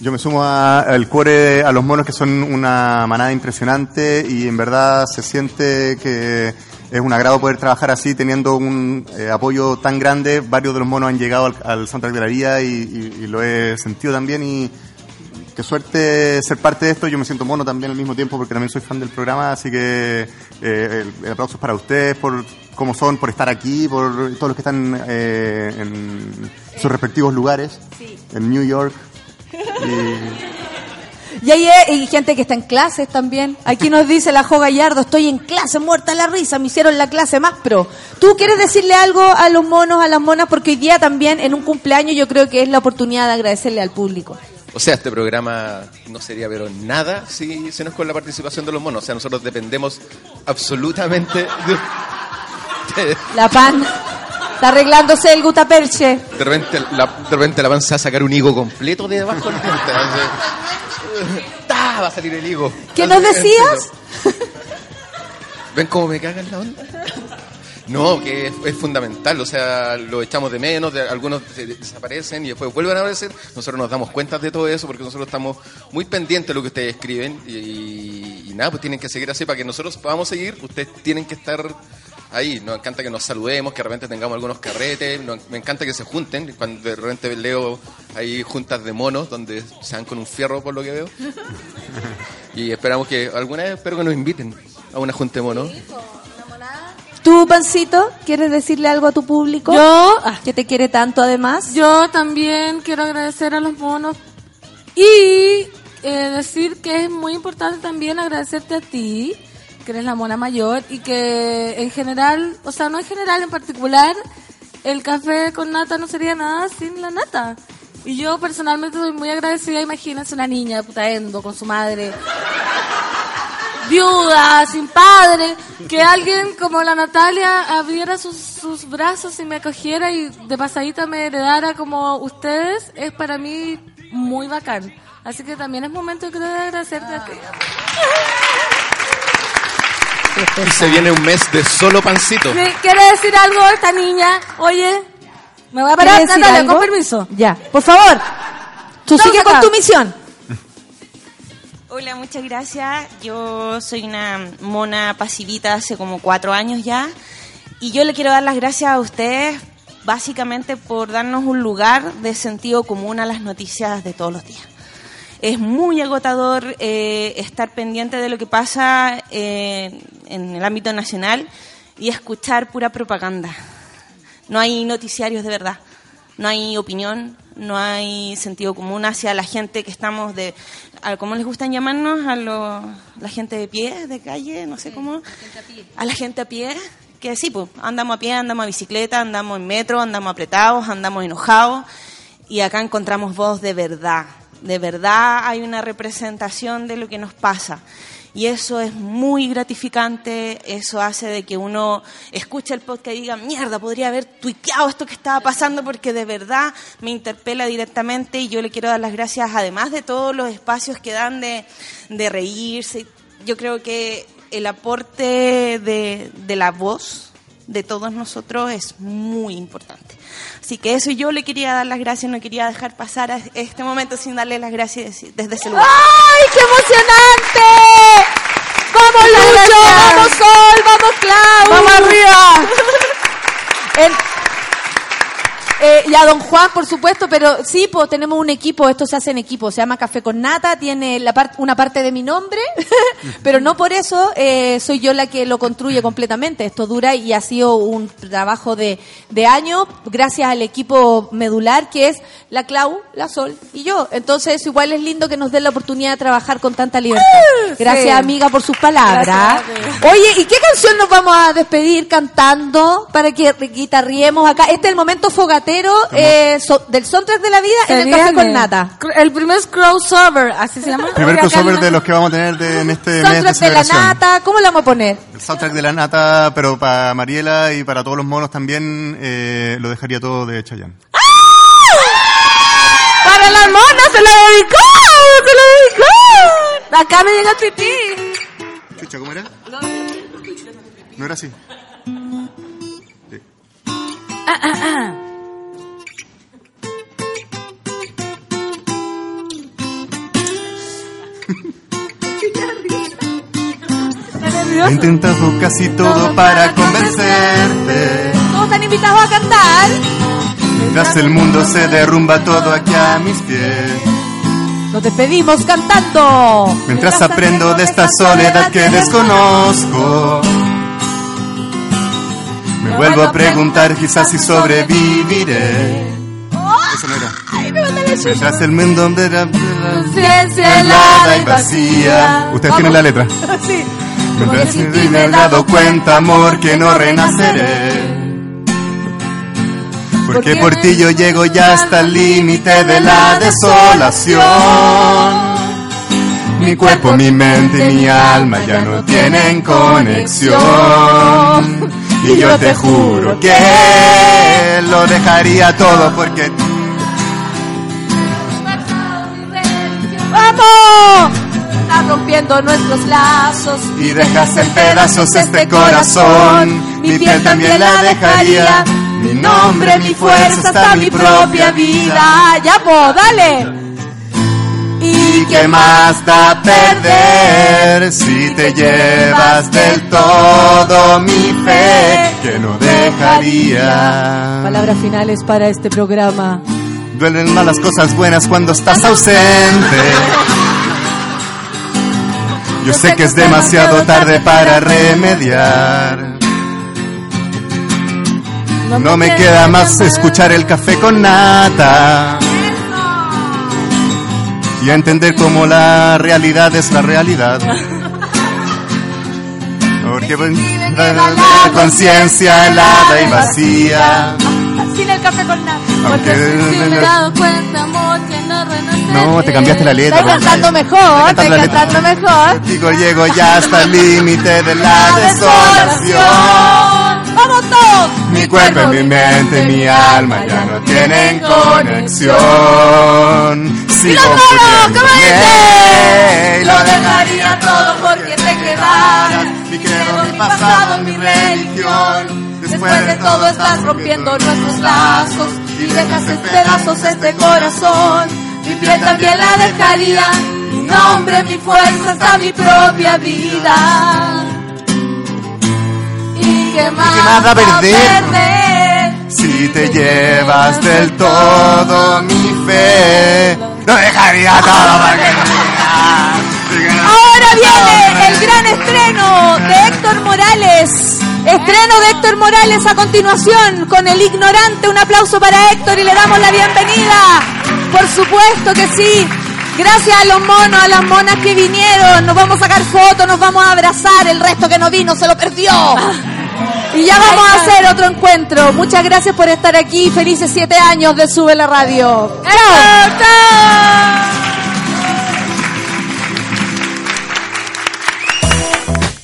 Yo me sumo al cuore, a los monos que son una manada impresionante y en verdad se siente que es un agrado poder trabajar así teniendo un eh, apoyo tan grande. Varios de los monos han llegado al, al y, y- y lo he sentido también y qué suerte ser parte de esto. Yo me siento mono también al mismo tiempo porque también soy fan del programa, así que eh, el, el aplauso es para ustedes por cómo son, por estar aquí, por todos los que están eh, en sus respectivos lugares, en New York. <laughs> Y Y hay, hay gente que está en clases también. Aquí nos dice la Jo Gallardo, estoy en clase, muerta la risa, me hicieron la clase más pro. ¿Tú quieres decirle algo a los monos, a las monas? Porque hoy día también, en un cumpleaños, yo creo que es la oportunidad de agradecerle al público. O sea, este programa no sería pero nada si, si no es con la participación de los monos. O sea, nosotros dependemos absolutamente de, de, La pan está arreglándose el gutaperche. de repente la, de repente la panza va a sacar un higo completo de debajo del diente. Va a salir el higo. ¿Qué nos decías? ¿Ven cómo me cagan la onda? No, que es, es fundamental, o sea, lo echamos de menos, de- algunos desaparecen y después vuelven a aparecer. Nosotros nos damos cuenta de todo eso porque nosotros estamos muy pendientes de lo que ustedes escriben y, y- y nada, pues tienen que seguir así para que nosotros podamos seguir. Ustedes tienen que estar ahí. Nos encanta que nos saludemos, que de repente tengamos algunos carretes. nos- me encanta que se junten. Cuando de repente leo ahí juntas de monos donde se dan con un fierro, por lo que veo. <laughs> Y esperamos que alguna vez, espero que nos inviten a una junta de monos. ¿Tú, Pancito, quieres decirle algo a tu público? Yo, Que te quiere tanto, además. Yo también quiero agradecer a los monos y eh, decir que es muy importante también agradecerte a ti, que eres la mona mayor y que en general, o sea, no en general, en particular, el café con nata no sería nada sin la nata. Y yo personalmente soy muy agradecida, imagínense una niña puta endo con su madre viuda, sin padre, que alguien como la Natalia abriera sus, sus brazos y me acogiera y de pasadita me heredara como ustedes, es para mí muy bacán. Así que también es momento de agradecerte a ti. Y se viene un mes de solo pancito. ¿Quiere decir algo esta niña? Oye, me voy a parar, ¿Quieres decir Natalia, algo? con permiso. Ya, por favor. Tú sigue con tu misión. Hola, muchas gracias. Yo soy una mona pasivita hace como cuatro años ya. Y yo le quiero dar las gracias a ustedes básicamente por darnos un lugar de sentido común a las noticias de todos los días. Es muy agotador eh, estar pendiente de lo que pasa eh, en el ámbito nacional y escuchar pura propaganda. No hay noticiarios de verdad, no hay opinión, no hay sentido común hacia la gente que estamos de, a- ¿cómo les gustan llamarnos? A lo- la gente de pie, de calle, no sé cómo. A la gente a pie, que sí, pues andamos a pie, andamos a bicicleta, andamos en metro, andamos apretados, andamos enojados y acá encontramos voz de verdad. De verdad hay una representación de lo que nos pasa. Y eso es muy gratificante, eso hace de que uno escuche el podcast y diga, mierda, podría haber tuiteado esto que estaba pasando porque de verdad me interpela directamente y yo le quiero dar las gracias, además de todos los espacios que dan de, reírse. Yo creo que el aporte de, de la voz de todos nosotros es muy importante. Así que eso yo le quería dar las gracias, no quería dejar pasar a este momento sin darle las gracias desde ese lugar. ¡Ay, qué emocionante! ¡Vamos, Lucho! ¡Vamos, Sol! ¡Vamos, Clau! ¡Vamos arriba! <laughs> eh, y a don Juan, por supuesto, pero sí, pues tenemos un equipo, esto se hace en equipo, se llama Café con Nata, tiene la par- una parte de mi nombre, <laughs> pero no por eso eh, soy yo la que lo construye completamente. Esto dura y ha sido un trabajo de, de años, gracias al equipo medular que es la Clau, la Sol y yo. Entonces, igual es lindo que nos den la oportunidad de trabajar con tanta libertad. Gracias, Sí. amiga, por sus palabras. Gracias, Oye, ¿y qué canción nos vamos a despedir cantando para que guitarriemos acá? Este es el momento fogatero eh, so- del soundtrack de la vida en el café con nata. El primer crossover, así se llama. Primer Acá crossover de los que vamos a tener de- en este mes de Soundtrack de la nata, ¿cómo le vamos a poner? El soundtrack de la nata, pero para Mariela y para todos los monos también, eh, lo dejaría todo de Chayanne. Para las monas se lo dedicó, se lo dedicó. Acá me llega el pipí. Chucha, ¿cómo era? No era así. Ah, ah, ah. He intentado casi todo para convencerte. Todos están invitados a cantar. Mientras el mundo se derrumba todo aquí a mis pies. Nos despedimos cantando. Mientras aprendo de esta soledad que desconozco. Me vuelvo a preguntar quizás si sobreviviré. No era. Mientras el mundo de la Conciencia helada y vacía. Ustedes tienen la letra. <laughs> Sí. Mientras me he dado cuenta, amor, que no renaceré. Porque por ti yo llego ya hasta el límite de la desolación. Mi cuerpo, mi mente y mi alma ya no tienen conexión. Y yo te juro que lo dejaría todo porque ¡Vamos! Rompiendo nuestros lazos. y dejas en pedazos este corazón. Mi piel también la dejaría. Mi nombre, mi fuerza, hasta mi propia vida. Ya, po, dale. ¿Y qué más da perder si te llevas del todo mi fe que no dejaría? Palabras finales para este programa. Duelen más las cosas buenas cuando estás ausente. Yo sé que es demasiado tarde para remediar. No me queda más escuchar el café con nata. Y entender cómo la realidad es la realidad. <laughs> Porque la conciencia helada y vacía. Sin el café con nata. Aunque Si me he dado cuenta, amor, que no renaceré. no, te cambiaste la letra. Estoy cantando mejor, Estoy cantando mejor. Digo, llego ya hasta el límite de la desolación. ¡Vamos todos! Mi cuerpo, mi mente, mi alma ya no tienen conexión. Sigo pudiéndome y lo dejaría todo porque te quedaras. Mi credo, mi pasado, mi religión. Después de todo estás rompiendo nuestros lazos y dejas en pedazos este corazón. Mi piel también la dejaría, mi nombre, mi fuerza, hasta mi propia vida. ¿Y qué más, más da a va a perder? perder Si te llevas del todo mi fe, no dejaría todo para que <laughs> Ahora viene el gran estreno de Héctor Morales. Estreno de Héctor Morales a continuación con El Ignorante. Un aplauso para Héctor y le damos la bienvenida. Por supuesto que sí. Gracias a los monos, a las monas que vinieron. Nos vamos a sacar fotos, nos vamos a abrazar. El resto que no vino se lo perdió. Y ya vamos a hacer otro encuentro. Muchas gracias por estar aquí. Felices siete años de Sube la Radio. ¡Chao!